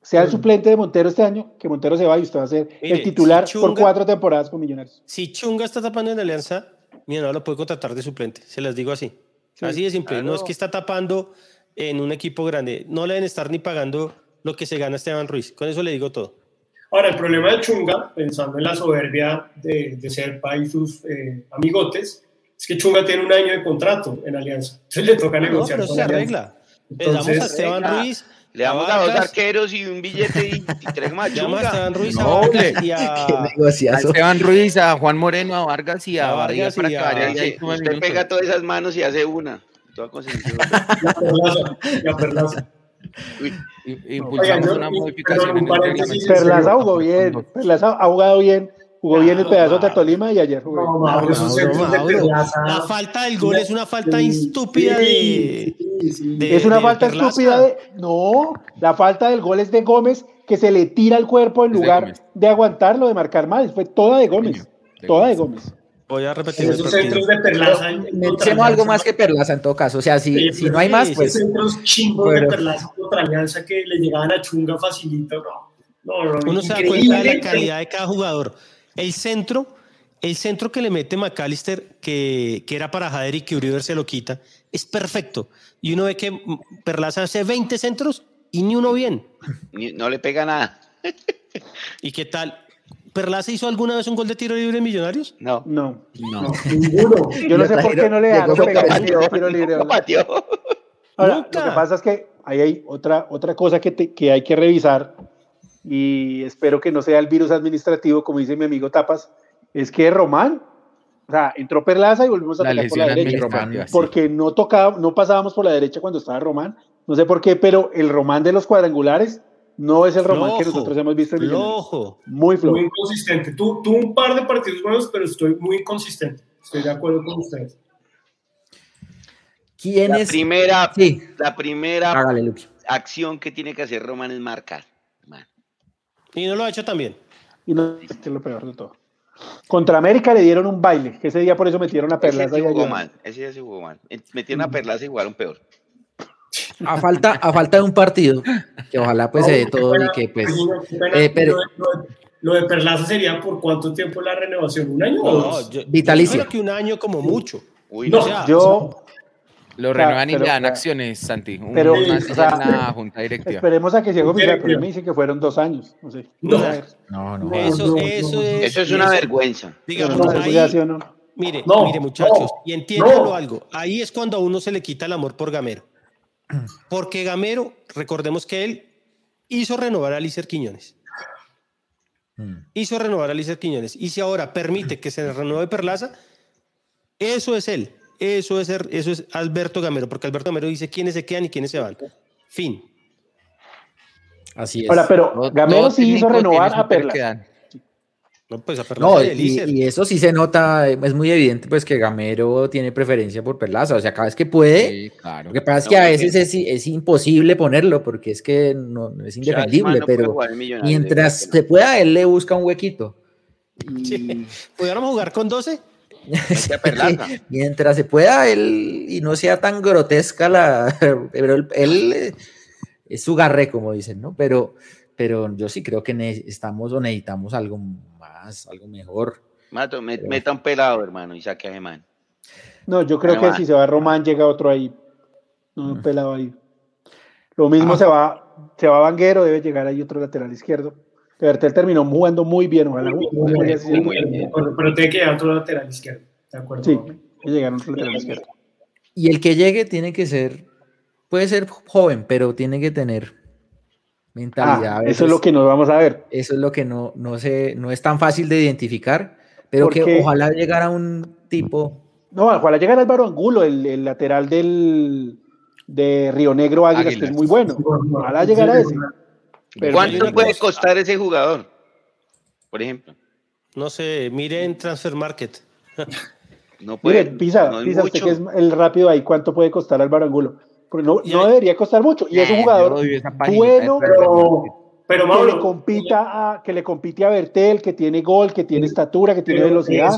sea el suplente de Montero este año, que Montero se va y usted va a ser Mire, el titular si por Chunga- cuatro temporadas con Millonarios. Si Chunga está tapando en Alianza, mira, no lo puede contratar de suplente. Se las digo así. Sí, así de simple. No es que está tapando en un equipo grande. No le deben estar ni pagando lo que se gana Esteban Ruiz. Con eso le digo todo. Ahora, el problema de Chunga, pensando en la soberbia de, de Serpa y sus eh, amigotes, es que Chunga tiene un año de contrato en Alianza. Entonces le toca No, negociar pero con se Alianza. arregla. Le damos a Entonces, Esteban venga, Ruiz. Le damos a dos Vargas, arqueros y un billete y, y traemos a le damos a chunga. Esteban Ruiz, a No, y a, A. Esteban Ruiz, a Juan Moreno, a Vargas y a, A Vargas para y que a- vaya Usted, minutos. pega todas esas manos y hace una. Te va a conseguir otra. Y a Perlaza, y a Perlaza. Uy, I- Impulsamos yo- una modificación en el. Perlaza jugó bien, Perlaza ha jugado bien, jugó bien el No, pedazo de. Tolima y ayer jugó bien. No, Mauro, esos Mauro, centros de Mauro. Perlaza. La falta del gol es una falta Sí, estúpida de, sí, sí. de- Es una de falta Perlaza. estúpida de. No, la falta del gol es de Gómez que se le tira al cuerpo en de lugar de, aguantarlo, de marcar mal. Fue toda de Gómez. de toda de Gómez. Gómez. Voy a repetir esos centros de Perlaza. en- en Merecemos algo más que Perlaza en todo caso. O sea, si, Sí, si no hay más, sí, pues. Esos centros chimbos Pero- de Perlaza contra Alianza que le llegaban a Chunga facilito. No, no, no, Uno se da increíble. cuenta de la calidad de cada jugador. El centro el centro que le mete McAllister, que, que era para Jader y que Uribe se lo quita, es perfecto. Y uno ve que Perlaza hace 20 centros y ni uno bien. no le pega nada. ¿Y qué tal? ¿Perlaza hizo alguna vez un gol de tiro libre en Millonarios? No. No. No. Ninguno. Yo no sé por qué no le dan tiro libre. Ahora, lo que pasa es que ahí hay otra, otra cosa que, que hay que revisar y espero que no sea el virus administrativo, como dice mi amigo Tapas, es que Román, o sea, entró Perlaza y volvimos a tocar por la derecha, porque no tocaba, no pasábamos por la derecha cuando estaba Román, no sé por qué, pero el Román de los cuadrangulares no es el Román que nosotros hemos visto en flojo. Muy flojo. Muy inconsistente. Tuvo un par de partidos buenos, pero estoy muy inconsistente. Estoy de acuerdo con ustedes. ¿Quién la Primera, sí. La primera acción que tiene que hacer Román es marcar. Y no lo ha hecho también. Y no es lo peor de todo. Contra América le dieron un baile, que ese día por eso metieron a Perlaza. Ese, jugó mal, ese día se jugó mal. Metieron a Perlaza y jugaron peor. A falta, a falta de un partido, que ojalá pues se dé todo y que pues... Eh, pero, lo, de, Perlaza sería por cuánto tiempo la renovación, ¿un año o dos? Vitalicio. creo que un año como mucho. Uy, no, yo, lo renuevan y le dan acciones, Santi. Pero, una, junta directiva. Esperemos a que se oficial, pero me dice que fueron dos años. No, sé. no, no, Eso, eso, es, eso es una vergüenza. Digamos, mire, mire, muchachos, y entiéndalo algo. Ahí es cuando a uno se le quita el amor por Gamero. Porque Gamero, recordemos que él hizo renovar a Lícer Quiñones. Hmm. Hizo renovar a Lícer Quiñones. Y si ahora permite que se renueve Perlaza, eso es él. Eso es, eso es Alberto Gamero, porque Alberto Gamero dice quiénes se quedan y quiénes se van. Fin. Así es. Ahora, pero Gamero sí hizo renovar a Perla. No, pues a no y, eso sí se nota, es muy evidente pues que Gamero tiene preferencia por Perlaza, o sea, cada vez que puede, lo que pasa es que a veces es, es, imposible ponerlo porque es que no, es indefendible, pero mientras se pueda, él le busca un huequito. Y... ¿Pudiéramos jugar con 12? Mientras se pueda, él, y no sea tan grotesca la. Pero él, eh, es su garre, como dicen, ¿no? Pero, pero yo sí creo que necesitamos o necesitamos algo más, algo mejor. Mato, meta un pelado, hermano, y saque a Gemán. No, yo creo que si se va Román, llega otro ahí. No, un pelado ahí. Lo mismo se va, se va Vanguero, debe llegar ahí otro lateral izquierdo. Bertel terminó jugando muy bien, ojalá. Muy, bien, pero, tiene que llegar otro lateral izquierdo, ¿de acuerdo? Sí, llegaron otro lateral izquierdo. Y el que llegue tiene que ser, puede ser joven, pero tiene que tener mentalidad. Ah, eso es lo que nos vamos a ver. Eso es lo que no, no, sé, no es tan fácil de identificar, pero que ojalá llegara un tipo. No, ojalá llegara Álvaro Angulo, el, el lateral del de Río Negro Águilas, que es muy bueno. Ojalá llegara ese. ¿Cuánto puede costar ese jugador? Por ejemplo. No sé, mire en Transfer Market. no puede. Mire, Pisa, Pisa usted que es el rápido ahí, ¿cuánto puede costar Álvaro Angulo? Porque no, no debería costar mucho. Y es un jugador bueno, pero, pero que, le compita a, que le compite a Bertel, que tiene gol, que tiene estatura, que tiene velocidad.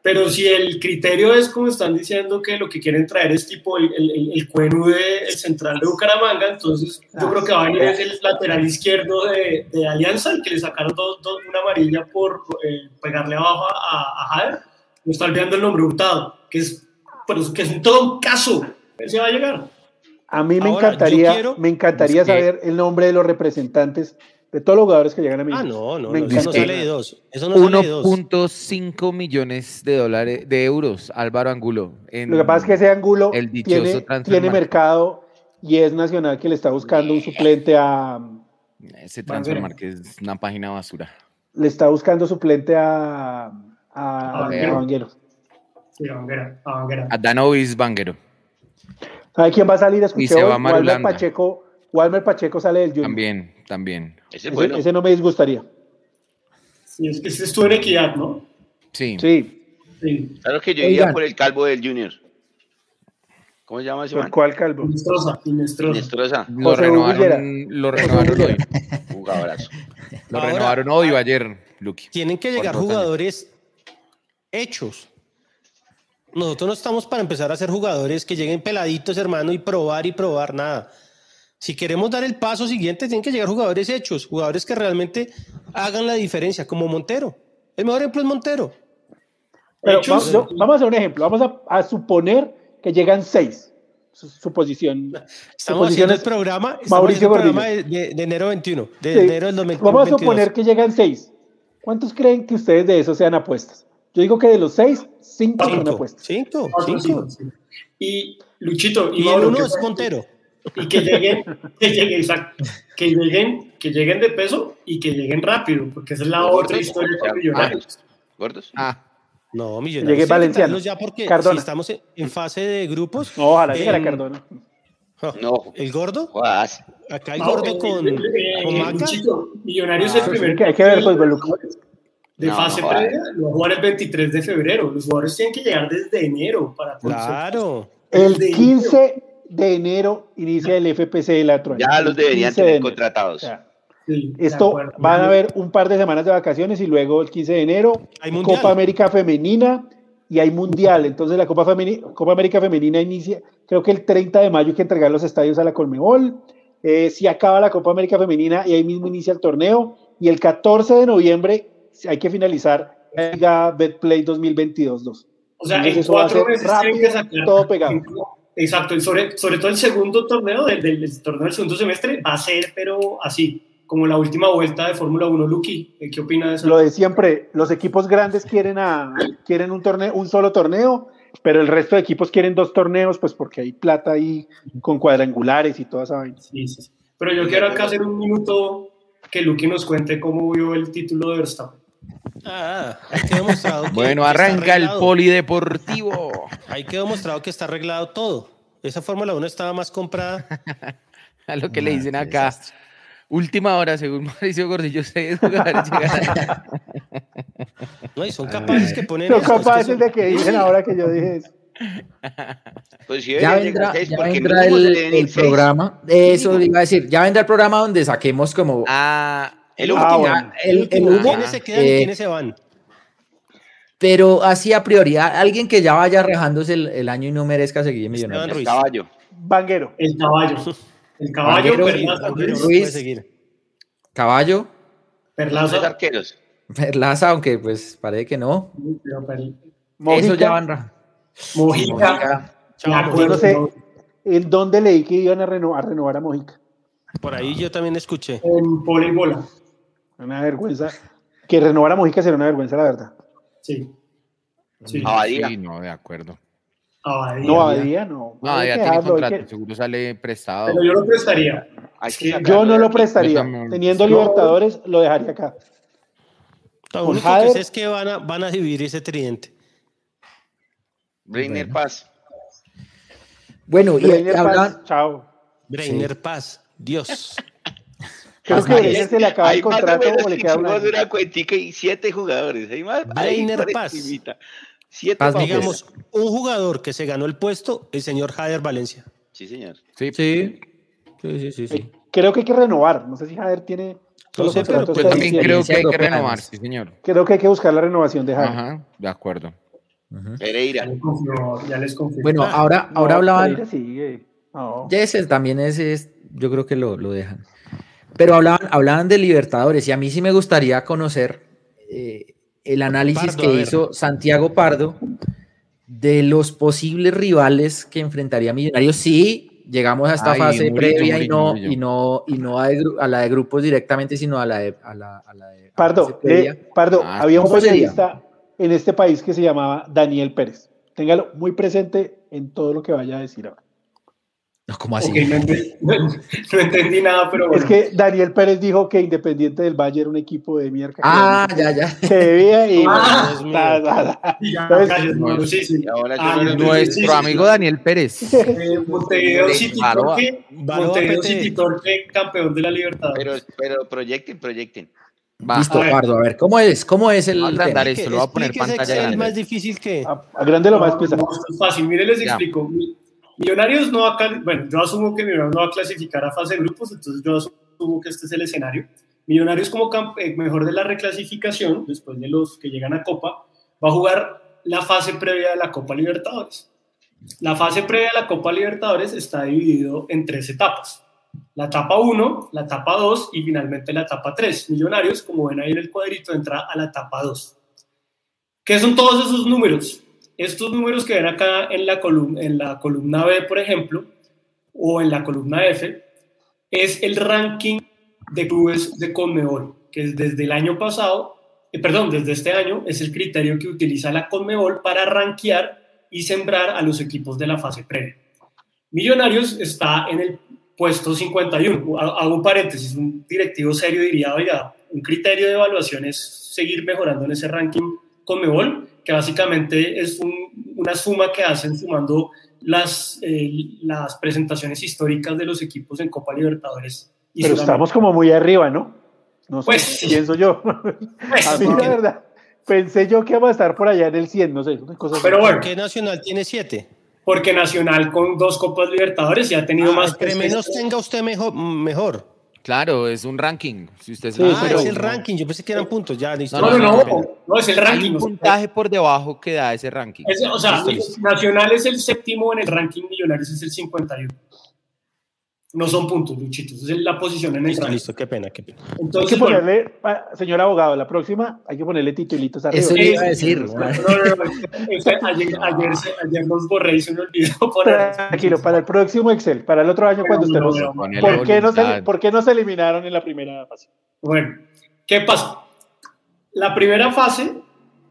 Pero si el criterio es como están diciendo que lo que quieren traer es tipo el, el, el cueno de el central de Bucaramanga, entonces yo creo que va a venir es el lateral izquierdo de, de Alianza, el que le sacaron dos, dos, una amarilla por eh, pegarle abajo a, a Jader. Me está olvidando el nombre Hurtado, que es, pero que es un todo un caso. Ese va a llegar. A mí me encantaría, me encantaría saber el nombre de los representantes de todos los jugadores que llegan a mí. Ah, no, no, no eso no sale de dos. Eso no 1.5 millones de dólares, de euros, Álvaro Angulo. Lo que pasa es que ese Angulo tiene, tiene mercado y es Nacional que le está buscando un suplente a... Ese transfer que es una página basura. Le está buscando suplente a... A, a Vanguero. Sí, a Vanguero. A, Danovis Vanguero. ¿Sabe quién va a salir? Escuché y se va Walmer Pacheco Walmer Pacheco sale del Junior. También, también. Ese, ese, no me disgustaría. Sí, es que ese estuvo en equidad, ¿no? Sí. Sí. Claro que yo iría por el calvo del Junior. ¿Cómo se llama ese man? ¿Cuál calvo? Inestrosa. Inestrosa. Lo renovaron, lo renovaron hoy. Jugadorazo. Lo renovaron hoy o ayer, Lucky. Tienen que llegar jugadores hechos. Nosotros no estamos para empezar a ser jugadores que lleguen peladitos, hermano, y probar y probar nada. Si queremos dar el paso siguiente, tienen que llegar jugadores hechos, jugadores que realmente hagan la diferencia, como Montero. El mejor ejemplo es Montero. Pero vamos, vamos, a hacer un ejemplo. Vamos a, suponer que llegan seis. Suposición. Estamos haciendo el programa, Mauricio el programa de, enero 21. De enero del 2022. Vamos a suponer que llegan seis. ¿Cuántos creen que ustedes de eso sean apuestas? Yo digo que de los seis, cinco, son apuestas. Cinco, cinco. Y Luchito, y, uno es Montero. Y que lleguen, que lleguen, que lleguen, que lleguen de peso y que lleguen rápido, porque esa es la otra historia con Millonarios. ¿Gordos? Ah. No, Millonarios. Llegué Valenciano. Ya porque si estamos en fase de grupos. No, ojalá llegue la Cardona. No. ¿El gordo? Acá el gordo con, eh, con Maca. Millonarios es el primer. Que hay que ver, pues, de fase previa, lo va a jugar el 23 de febrero. Los jugadores tienen que llegar desde enero para Claro. El 15 de enero inicia el FPC de la Ya los deberían tener contratados. Esto van a haber un par de semanas de vacaciones y luego el 15 de enero Copa América Femenina y hay Mundial. Entonces la Copa, Copa América Femenina inicia, creo que el 30 de mayo hay que entregar los estadios a la Colmebol. Eh, si acaba la Copa América Femenina y ahí mismo inicia el torneo. Y el 14 de noviembre hay que finalizar Liga Betplay 2022-2. O sea, en cuatro meses rápido, todo pegado. Exacto, y sobre, sobre todo el segundo torneo del, del, torneo del segundo semestre va a ser, pero así, como la última vuelta de Fórmula 1, Lucky. ¿Qué opina de eso? Lo de siempre, los equipos grandes quieren, a, quieren un, torneo, un solo torneo, pero el resto de equipos quieren dos torneos, pues porque hay plata ahí con cuadrangulares y toda esa vaina. Sí, sí. Pero yo quiero acá hacer un minuto que Lucky nos cuente cómo vio el título de Verstappen. Ah, hay que demostrado bueno, arranca el polideportivo. Hay que demostrado que está arreglado todo. Esa Fórmula 1 estaba más comprada. A lo que le dicen acá. Última hora, según Mauricio Gordillo, seis jugadores No, y son capaces que ponen. Son capaces de que dicen ahora que yo dije eso. Pues ya vendrá, ya vendrá el, el programa. Eso iba a decir. Ya vendrá el programa donde saquemos como. Ah, el último. Ah, el, el, ¿Quiénes se quedan y eh, quiénes se van? Pero así a priori, alguien que ya vaya rajándose el, el año y no merezca seguir en Millonarios. El caballo. Banguero. El caballo. El caballo, Perlaza. Ruiz. Caballo. Perlaza. arqueros. Perlaza, aunque pues parece que no. Mojica. Eso ya van rajando. Mojica. Yo no sé en dónde leí que iban a renovar, a renovar a Mojica. Por ahí yo también escuché. En bola. Una vergüenza. Que renovar a Mojica será una vergüenza, la verdad. Sí. sí. Abadía. Sí, no, de acuerdo. Abadía. No, Abadía no. No, Abadía tiene contrato, seguro sale prestado. Pero yo lo prestaría. yo no lo prestaría. Teniendo Libertadores, lo dejaría acá. Lo único que sé es que van a, van a dividir ese tridente. Breiner Paz. Bueno, y Breiner Paz, chao. Breiner Paz, Dios. Creo que ese se le acaba el contrato o le queda una. una cuentica y siete jugadores. Hay más. Brainer Paz. Siete Paz, digamos, un jugador que se ganó el puesto, el señor Jader Valencia. Sí, señor. Sí, sí. Sí, sí, sí, eh, creo que hay que renovar. No sé si Jader tiene. No sé, pero pues también creo que hay que renovar, sí, señor. Creo que hay que buscar la renovación de Jader. Ajá, de acuerdo. Pereira. Ya les confío. Bueno, ahora, ahora hablaban. Pereira sigue. No. ese también ese es, yo creo que lo, lo dejan. Pero hablaban, hablaban de Libertadores y a mí sí me gustaría conocer eh, el análisis que hizo Santiago Pardo de los posibles rivales que enfrentaría Millonarios. Si llegamos a esta fase previa y no, y no, y no a, la de grupos directamente, sino a la de... A la, de Pardo, eh, Pardo ah, había un periodista en este país que se llamaba Daniel Pérez. Téngalo muy presente en todo lo que vaya a decir ahora. No, ¿cómo así? no, entendí nada, pero bueno. Es que Daniel Pérez dijo que Independiente del Valle era un equipo de mierda. Ah, ya, ya. Se debía y... Ah, nuestro amigo Daniel Pérez. Eh, Montevideo City Torque, Montevideo City Torque, campeón de la Libertad. Pero, pero proyecten, proyecten. Listo, Pardo, a ver, ¿cómo es? ¿Cómo es el andar esto? Lo voy a poner pantalla Es más difícil que... A, a grande lo más pesado. Es fácil, mire, les explico. Millonarios no va a, bueno, yo asumo que Millonarios no va a clasificar a fase de grupos, entonces yo asumo que este es el escenario. Millonarios como eh, mejor de la reclasificación, después de los que llegan a Copa, va a jugar la fase previa de la Copa Libertadores. La fase previa de la Copa Libertadores está dividido en tres etapas. La etapa 1, la etapa 2 y finalmente la etapa 3. Millonarios, como ven ahí en el cuadrito, entra a la etapa 2. ¿Qué son todos esos números? Estos números que ven acá en la, columna, en la columna B, por ejemplo, o en la columna F, es el ranking de clubes de Conmebol, que es desde el año pasado, eh, perdón, desde este año, es el criterio que utiliza la Conmebol para rankear y sembrar a los equipos de la fase previa. Millonarios está en el puesto 51. Hago un paréntesis, un directivo serio diría, oiga, un criterio de evaluación es seguir mejorando en ese ranking Conmebol, que básicamente es una suma que hacen sumando las, eh, las presentaciones históricas de los equipos en Copa Libertadores. Pero estamos como muy arriba, ¿no? No sé, pues, pienso yo. Pues, a mí, la verdad, pensé yo que iba a estar por allá en el 100, no sé. Pero bueno. ¿Por qué Nacional tiene 7? Porque Nacional con dos Copas Libertadores ya ha tenido ah, más. Entre menos tenga usted mejor. mejor. Claro, es un ranking. Si usted ah, es el ranking. Yo pensé que eran puntos. Ya, listo. No, no, no, no, es el ranking. Hay un puntaje por debajo que da ese ranking. o sea, Nacional es el séptimo en el ranking Millonarios, es el 51. No son puntos, Luchitos, es la posición en el Listo, listo, qué pena, qué pena. Entonces, hay que ponerle, señor abogado, la próxima hay que ponerle titulitos arriba. Eso iba a decir. No, no, no, ayer, ayer, ayer, nos borré y se me olvidó poner. Tranquilo, para el próximo Excel, para el otro año cuando estemos. ¿Por, qué no se, ¿Por qué no se eliminaron en la primera fase? Bueno, ¿qué pasa? La primera fase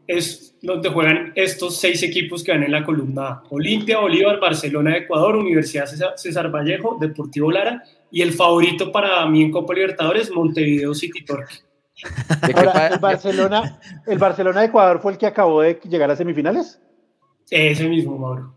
es donde juegan estos seis equipos que van en la columna Olimpia, Bolívar, Barcelona, Ecuador, Universidad César, Vallejo, Deportivo Lara y el favorito para mí en Copa Libertadores, Montevideo City Torque. el Barcelona, el Barcelona de Ecuador fue el que acabó de llegar a semifinales. Ese mismo, Mauro.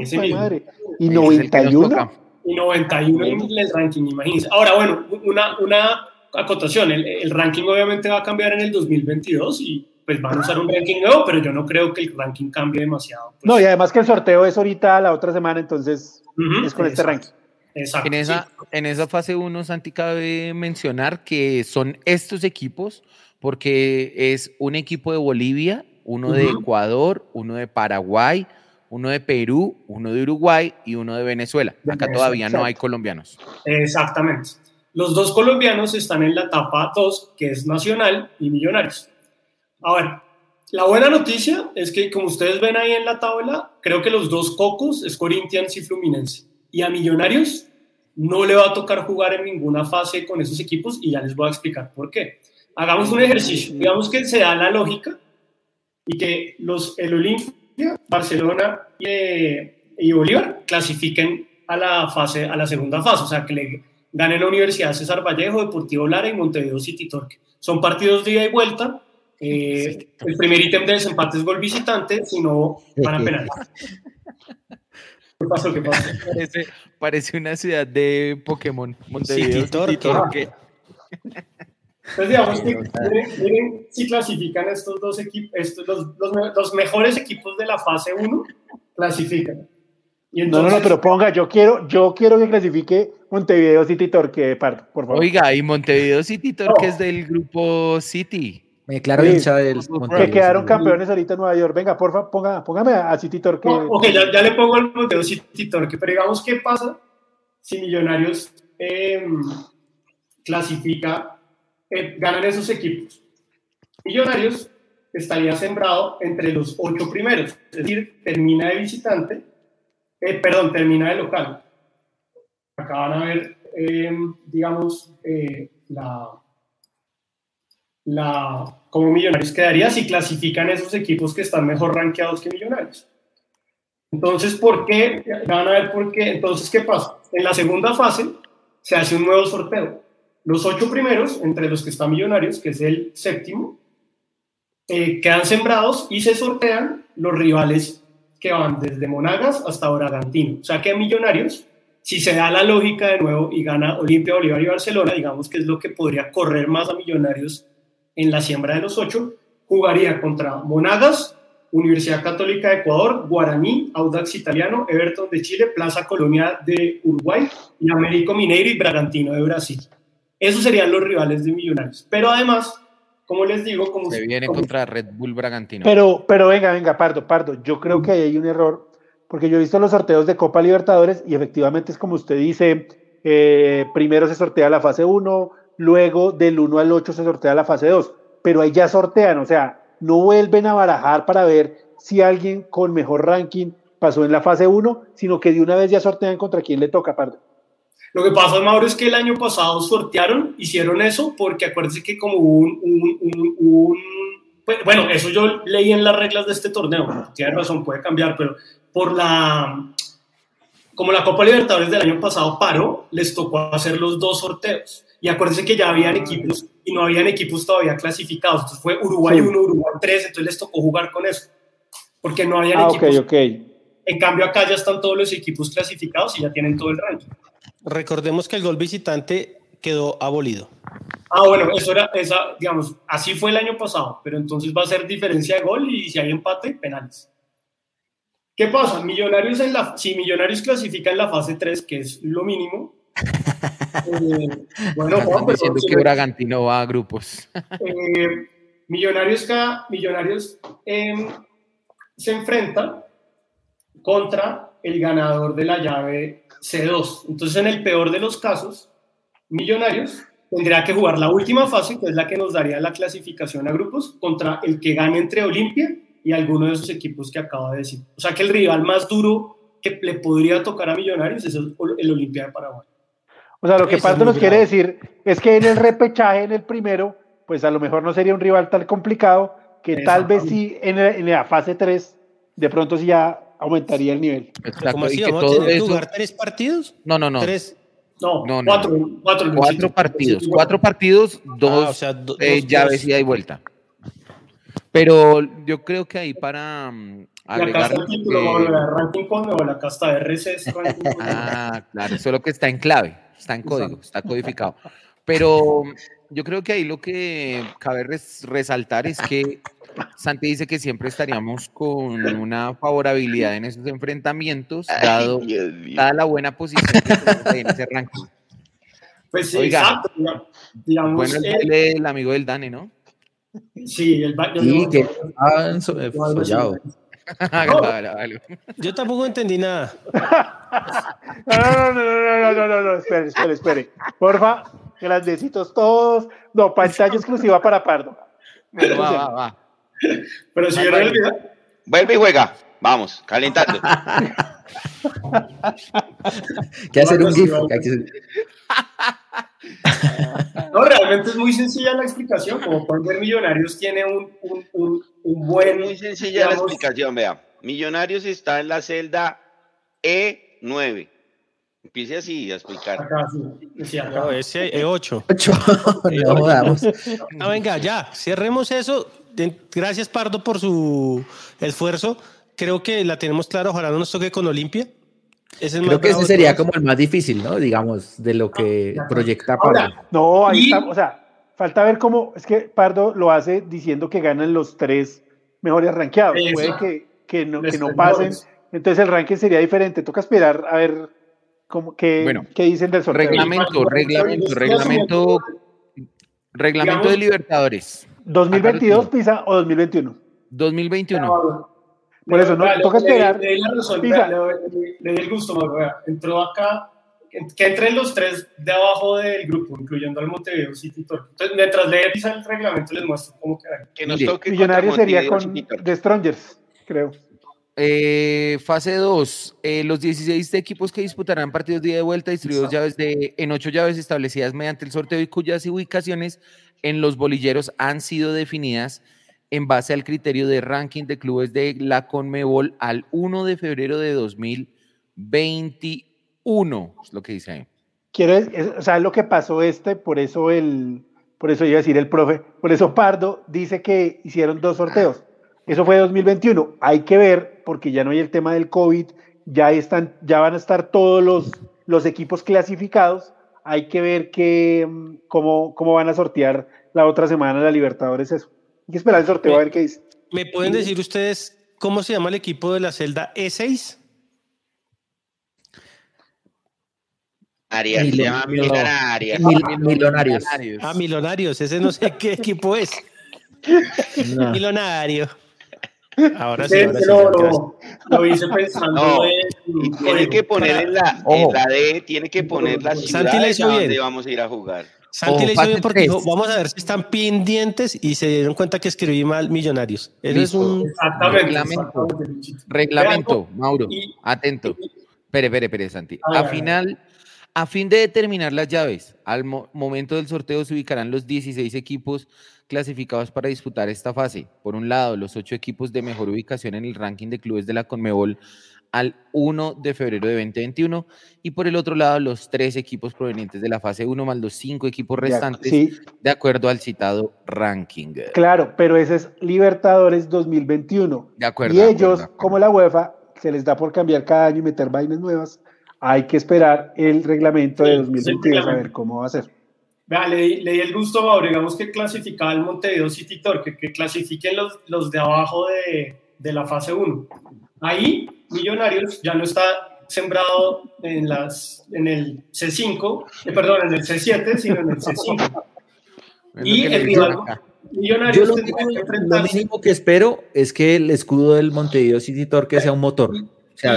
Ese mismo. Madre. Y 91. Y 91 en el ranking, imagínense. Ahora, bueno, una, una acotación. El, el ranking obviamente va a cambiar en el 2022 y pues van a usar un ranking nuevo, pero yo no creo que el ranking cambie demasiado. Pues. No, y además que el sorteo es ahorita la otra semana, entonces es con este ranking. Exacto. En esa, en esa fase 1, Santi, cabe mencionar que son estos equipos, porque es un equipo de Bolivia, uno de Ecuador, uno de Paraguay, uno de Perú, uno de Uruguay y uno de Venezuela. Acá todavía no hay colombianos. Exactamente. Los dos colombianos están en la etapa 2, que es Nacional y Millonarios. Ahora, la buena noticia es que, como ustedes ven ahí en la tabla, creo que los dos cocos es Corinthians y Fluminense. Y a Millonarios no le va a tocar jugar en ninguna fase con esos equipos y ya les voy a explicar por qué. Hagamos un ejercicio. Digamos que se da la lógica y que los, el Olimpia, Barcelona y, y Bolívar clasifiquen a la, fase, a la segunda fase, o sea, que le ganen la Universidad César Vallejo, Deportivo Lara y Montevideo City Torque. Son partidos de ida y vuelta eh, el primer ítem de desempate es gol visitante, si no, van a penal. ¿Qué pasó? ¿Qué pasó? Parece, una ciudad de Pokémon. Montevideo. Entonces, digamos que miren, si clasifican estos dos equipos, estos, los, los, mejores equipos de la fase 1, clasifican. Y no, no, no, pero ponga, yo quiero, yo quiero que clasifique Montevideo City Torque, por favor. Oiga, y Montevideo City Torque es del grupo City. Me declaro hincha del Que quedaron campeones ahorita en Nueva York. Venga, porfa, ponga, póngame a City Torque. ok, ya, le pongo el Monteo City Torque, pero digamos, ¿qué pasa si Millonarios em, clasifica, eh, ganan esos equipos? Millonarios estaría sembrado entre los ocho primeros, es decir, termina de visitante, eh, perdón, termina de local. Acá van a ver, em, digamos, eh, la la, como Millonarios quedaría si clasifican esos equipos que están mejor rankeados que Millonarios. Entonces, ¿por qué? Van a ver por qué. Entonces, ¿qué pasa? En la segunda fase se hace un nuevo sorteo. Los ocho primeros, entre los que están Millonarios, que es el séptimo, eh, quedan sembrados y se sortean los rivales que van desde Monagas hasta Bragantino. O sea que Millonarios, si se da la lógica de nuevo y gana Olimpia, Bolívar y Barcelona, digamos que es lo que podría correr más a Millonarios en la siembra de los ocho, jugaría contra Monagas, Universidad Católica de Ecuador, Guaraní, Audax Italiano, Everton de Chile, Plaza Colonia de Uruguay y Américo Mineiro y Bragantino de Brasil. Esos serían los rivales de Millonarios. Pero además, como les digo, como se viene contra Red Bull Bragantino. Pero, pero venga, venga, Pardo, Pardo, yo creo que hay un error, porque yo he visto los sorteos de Copa Libertadores y efectivamente es como usted dice, eh, primero se sortea la fase 1, luego del 1 al 8 se sortea la fase 2, pero ahí ya sortean, o sea, no vuelven a barajar para ver si alguien con mejor ranking pasó en la fase 1, sino que de una vez ya sortean contra quién le toca, Pardo. Lo que pasa, Mauro, es que el año pasado sortearon, hicieron eso, porque acuérdense que como un, un, un, pues, bueno, eso yo leí en las reglas de este torneo, tiene razón, puede cambiar, pero por la, como la Copa Libertadores del año pasado paró, les tocó hacer los dos sorteos. Y acuérdense que ya habían equipos y no habían equipos todavía clasificados. Entonces fue Uruguay 1, Uruguay 3, entonces les tocó jugar con eso. Porque no habían ah, equipos. Ok, ok. En cambio, acá ya están todos los equipos clasificados y ya tienen todo el ranking. Recordemos que el gol visitante quedó abolido. Ah, bueno, eso era, esa, digamos, así fue el año pasado, pero entonces va a ser diferencia de gol y si hay empate, penales. ¿Qué pasa? Millonarios en la, si Millonarios clasifica en la fase 3, que es lo mínimo. Eh, bueno, Juan, pero, diciendo que Bragantino va a grupos. eh, millonarios, cada, millonarios eh, se enfrenta contra el ganador de la llave C2. Entonces, en el peor de los casos, Millonarios tendría que jugar la última fase, que es la que nos daría la clasificación a grupos, contra el que gane entre Olimpia y alguno de esos equipos que acaba de decir. O sea que el rival más duro que le podría tocar a Millonarios es el, Olimpia de Paraguay. O sea, lo que Pardo nos quiere decir es que en el repechaje, en el primero, pues a lo mejor no sería un rival tan complicado, que tal vez sí en, en la fase 3, de pronto sí ya aumentaría el nivel. Exacto. ¿Cómo así? ¿Y que ¿Vamos todo a eso... jugar tres partidos? No, no, no. Tres. No, no, cuatro, no. cuatro, cuatro partidos. Cuatro partidos, dos, ah, o sea, do, eh, llaves y vuelta. Pero yo creo que ahí para agregar... La título, que... la ranking con, o la casta RCS. ah, claro, solo que está en clave, está en código, Exacto. está codificado. Pero yo creo que ahí lo que cabe res resaltar es que Santi dice que siempre estaríamos con una favorabilidad en esos enfrentamientos, dado Ay, dada la buena posición que en ese ranking. Pues sí, Oiga, exacto. Digamos, bueno, el baile del amigo del Dane, ¿no? Sí, el baile. Sí, que han Yo tampoco entendí nada. no, no, no, no, no, no, no, espere, espere, espere. Porfa, grandecitos todos. No, pantalla exclusiva para Pardo. Bueno, va, va, va. Pero si yo no olvido. Vuelve y juega. Vamos, calentando. que hacer un GIF. No, realmente es muy sencilla la explicación. Como pueden ver, Millonarios tiene un, un, un, un buen. Muy sencilla digamos, la explicación, vea. Millonarios está en la celda E9. Empiece así a explicar. Acá, sí. acá. No, ese E8. 8. no, vamos. No, venga, ya, cerremos eso. Gracias, Pardo, por su esfuerzo. Creo que la tenemos clara. Ojalá no nos toque con Olimpia. Es el Creo que ese sería como el más difícil, ¿no? Digamos, de lo que proyecta Pardo. No, ahí está. O sea, falta ver cómo. Es que Pardo lo hace diciendo que ganan los tres mejores rankeados. Eso. Puede que, que no, que no pasen. Entonces el ranking sería diferente. Toca esperar a ver cómo, qué, bueno, qué dicen del sorteo. Reglamento, reglamento, reglamento, reglamento de Libertadores. 2022 Pisa o 2021. 2021. Por eso, no vale, toca esperar. Le, le, le, razón, le, le, di el gusto, entró acá, que entren los tres de abajo del grupo, incluyendo al Montevideo City Torque. Entonces, mientras le el reglamento, les muestro cómo queda. Que nos toque Millonario sería con The Strongers, creo. Eh, fase 2. Eh, los 16 equipos que disputarán partidos de ida y vuelta distribuidos llaves de, en ocho llaves establecidas mediante el sorteo y cuyas ubicaciones en los bolilleros han sido definidas en base al criterio de ranking de clubes de la Conmebol al 1 de febrero de 2021, es lo que dice ahí. Quiero, o sea, lo que pasó este, por eso el, por eso iba a decir el profe, por eso Pardo dice que hicieron dos sorteos. Eso fue 2021. Hay que ver, porque ya no hay el tema del COVID, ya están, ya van a estar todos los, los equipos clasificados. Hay que ver que, cómo, cómo van a sortear la otra semana la Libertadores eso. Hay que esperar el sorteo me, a ver qué dice. ¿Me pueden decir ustedes cómo se llama el equipo de la celda E6? Arias, Mil se llama Milonarios. Mil Milonarios. Ah, Milonarios, ese no sé qué equipo es. No. Milonario. Ahora sí, ahora sí lo, lo, lo, hice pensando no, en, y tiene que poner en la, en la D, tiene que poner la ciudad donde vamos a ir a jugar. Santi le hizo bien porque dijo, vamos a ver si están pendientes y se dieron cuenta que escribí mal Millonarios. Eso es un reglamento. Reglamento, Mauro. atento. Espere, espere, espere, Santi. A final, a fin de determinar las llaves, al momento del sorteo se ubicarán los 16 equipos clasificados para disputar esta fase. Por un lado, los ocho equipos de mejor ubicación en el ranking de clubes de la Conmebol al 1 de febrero de 2021 y por el otro lado los tres equipos provenientes de la fase 1 más los cinco equipos restantes de acuerdo al citado ranking. Claro, pero ese es Libertadores 2021. De acuerdo. Y ellos, como la UEFA, se les da por cambiar cada año y meter vainas nuevas, hay que esperar el reglamento de 2022 a ver cómo va a ser. Vea, leí, el gusto, Mauro, digamos que clasificaba el Montevideo City Torque, que clasifiquen los, los de abajo de, de la fase 1. Ahí Millonarios ya no está sembrado en, las, en el C5, eh, perdón, en el C7, sino en el C5. y el rival Millonarios lo, lo, mínimo que espero es que el escudo del Montevideo City Torque sea un motor.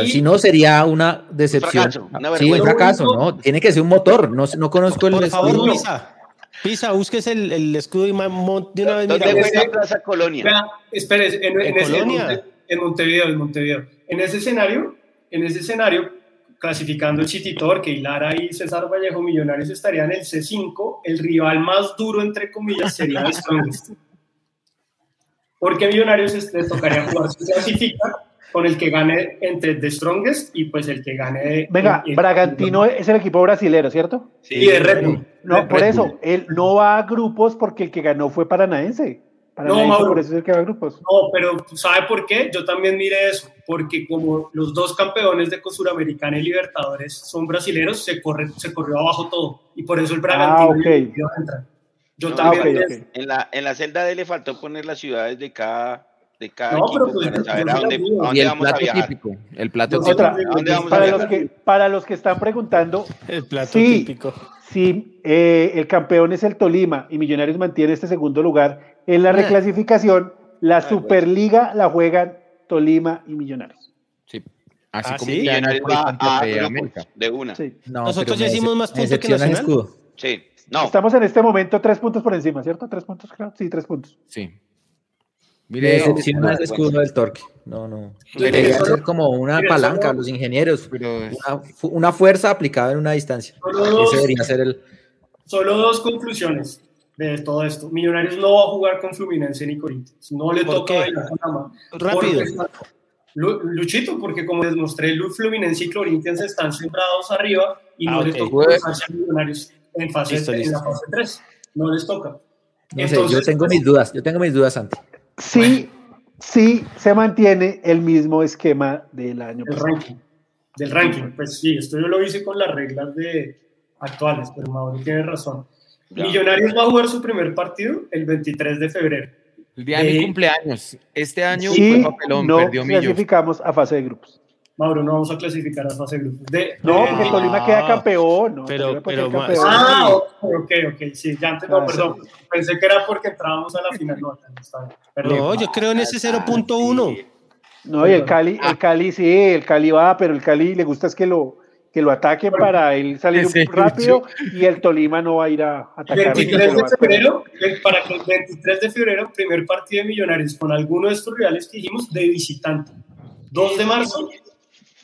Si no sería una decepción. sí, un fracaso, ¿no? Tiene que ser un motor. No, no conozco el Por favor, Pisa, Pisa, busques el, el escudo y de una vez. ¿Dónde fue Plaza Colonia? Espere, en, en, Colonia? en Montevideo, en Montevideo. En ese escenario, en ese escenario, clasificando el City que Hilara y César Vallejo Millonarios estarían en el C5, el rival más duro, entre comillas, sería el Strongest. Porque Millonarios les tocaría jugar si clasifica con el que gane entre The Strongest y pues el que gane. Venga, Bragantino es el equipo brasilero, ¿cierto? Sí, de Red Bull. No, por eso, él no va a grupos porque el que ganó fue Paranaense no, Mauro, No, pero ¿sabe por qué? Yo también mire eso, porque como los dos campeones de Suramericana y Libertadores son brasileños, se, corre, se corrió abajo todo. Y por eso el Bragantino ah, okay. Yo ah, también. En, la, en la celda de le faltó poner las ciudades de cada, de cada no, equipo pero pues, para saber a dónde, a dónde vamos a viajar. Típico, el plato típico. ¿A dónde vamos para, a los que, para los que están preguntando, el plato típico. Si eh, el campeón es el Tolima y Millonarios mantiene este segundo lugar, en la ah. reclasificación, la Superliga la juegan Tolima y Millonarios. Sí. Así ah, como ¿sí? Millonarios va a, América. De una. Sí. Nosotros ya hicimos más puntos que Nacional. Escudo. Sí. No. Estamos en este momento tres puntos por encima, ¿cierto? Tres puntos, creo. Sí, tres puntos. Sí. Mire, excepciona el escudo del torque. No, no. Debería ser como una palanca, los ingenieros, una, una, fuerza aplicada en una distancia. Ese debería ser el. Solo dos conclusiones de todo esto. Millonarios no va a jugar con Fluminense ni Corinthians. No le toca bailar con Rápido. Luchito, porque como les mostré, Fluminense y Corinthians están centrados arriba y no ah, les toca a Millonarios en, fase, en la fase 3. No les toca. No sé, yo tengo mis dudas, yo tengo mis dudas, Santi. Sí, sí se mantiene el mismo esquema del año pasado. Ranking, del ranking, pues sí, esto yo lo hice con las reglas de actuales, pero Mauro tiene razón. Millonarios va a jugar su primer partido el 23 de febrero. El día de mi cumpleaños. Este año fue papelón, no perdió clasificamos a fase de grupos. Mauro, no vamos a clasificar a fase de grupos. no, porque Tolima queda campeón. No, pero, pero Ah, ok, ok, sí, ya antes, no, ah, perdón. Pensé que era porque entrábamos a la final. No, no yo creo en ese 0.1. No, y el Cali, el Cali sí, el Cali va, pero el Cali le gusta es que lo, que lo ataquen para él salir un poco rápido y el Tolima no va a ir a atacar. 23 de febrero, para que el 23 de febrero, primer partido de Millonarios con alguno de estos rivales que dijimos de visitante. 2 de marzo,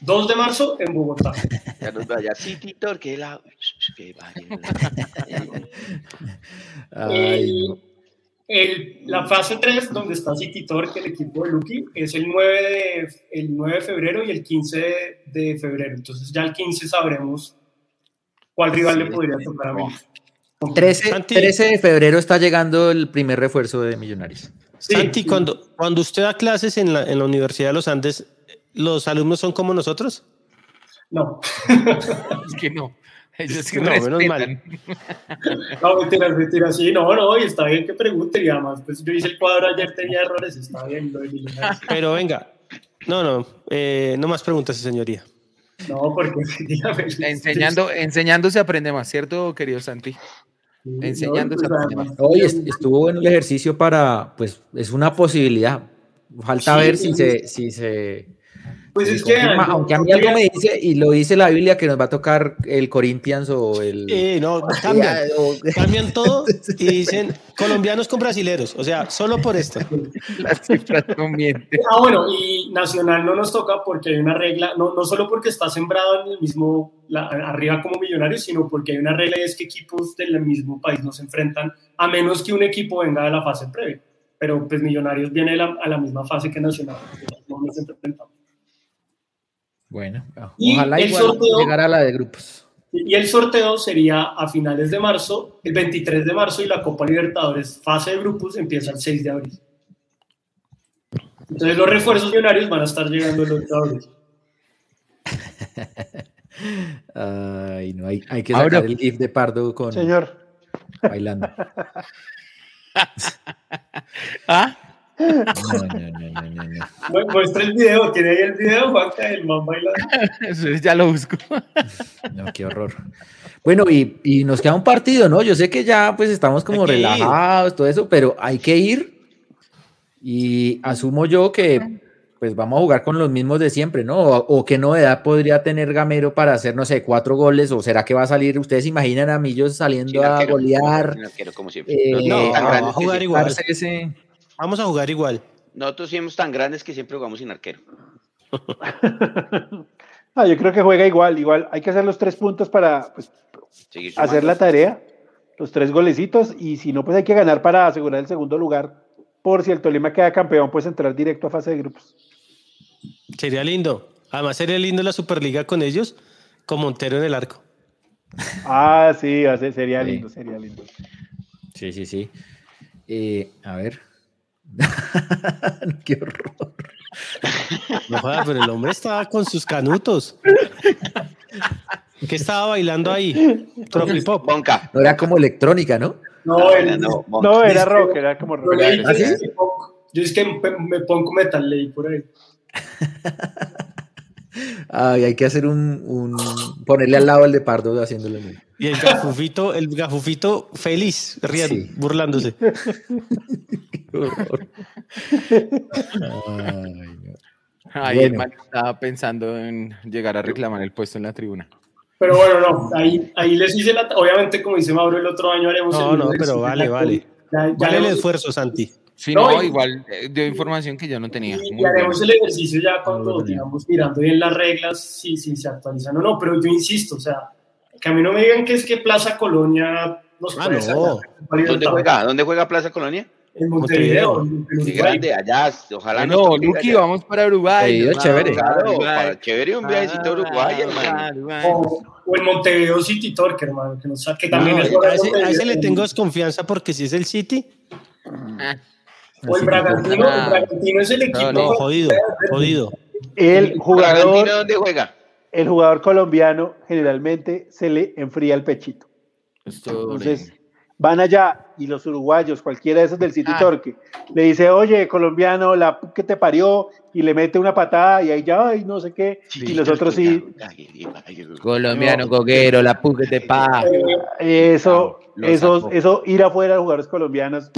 2 de marzo en Bogotá. Ya nos vaya City que la... Ay, el, la fase 3, donde está City que el equipo de Lucky, es el 9, de, el 9 de febrero y el 15 de, febrero. Entonces ya el 15 sabremos cuál rival le podría tocar a mí. 13, 13, de febrero está llegando el primer refuerzo de Millonarios. Santi, Cuando, cuando usted da clases en la, en la Universidad de los Andes, ¿los alumnos son como nosotros? No. es que no. Ellos no, menos mal. No, mentira, mentira, sí, no, no, y está bien que pregunte, y además, pues yo hice el cuadro ayer, tenía errores, está bien. Pero venga, no, no, eh, no más preguntas, señoría. No, porque enseñando, enseñando se aprende más, ¿cierto, querido Santi? Enseñando se pues, aprende más. Hoy estuvo en el ejercicio para, pues, es una posibilidad. Falta ver si se, si se Pues es que. aunque a mí algo me dice, y lo dice la Biblia, que nos va a tocar el Corinthians o el. Eh, no, cambian. cambian todo y dicen colombianos con brasileros. O sea, solo por esto. Las cifras Ah, bueno, y Nacional no nos toca porque hay una regla, no, no solo porque está sembrado en el mismo, arriba como Millonarios, sino porque hay una regla y es que equipos del mismo país no se enfrentan, a menos que un equipo venga de la fase previa. Pero pues Millonarios viene a la, misma fase que Nacional. No nos enfrentamos. Bueno, ojalá igual llegar a la de grupos. Y el sorteo sería a finales de marzo, el 23 de marzo, y la Copa Libertadores, fase de grupos, empieza el 6 de abril. Entonces los refuerzos millonarios van a estar llegando el 8 de abril. Ay, no, hay, hay que sacar el GIF de Pardo con. Señor. Bailando. ¿Ah? No, no, no, no, Muestra el video, tiene ahí el video, Juanca, el man bailando. ya lo busco. No, qué horror. Bueno, y, y, nos queda un partido, ¿no? Yo sé que ya pues estamos como relajados, todo eso, pero hay que ir. Y asumo yo que pues vamos a jugar con los mismos de siempre, ¿no? O, qué novedad podría tener Gamero para hacer, no sé, cuatro goles, o será que va a salir, ustedes imaginan a Millos saliendo a golear. no, a jugar igual. Vamos a jugar igual. Nosotros somos tan grandes que siempre jugamos sin arquero. ah, yo creo que juega igual, igual. Hay que hacer los tres puntos para pues, hacer la tarea, los tres golecitos, y si no, pues hay que ganar para asegurar el segundo lugar. Por si el Tolima queda campeón, pues entrar directo a fase de grupos. Sería lindo. Además, sería lindo la Superliga con ellos, con Montero en el arco. Ah, sí, sería lindo, sería lindo. Sí, sí, sí. Eh, a ver, Qué horror. No pero el hombre estaba con sus canutos. ¿Qué estaba bailando ahí? Tropipop. No era como electrónica, ¿no? No, era, no, no, era rock, era como rock. ¿Ah, Yo es que me pongo metal, leí por ahí. Ay, hay que hacer un, un, ponerle al lado al de Pardo haciéndole. Y el gafufito, el gafufito feliz, riendo, burlándose. Ay, el man estaba pensando en llegar a reclamar el puesto en la tribuna. Pero bueno, no, ahí, ahí les hice la. Obviamente, como dice Mauro, el otro año haremos. No, no, pero vale, vale. vale el esfuerzo, Santi. Sí, no, igual eh, dio información que yo no tenía. Y, haremos el ejercicio ya cuando, digamos, mirando bien las reglas, si, si se actualizan o no. Pero yo insisto, o sea, que a mí no me digan que es que Plaza Colonia nos ah, no. ¿Dónde juega? ¿Dónde juega Plaza Colonia? En Montevideo. Qué grande, allá, ojalá no. Luqui, vamos para Uruguay. Sí, chévere. Claro, para chévere un viajecito a Uruguay, hermano. O, el Montevideo City Torque, hermano, que, nos, que también es a, ese, a ese le tengo desconfianza porque si es el City. Ah. O el Bragantino, el Bragantino es el equipo. No, jodido, jodido. El jugador. ¿Dónde juega? El jugador colombiano generalmente se le enfría el pechito. Entonces, van allá y los uruguayos, cualquiera de esos del City ah. Torque, le dice, oye, colombiano, la que te parió, y le mete una patada y ahí ya, ay, no sé qué, y los otros sí. Colombiano, coquero, la que te pa. Eso, eso, eso, ir afuera a jugadores colombianos.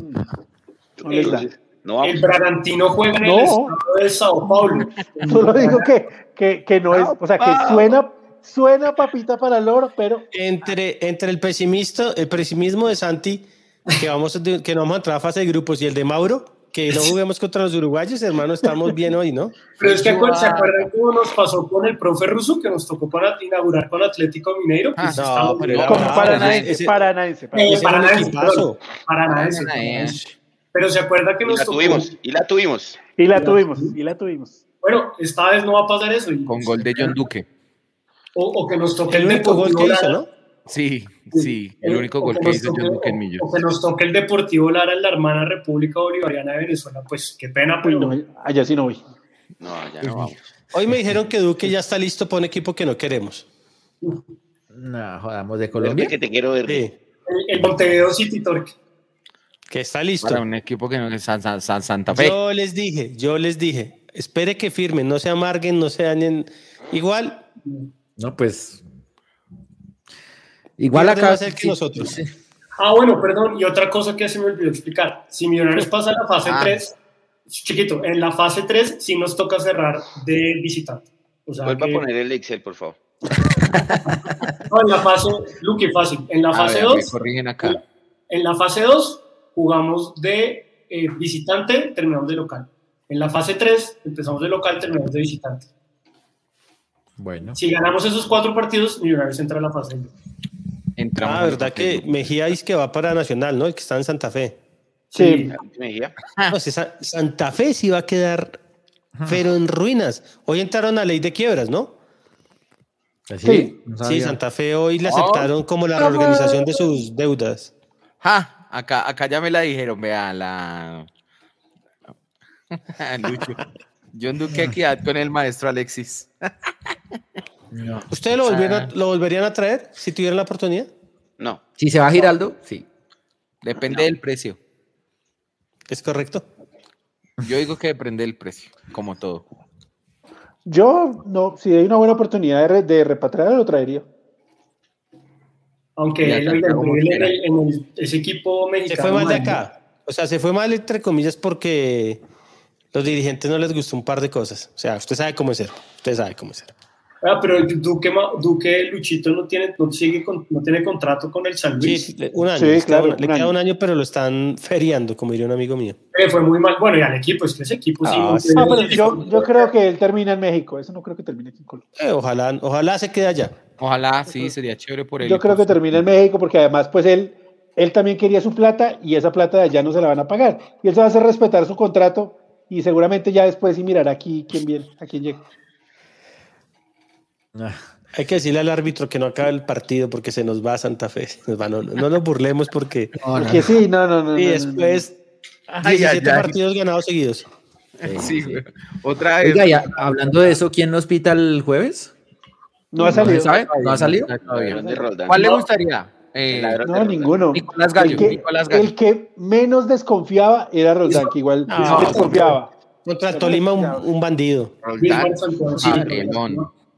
No el Bragantino juega en el estado de Sao Paulo. Solo digo que, que, que no es, o sea, que suena, suena papita para el oro, pero. Entre, entre el pesimista, el pesimismo de Santi, que, vamos, que no vamos a entrar a fase de grupos, y el de Mauro, que no juguemos contra los uruguayos, hermano, estamos bien hoy, ¿no? Pero es que se acuerdan cómo nos pasó con el profe ruso que nos tocó para inaugurar con Atlético Mineiro. Pues ah, no, pero paranaense, paranaense, paranaense, paranaense, pero se acuerda que nos la tuvimos, y la tuvimos. Y la tuvimos, y la tuvimos. Bueno, esta vez no va a pasar eso. Con gol de John Duque. O, o que nos toque el, el único gol que hizo, ¿no? Sí, sí, el, único gol que hizo John Duque en Millos. O que nos toque el Deportivo Lara en la hermana República Bolivariana de Venezuela, pues qué pena, pero... No, allá sí no voy. No, allá no vamos. Hoy me dijeron que Duque ya está listo para un equipo que no queremos. No, jodamos de Colombia. Que te quiero ver. Sí. El, el Montevideo City Torque que está listo. Para un equipo que no es Santa Fe. Yo les dije, yo les dije, espere que firmen, no se amarguen, no se dañen. Igual. No, pues. Igual acá. ser que nosotros. Ah, bueno, perdón. Y otra cosa que se me olvidó explicar. Si Millonarios pasa a la fase 3, chiquito, en la fase 3 sí nos toca cerrar de visitante. O sea Vuelva a poner el Excel, por favor. no, en la fase, Luque, fácil. En la fase 2. En la fase 2 jugamos de eh, visitante, terminamos de local. En la fase 3 empezamos de local, terminamos de visitante. Bueno. Si ganamos esos cuatro partidos, Millonarios entra a la fase 2. Ah, verdad que Mejía es que va para Nacional, ¿no? El que está en Santa Fe. Sí. Mejía. No, Santa Fe sí va a quedar, pero en ruinas. Hoy entraron a ley de quiebras, ¿no? Sí, sí, Santa Fe hoy le aceptaron como la reorganización de sus deudas. Ja, acá, acá ya me la dijeron, vea, la. Lucho. Yo anduve aquí con el maestro Alexis. ¿Ustedes lo, lo volverían a traer si tuvieran la oportunidad? No. Si se va a Giraldo, sí. Depende del precio. ¿Es correcto? Yo digo que depende del precio, como todo. Yo, no, si hay una buena oportunidad de, de repatriar, lo traería. Aunque en, ese equipo mexicano. Se fue mal de acá. O sea, se fue mal, entre comillas, porque los dirigentes no les gustó un par de cosas. O sea, usted sabe cómo es ser. Usted sabe cómo es ser. Ah, pero Duque, Duque Luchito no tiene, no sigue no tiene contrato con el San Luis. Sí, un año. le, queda, un año, pero lo están feriando, como diría un amigo mío. Eh, fue muy mal. Bueno, y al equipo, es que ese equipo sí. Ah, no, pero yo, yo, creo que él termina en México. Eso no creo que termine aquí en Colombia. Eh, ojalá, ojalá se quede allá. Ojalá, sí, sería chévere por él. Yo creo que termina en México porque además, pues él, él también quería su plata y esa plata de allá no se la van a pagar. Y él se va a hacer respetar su contrato y seguramente ya después sí mirará aquí quién viene, a quién llega. Ah. Hay que decirle al árbitro que no acabe el partido porque se nos va a Santa Fe. no, nos burlemos porque. Porque sí, no, no, no. Y después, 17 partidos ganados seguidos. Sí, otra vez. Oiga, ya, hablando de eso, ¿quién nos pita el jueves? No ha salido. ¿Sabe? ¿No ha salido? ¿Cuál le gustaría? Eh, no, ninguno. Nicolás Gallo, el, que, Nicolás Gallo. el que menos desconfiaba era Roldán, que igual no, desconfiaba. Contra Tolima, un, un bandido. Roldán.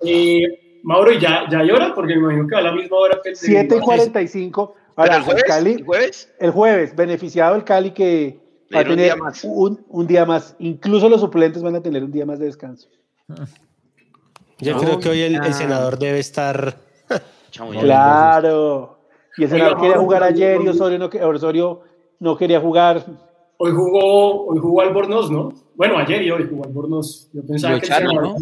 Ah, eh, Mauro, ya, ya llora porque me imagino que va a la misma hora que 7 y 45. Ahora, el, jueves, Cali, ¿El jueves? El jueves, beneficiado el Cali que va a tener un, un, día más. Incluso los suplentes van a tener un día más de descanso. Yo creo que hoy el, el senador debe estar. claro. Y el senador quería jugar ayer y Osorio no, Osorio no quería jugar. Hoy jugó, hoy jugó Albornoz, ¿no? Bueno, ayer y hoy jugó Albornoz. Yo pensaba que el senador, ¿no?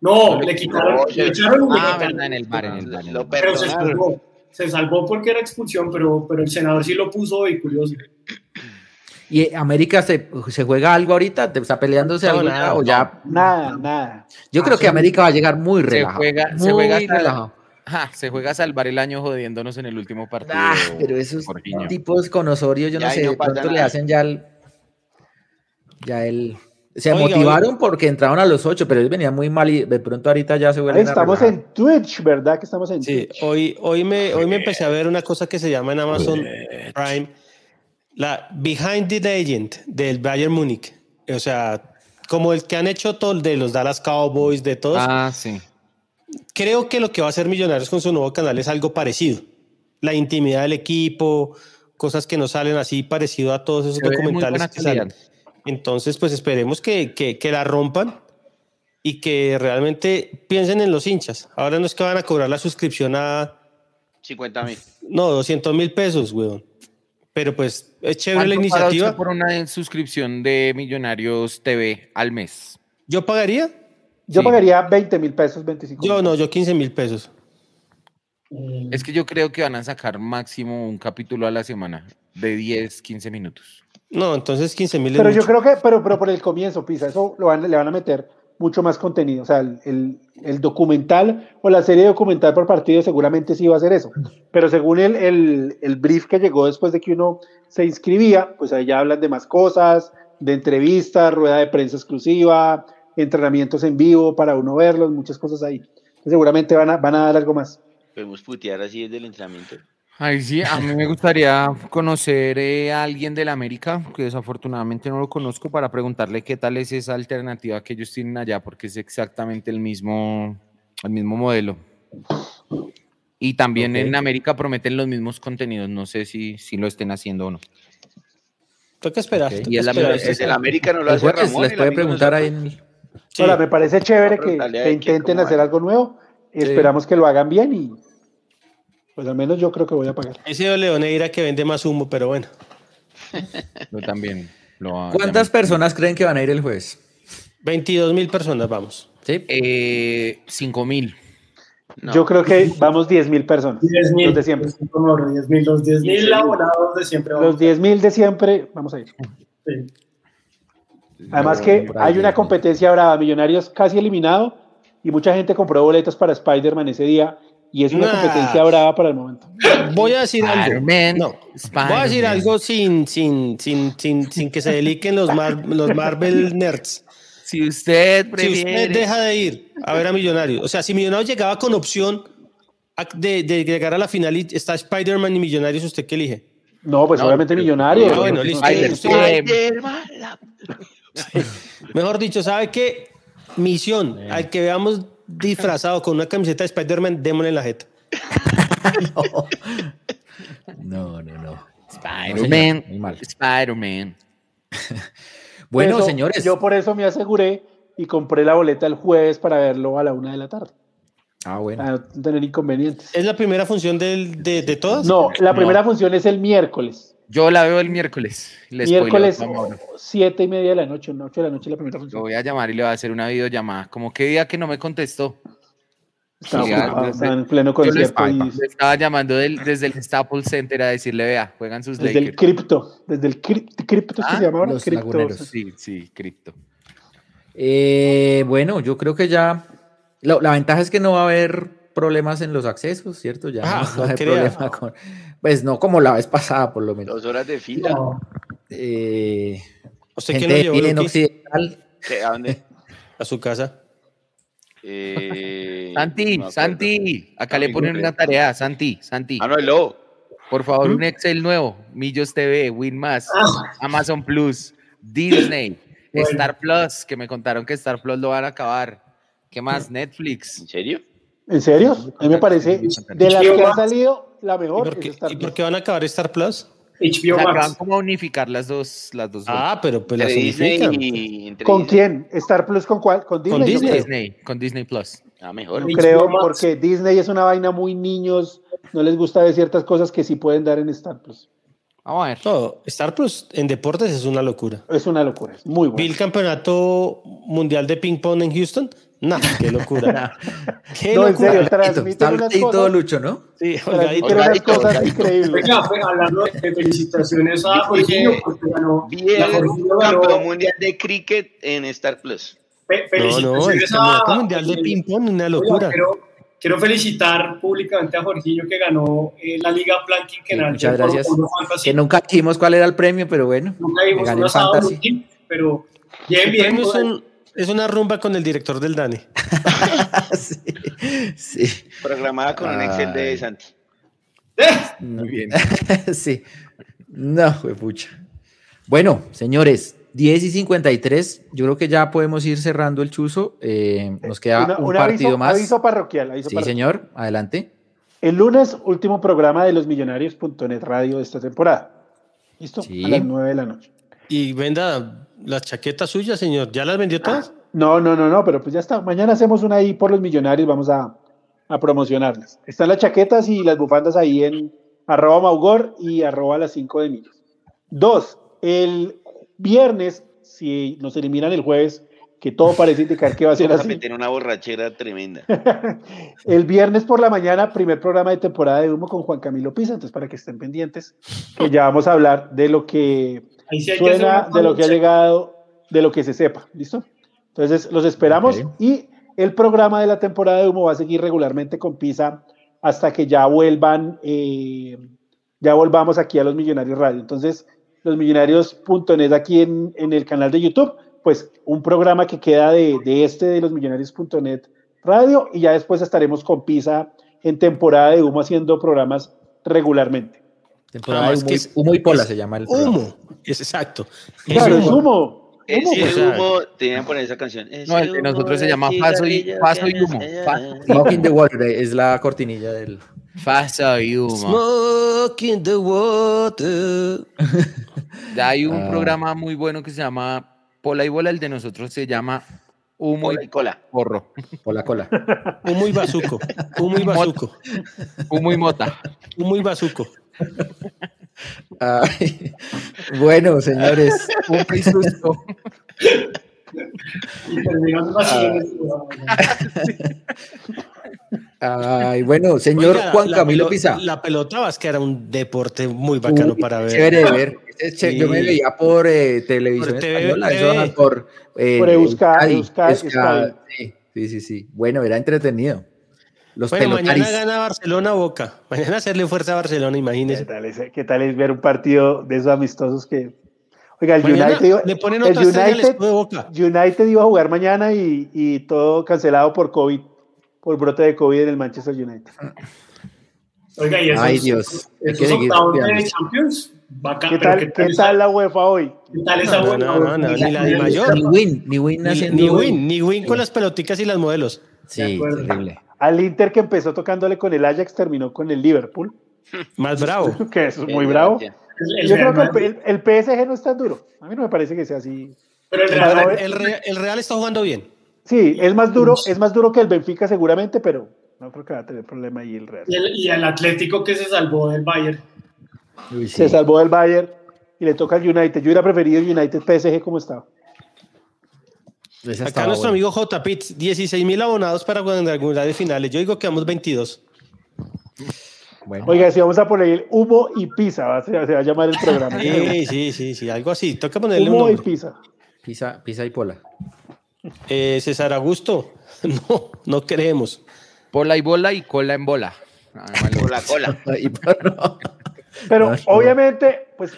No, le quitaron, no, le echaron un ah, en el bar, en el bar. Lo pero se salvó, se salvó porque era expulsión, pero, pero el senador sí lo puso y curioso. ¿Y América se, se juega algo ahorita? ¿Te está peleándose no, algo nada, o ya? Nada, nada. Yo creo que América va a llegar muy relajado. Se juega, muy se juega relajado. Ajá, se juega a salvar el año jodiéndonos en el último partido. Ah, pero esos tipos con Osorio, yo ya no sé, no pronto nada. le hacen ya el. Ya el. Se oiga, motivaron oiga. porque entraron a los ocho, pero ellos venían muy mal y de pronto ahorita ya se vuelven Estamos en Twitch, ¿verdad? Que estamos en sí, Twitch. Hoy, hoy, me, hoy me empecé a ver una cosa que se llama en Amazon Prime, la Behind the Legend del Bayern Múnich. O sea, como el que han hecho todo de los Dallas Cowboys, de todos. Ah, sí. Creo que lo que va a hacer Millonarios con su nuevo canal es algo parecido. La intimidad del equipo, cosas que no salen así parecido a todos esos se documentales que salen. Entonces, pues esperemos que, que, que, la rompan y que realmente piensen en los hinchas. Ahora no es que van a cobrar la suscripción a... 50 mil. No, 200 mil pesos, weón. Pero pues es chévere la iniciativa. por una suscripción de Millonarios TV al mes? ¿Yo pagaría? Yo sí. pagaría 20 mil pesos, 25 Yo no, yo 15 mil pesos. Es que yo creo que van a sacar máximo un capítulo a la semana de 10, 15 minutos. No, entonces 15 mil. Pero yo creo que, pero, pero por el comienzo, Pisa, eso lo van, le van a meter mucho más contenido. O sea, el, el, el, documental o la serie documental por partido seguramente sí va a hacer eso. Pero según el, el, el brief que llegó después de que uno se inscribía, pues ahí ya hablan de más cosas, de entrevistas, rueda de prensa exclusiva, entrenamientos en vivo para uno verlos, muchas cosas ahí. Seguramente van a, van a dar algo más. Podemos putear así desde el entrenamiento. Ay, sí, a mí me gustaría conocer eh, a alguien de la América, que desafortunadamente no lo conozco, para preguntarle qué tal es esa alternativa que ellos tienen allá, porque es exactamente el mismo, el mismo modelo. Y también okay. en América prometen los mismos contenidos, no sé si, si lo estén haciendo o no. Toca esperar. Ok. toca Y es la esperar. Es el América no lo El hace Ramón. les el puede preguntar ahí en el- Sí. Ahora, me parece chévere que, que intenten hacer algo nuevo. Esperamos que lo hagan bien y pues al menos yo creo que voy a pagar. Ese Leoneira que vende más humo, pero bueno. Yo también. lo- ¿Cuántas personas creen que van a ir el jueves? 22 mil personas, vamos. ¿Sí? Eh, 5 mil. No. Yo creo que vamos 10.000 personas. 10 mil. Los de siempre. Como los 10 mil, los 10 mil abonados de siempre. Los 10.000 de siempre, vamos a ir. Sí. Además que hay una 10.000. competencia brava, Millonarios casi eliminado y mucha gente compró boletos para Spider-Man ese día y es una Nah. competencia brava para el momento. Voy a decir algo. Spider-Man, No. Voy a decir algo sin, sin, sin, sin, sin que se deliquen los, Mar- los Marvel nerds. Si usted Si usted deja de ir a ver a Millonarios, o sea, si Millonarios llegaba con opción de, de llegar a la final y está Spider-Man y Millonarios, ¿usted qué elige? No, pues No, obviamente Millonarios. Ah, bueno, listo. Mejor dicho, ¿sabe qué? Misión, al que veamos disfrazado con una camiseta de Spider-Man, démosle en la jeta. No, no, no. Spider-Man. Spider-Man. Bueno, Por eso, señores. Yo por eso me aseguré y compré la boleta el jueves para verlo a la una de la tarde, Ah, bueno. para no tener inconvenientes. ¿Es la primera función del- de, de todas? No, la No. primera función es el miércoles. Yo la veo el miércoles. Miércoles, Mauro. siete y media de la noche, ocho de la noche la primera Lo función. voy a llamar y le voy a hacer una videollamada. Como qué día que no me contestó. Está, Sí, ocupado, está en pleno Yo concierto estaba, y estaba llamando del- desde el Staples Center a decirle, vea, juegan sus desde el cripto, desde el cripto, que Ah, se llama ahora, los cripto. laguneros. Sí, sí, cripto. Eh, bueno, yo creo que ya. lo- la ventaja es que no va a haber problemas en los accesos, ¿cierto? Ya Ah, no crea. problema con. Pues no como la vez pasada, por lo menos. Dos horas de fila. No, Eh, ¿Usted quién gente lo llevó, de en Luqui, Occidental. ¿Qué? ¿A dónde? a su casa? Eh, Santi, no. Santi, acá le Amigo ponen una tarea, Santi, Santi. Ah, no, el lobo. Por favor, un Excel nuevo, Millos TV, Winmas, Ah. Amazon Plus, Disney, Bueno. Star Plus, que me contaron que Star Plus lo van a acabar. ¿Qué más? Netflix. ¿En serio? ¿En serio? A mí me parece, de las que han salido, la ¿Y mejor por, qué, es Star y por Plus. qué van a acabar Star Plus? HBO Max. como a unificar las dos, las dos. Ah, pero pues las unifican. y... ¿Con Disney. quién? ¿Star Plus con cuál? Con Disney. Con Disney. con Disney Plus. Ah, mejor. Creo Max. porque Disney es una vaina muy niños, no les gusta ver ciertas cosas que sí pueden dar en Star Plus. Vamos a ver. Star Plus en deportes es una locura. Es una locura, es muy ¿Vi bueno. el campeonato mundial de ping pong en Houston? No, qué locura. qué No, en locura. serio, Está transmiten unas y todo Lucho, ¿no? Sí, transmiten Olgadito. unas cosas increíbles. Venga, pues, hablando de felicitaciones a Vi- Jorginho, vi- porque ganó. Jorginho campeón mundial de cricket en Star Plus. Fe- No, no, el felicitaciones campeonato a- mundial de ping pong, una Oiga, locura. Quiero, quiero felicitar públicamente a Jorginho que ganó eh, la Liga Plan Quinquenal. muchas gracias. Que nunca dijimos cuál era el premio, pero bueno. Nunca un asado. Luqui, pero bien, bien. premio es, por ahí. un- es una rumba con el director del Dani. sí, sí. Programada con un Excel de. Santi. Muy bien. sí. No, fue pucha. Bueno, señores, 10 y 53. Yo creo que ya podemos ir cerrando el chuzo. Eh, nos queda Una- un un partido aviso, más. aviso parroquial. aviso sí, parroquial. señor. Adelante. El lunes, último programa de los millonarios.net radio de esta temporada. ¿Listo? Sí. A las 9 de la noche. Y venda las chaquetas suyas, señor. ¿Ya las vendió todas? No, no, no, no, pero pues ya está. Mañana hacemos una ahí por los millonarios, vamos a, a promocionarlas. Están las chaquetas y las bufandas ahí en arroba maugor y arroba las 5 de millos. Dos, el viernes, si nos eliminan el jueves, que todo parece indicar que va a ser Vamos a así. meter una borrachera tremenda. El viernes por la mañana, primer programa de temporada de humo con Juan Camilo Pisa, entonces para que estén pendientes, que ya vamos a hablar de lo que Ahí sí hay que hacer suena, de lo que ha llegado, de lo que se sepa, ¿listo? Entonces los esperamos y el programa de la temporada de humo va a seguir regularmente con Pisa hasta que ya vuelvan, eh, ya volvamos aquí a los Millonarios Radio. Entonces, los millonarios.net aquí en, en el canal de YouTube, pues un programa que queda de, de este de los millonarios.net radio y ya después estaremos con Pisa en temporada de humo haciendo programas regularmente. Temporada Ah, de es humo, que y- es- humo y pola es se llama el programa. Humo. Es exacto. Es Claro, es humo. humo. Ese humo, humo, tenían que poner esa canción. No, el de nosotros se llama Paso y- Paso y Humo. In the Water es la cortinilla del. Fasa Yuma. Smoke in the water. Ya hay un Ah. programa muy bueno que se llama Pola y Bola, el de nosotros se llama Humo y y cola. Porro. Por la cola. Humo y bazuco. Humo y bazuco. Humo y Mota. Humo y bazuco. Ay, bueno, señores, un prisusto. Ah. Ay, bueno, señor Oiga, Juan la Camilo Pizarro. La pelota vasca era un deporte muy bacano Uy, para ver. Chévere de ver. Yo me veía por eh, televisión Por TV, española, TV. por, eh, Por Euska- Euskadi, Euska- Euska- sí, sí, sí, sí. Bueno, era entretenido. Los Bueno, mañana gana Barcelona Boca. Mañana hacerle fuerza a Barcelona, ¿Qué imagínese. tal, es, ¿Qué tal es ver un partido de esos amistosos que... Oiga, el Mañana United, iba- le ponen el United, escudo de Boca. United iba a jugar mañana y, y todo cancelado por COVID, por brote de COVID en el Manchester United. Oiga, y esos, Ay, Dios. Esos octavos de. Champions, bacán. ¿Qué tal, ¿qué tal la UEFA hoy? ¿Qué tal esa No, buena- no, no, no, ni la de mayor. Ni win, ni win Ni, ni win, ni win con las peloticas y las modelos. Sí, terrible. Al Inter que empezó tocándole con el Ajax terminó con el Liverpool, Más bravo. que es muy bravo. el- Yo creo que el, el PSG no es tan duro. A mí no me parece que sea así. Pero el Real Real- Madrid- el Real, el Real está jugando bien. Sí, es más duro, es más duro que el Benfica seguramente, pero no creo que va a tener problema ahí el Real. y el, y el Atlético que se salvó del Bayern. Uy, sí. Se salvó del Bayern y le toca al United. Yo hubiera preferido el United PSG como estaba. Acá nuestro amigo J. Pitts, 16 mil abonados para cuadrangulares finales. Yo digo que vamos 22. Bueno. Oiga, si vamos a poner el humo y pizza, va- se, se va a llamar el programa. Sí, sí, sí, sí, algo así. Toca ponerle un humo y nombre. pizza. Pisa, pisa y pola. Eh, César Augusto, no, no creemos. Pola y bola y cola en bola. Por la cola. Y. Pero no. obviamente, pues,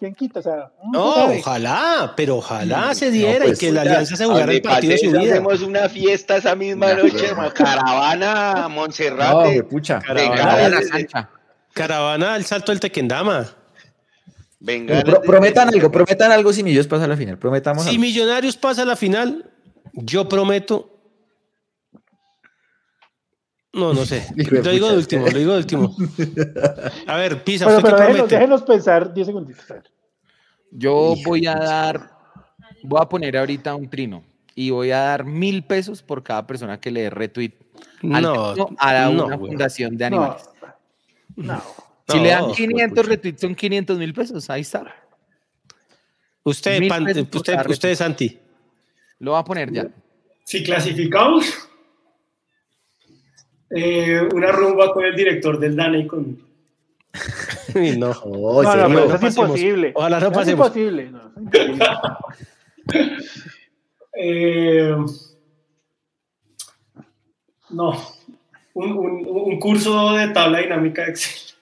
¿quién quita? O sea, uno No, sabe. ojalá, pero ojalá se diera pues, y que la alianza se jugara el partido de su vida. Hacemos una fiesta esa misma De noche, hermano. caravana a No, Monserrate. pucha. Caravana. Venga, Caravana desde- Sancha. Caravana al salto del Tequendama. venga, Pro- prometan algo, prometan algo si Millos pasa a la final. Prometamos Si algo. Millonarios pasa a la final, yo prometo. No, no sé. Lo digo de último, lo digo de último. A ver, Pisa, Bueno, ¿usted qué pero déjenos, promete? déjenos pensar 10 segunditos. a ver. Yo voy a dar, voy a poner ahorita un trino y voy a dar mil pesos por cada persona que le dé retweet al No, trino a la- no, una güey. fundación de No, animales. no. Si No, le dan güey, 500 pucha. retweets, son 500 mil pesos. Ahí está. Usted, Pan- usted, cada usted, Santi. Lo voy a poner ya. Si clasificamos, eh, una rumba con el director del DANE y conmigo. No. Oh, no, no, pero eso es pasemos. imposible. Ojalá no es imposible. no, es imposible. Eh, no, un, un- un curso de tabla dinámica de Excel.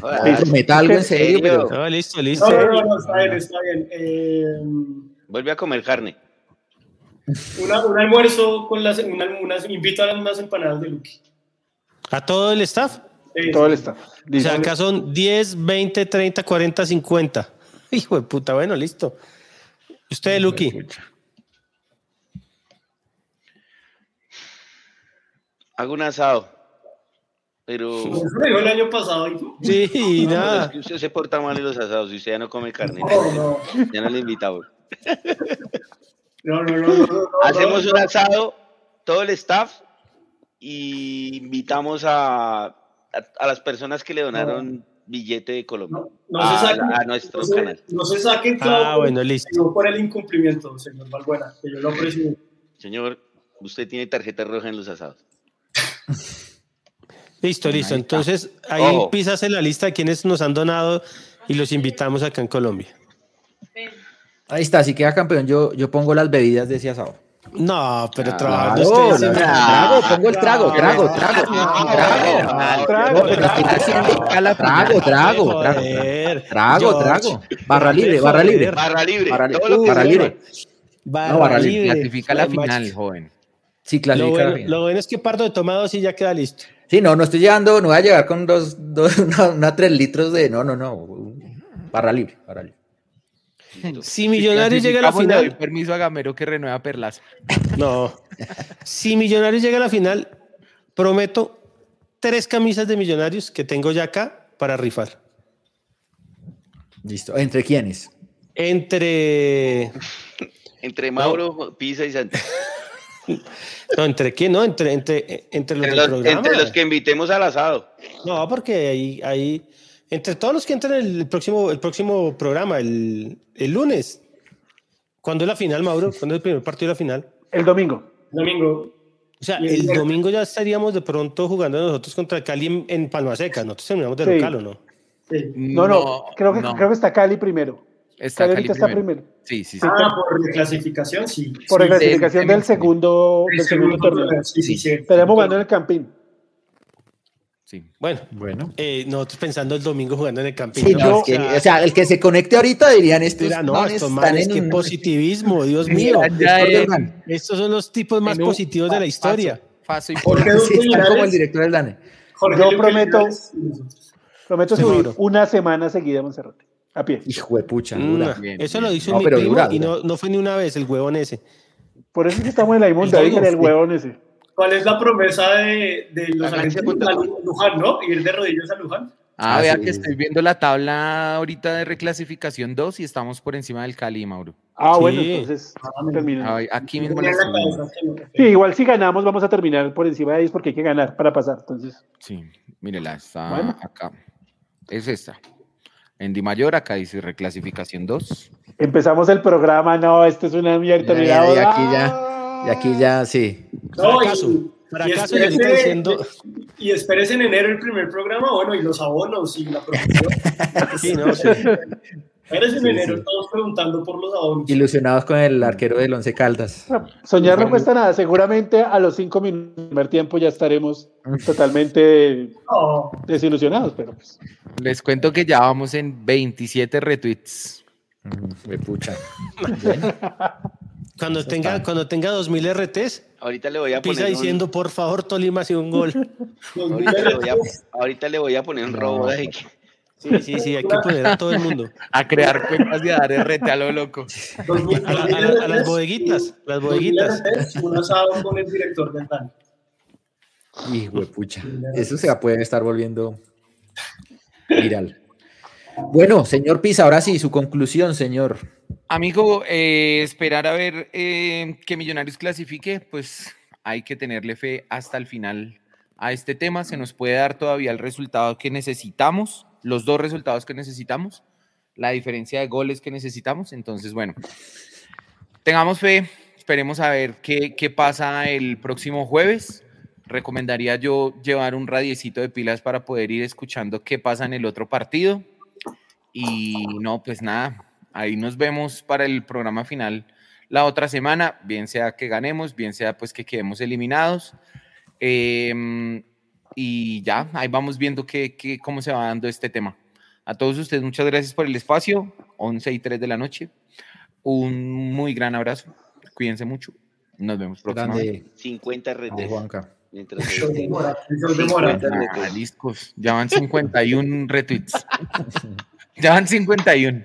Joder, Prometa algo en serio, pero. No, listo, No, listo. no, no, no, está bien, está bien. Eh, Vuelve a comer carne. Una- un almuerzo con las, una- unas, invito a unas empanadas de Lucky. A todo el staff. Eh, Todo el staff. O sea, acá son 10, 20, 30, 40, 50. Hijo de puta, bueno, listo. Usted, Lucky. Hago un asado. Pero. Eso lo dijo el año pasado. y- Sí, No, nada. es que usted se porta mal en los asados y usted ya no come carne. No, no, Ya no le invitamos. no, no, no, Hacemos un asado, todo el staff, y invitamos a, a, a las personas que le donaron billete de Colombia. no, no a, se saquen, a nuestro no se- canal. no se saquen Ah, clavo bueno, listo. no por el incumplimiento, señor Valbuena, que yo lo aprecio. Señor, usted tiene tarjeta roja en los asados. Listo, listo. Entonces, ahí Ojo. pisas en la lista de quienes nos han donado y los invitamos acá en Colombia. Ahí está, si queda campeón, yo, yo pongo las bebidas de ese asado. No, pero Ah, trabajando Claro, ustedes. la- trago, pongo el trago, No, trago, no, trago, no, trago. trago, No, estoy haciendo trago, trago, trago, trago. Barra libre, barra libre. Barra libre. Barra libre. No, barra libre, Clasifica la final, joven. Sí, Lo clasifica la final. lo bueno es que parto de toma dos y ya queda listo. Sí, no, no estoy llevando, no voy a llegar con dos, dos una, una tres litros de, no, no, no. Barra libre, barra libre. Si Millonarios llega a la Clasificamos, le doy final, permiso a Gamero que renueva Perlaza. no. Si Millonarios llega a la final, prometo tres camisas de millonarios que tengo ya acá para rifar. Listo. ¿Entre quiénes? Entre. Entre Mauro, Pisa y Santi. No, ¿entre quién? No, entre, entre, entre los, entre los que invitemos al asado. No, porque ahí, ahí, entre todos los que entran el próximo, el próximo programa, el, el lunes. ¿Cuándo es la final, Mauro? ¿Cuándo es el primer partido de la final? El domingo. Domingo. O sea, el domingo ya estaríamos de pronto jugando nosotros contra el Cali en, en Palma Seca. Nosotros terminamos de Sí. local, ¿o no? Sí. No, no, creo, que, no. creo que está Cali primero. Está Cali Cali ahorita está primero. primero. Sí, sí, sí. Ah, por reclasificación, sí. Por Sí, la clasificación de- del segundo, el del segundo segundo torneo. Sí, sí, sí. Estaremos jugando en el Campín. Sí. Bueno, Bueno. eh, nosotros pensando el domingo jugando en el camping. Sí, ¿no? no, O que- sea, o sea, el que se conecte ahorita dirían estos mira, no, manes estos están manes, en qué un- positivismo, Dios mío. Estos son los tipos más un positivos de la historia. Paso y Jorge Sí, como el director del DANE. Jorge Yo prometo-. Prometo subir una semana seguida a Monserrate. A pie. Hijo de pucha, Mm. Bien, eso bien. lo hizo No, mi pero primo dura, y no, no fue ni una vez el huevón ese. Por eso es que estamos en la inmunda. El huevón ese. ¿Cuál es la promesa de, de los Háganse argentinos? foto. A Luján, ¿no? Ir de rodillas a Luján. Ah, Ah, vea sí, que estoy viendo la tabla ahorita de reclasificación 2 y estamos por encima del Cali, Mauro. Ah, Sí. bueno, entonces Ah, aquí mismo Sí, igual si ganamos vamos a terminar por encima de ellos porque hay que ganar para pasar. Entonces, Sí, mírela, está Bueno. acá. Es esta. En Di Mayor, acá dice reclasificación 2. empezamos el programa. No, esto es una mierda. Ya, ya, y aquí ah. ya, y aquí ya, sí. No, Fracaso. y- Fracaso y y ahorita espérese- diciendo. Y esperes en enero el primer programa, bueno, y los abonos y la producción. Sí, no, sí. Esperes en Sí, enero sí. todos preguntando por los abonos. Ilusionados con el arquero del Once Caldas. Soñar no cuesta nada. Seguramente a los cinco minutos del primer tiempo ya estaremos totalmente No, desilusionados, pero pues. Les cuento que ya vamos en 27 retweets. De pucha. Cuando tenga, cuando tenga 2000 RTs, Ahorita le voy a pisa poner un, diciendo, por favor, Tolima hace un gol. ahorita le voy a, miles- ahorita le voy a poner un robo de que- Sí, sí, sí, hay que poner a todo el mundo. A crear cuentas y a dar RT a lo loco. A, la- a mil la- a las bodeguitas, las bodeguitas. Un asado con el director del DAN. Hijo de pucha. Eso se puede estar volviendo viral. Bueno, señor Pisa, ahora sí, su conclusión, señor. Amigo, eh, esperar a ver eh, que Millonarios clasifique, pues hay que tenerle fe hasta el final a este tema. Se nos puede dar todavía el resultado que necesitamos, los dos resultados que necesitamos, la diferencia de goles que necesitamos. Entonces, bueno, tengamos fe, esperemos a ver qué, qué pasa el próximo jueves. Recomendaría yo llevar un radiecito de pilas para poder ir escuchando qué pasa en el otro partido. Y no, pues nada, ahí nos vemos para el programa final la otra semana, bien sea que ganemos, bien sea pues que quedemos eliminados. Em, y ya, ahí vamos viendo qué, qué- cómo se va dando este tema. A todos ustedes, muchas gracias por el espacio, 11 y 3 de la noche. Un muy gran abrazo, cuídense mucho, nos vemos próximamente. Grande, 50 grande retes. Juanca. Mientras demora, demora. 50 Ah, listos, ya van 51 retweets. Ya van 51.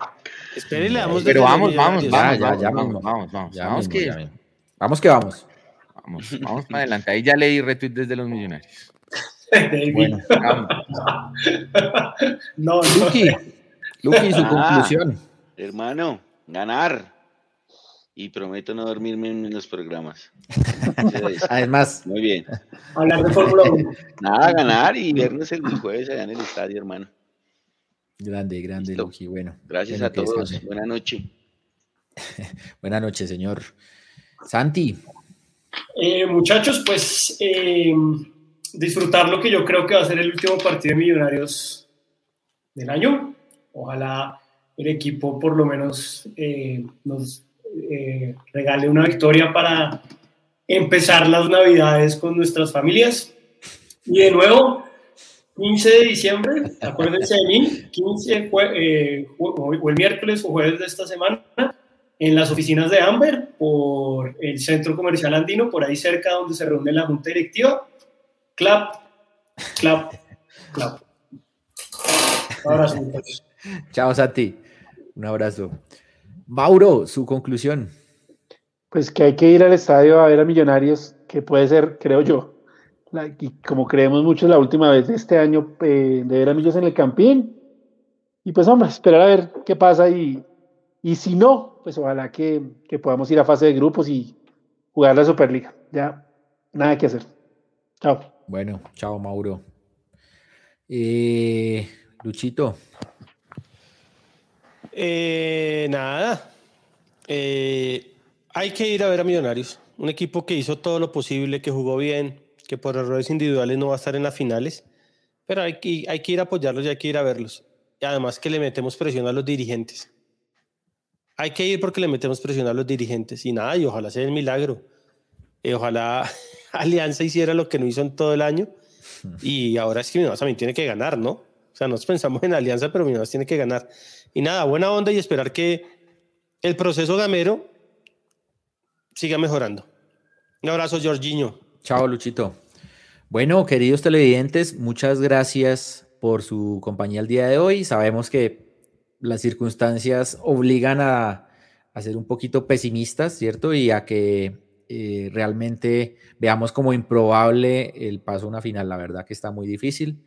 Espere, y le damos Pero vamos, vamos, vamos, vamos, vamos, vamos, vamos, que. Vamos que vamos. vamos, vamos para adelante. Ahí ya leí retweet desde los millonarios. Bueno, Vamos. No, no. Luqui, Luqui, su Ah. conclusión. Hermano, ganar. Y prometo no dormirme en los programas. Además, Muy bien. Hablar de Fórmula 1. Nada, ganar y vernos el jueves allá en el estadio, hermano. Grande, grande, Listo. Bueno, Gracias bueno, a todos. descanse. Buenas noches. Buenas noches, señor. Santi, Eh, muchachos, pues eh, disfrutar lo que yo creo que va a ser el último partido de Millonarios del año. Ojalá el equipo por lo menos eh, nos eh, regale una victoria para empezar las navidades con nuestras familias. Y de nuevo, 15 de diciembre, acuérdense de mí, 15 jue- eh, o el miércoles o jueves de esta semana, en las oficinas de Amber, por el Centro Comercial Andino, por ahí cerca donde se reúne la Junta Directiva. Clap, clap, clap. Sí, muchachos. chao, Santi. Un abrazo. Mauro, su conclusión. Pues que hay que ir al estadio a ver a Millonarios, que puede ser, creo yo, y como creemos mucho la última vez de este año eh, de ver a Millos en el Campín. Y pues hombre, esperar a ver qué pasa y, y si no, pues ojalá que, que, podamos ir a fase de grupos y jugar la Superliga. Ya, nada que hacer. Chao. Bueno, chao Mauro. Eh, Luchito. Eh, nada. Eh, hay que ir a ver a Millonarios. Un equipo que hizo todo lo posible, que jugó bien, que por errores individuales no va a estar en las finales, pero hay que, hay que ir a apoyarlos y hay que ir a verlos. Y además que le metemos presión a los dirigentes. Hay que ir porque le metemos presión a los dirigentes y nada, y ojalá sea el milagro. Y ojalá Alianza hiciera lo que no hizo en todo el año y ahora es que Minas también tiene que ganar, ¿no? O sea, nos pensamos en Alianza, pero Minas tiene que ganar. Y nada, buena onda y esperar que el proceso gamero siga mejorando. Un abrazo, Jorginho. Chao, Luchito. Bueno, queridos televidentes, muchas gracias por su compañía el día de hoy. Sabemos que las circunstancias obligan a, ser un poquito pesimistas, ¿cierto? Y a que eh, realmente veamos como improbable el paso a una final. La verdad que está muy difícil,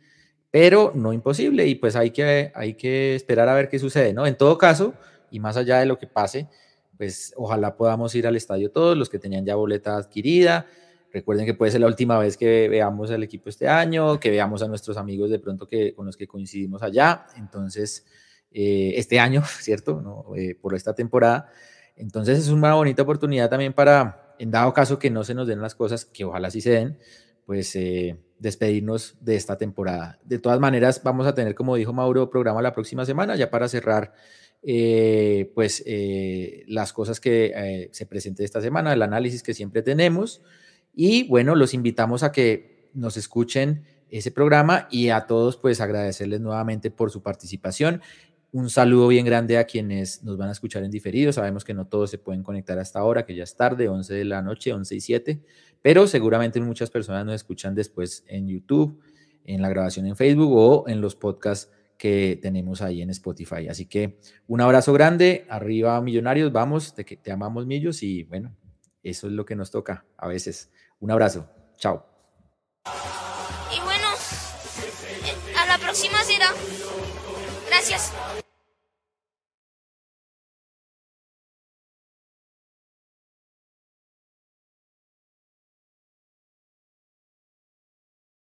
pero no imposible. Y pues hay que, hay que esperar a ver qué sucede, ¿no? En todo caso, y más allá de lo que pase, pues ojalá podamos ir al estadio todos, los que tenían ya boleta adquirida, Recuerden que puede ser la última vez que veamos al equipo este año, que veamos a nuestros amigos de pronto que, con los que coincidimos allá. Entonces, eh, este año, ¿cierto? Eh, por esta temporada. Entonces es una bonita oportunidad también para, en dado caso que no se nos den las cosas, que ojalá sí se den, pues eh, despedirnos de esta temporada. De todas maneras, vamos a tener, como dijo Mauro, programa la próxima semana, ya para cerrar pues las cosas que se presenten esta semana, el análisis que siempre tenemos. Y bueno, los invitamos a que nos escuchen ese programa y a todos pues agradecerles nuevamente por su participación. Un saludo bien grande a quienes nos van a escuchar en diferido. Sabemos que no todos se pueden conectar hasta ahora, que ya es tarde, 11 de la noche, 11 y 7, pero seguramente muchas personas nos escuchan después en YouTube, en la grabación en Facebook o en los podcasts que tenemos ahí en Spotify. Así que un abrazo grande, arriba Millonarios, vamos, te, te amamos Millos y bueno, eso es lo que nos toca a veces. Un abrazo. Chao. Y bueno, a la próxima será. Gracias.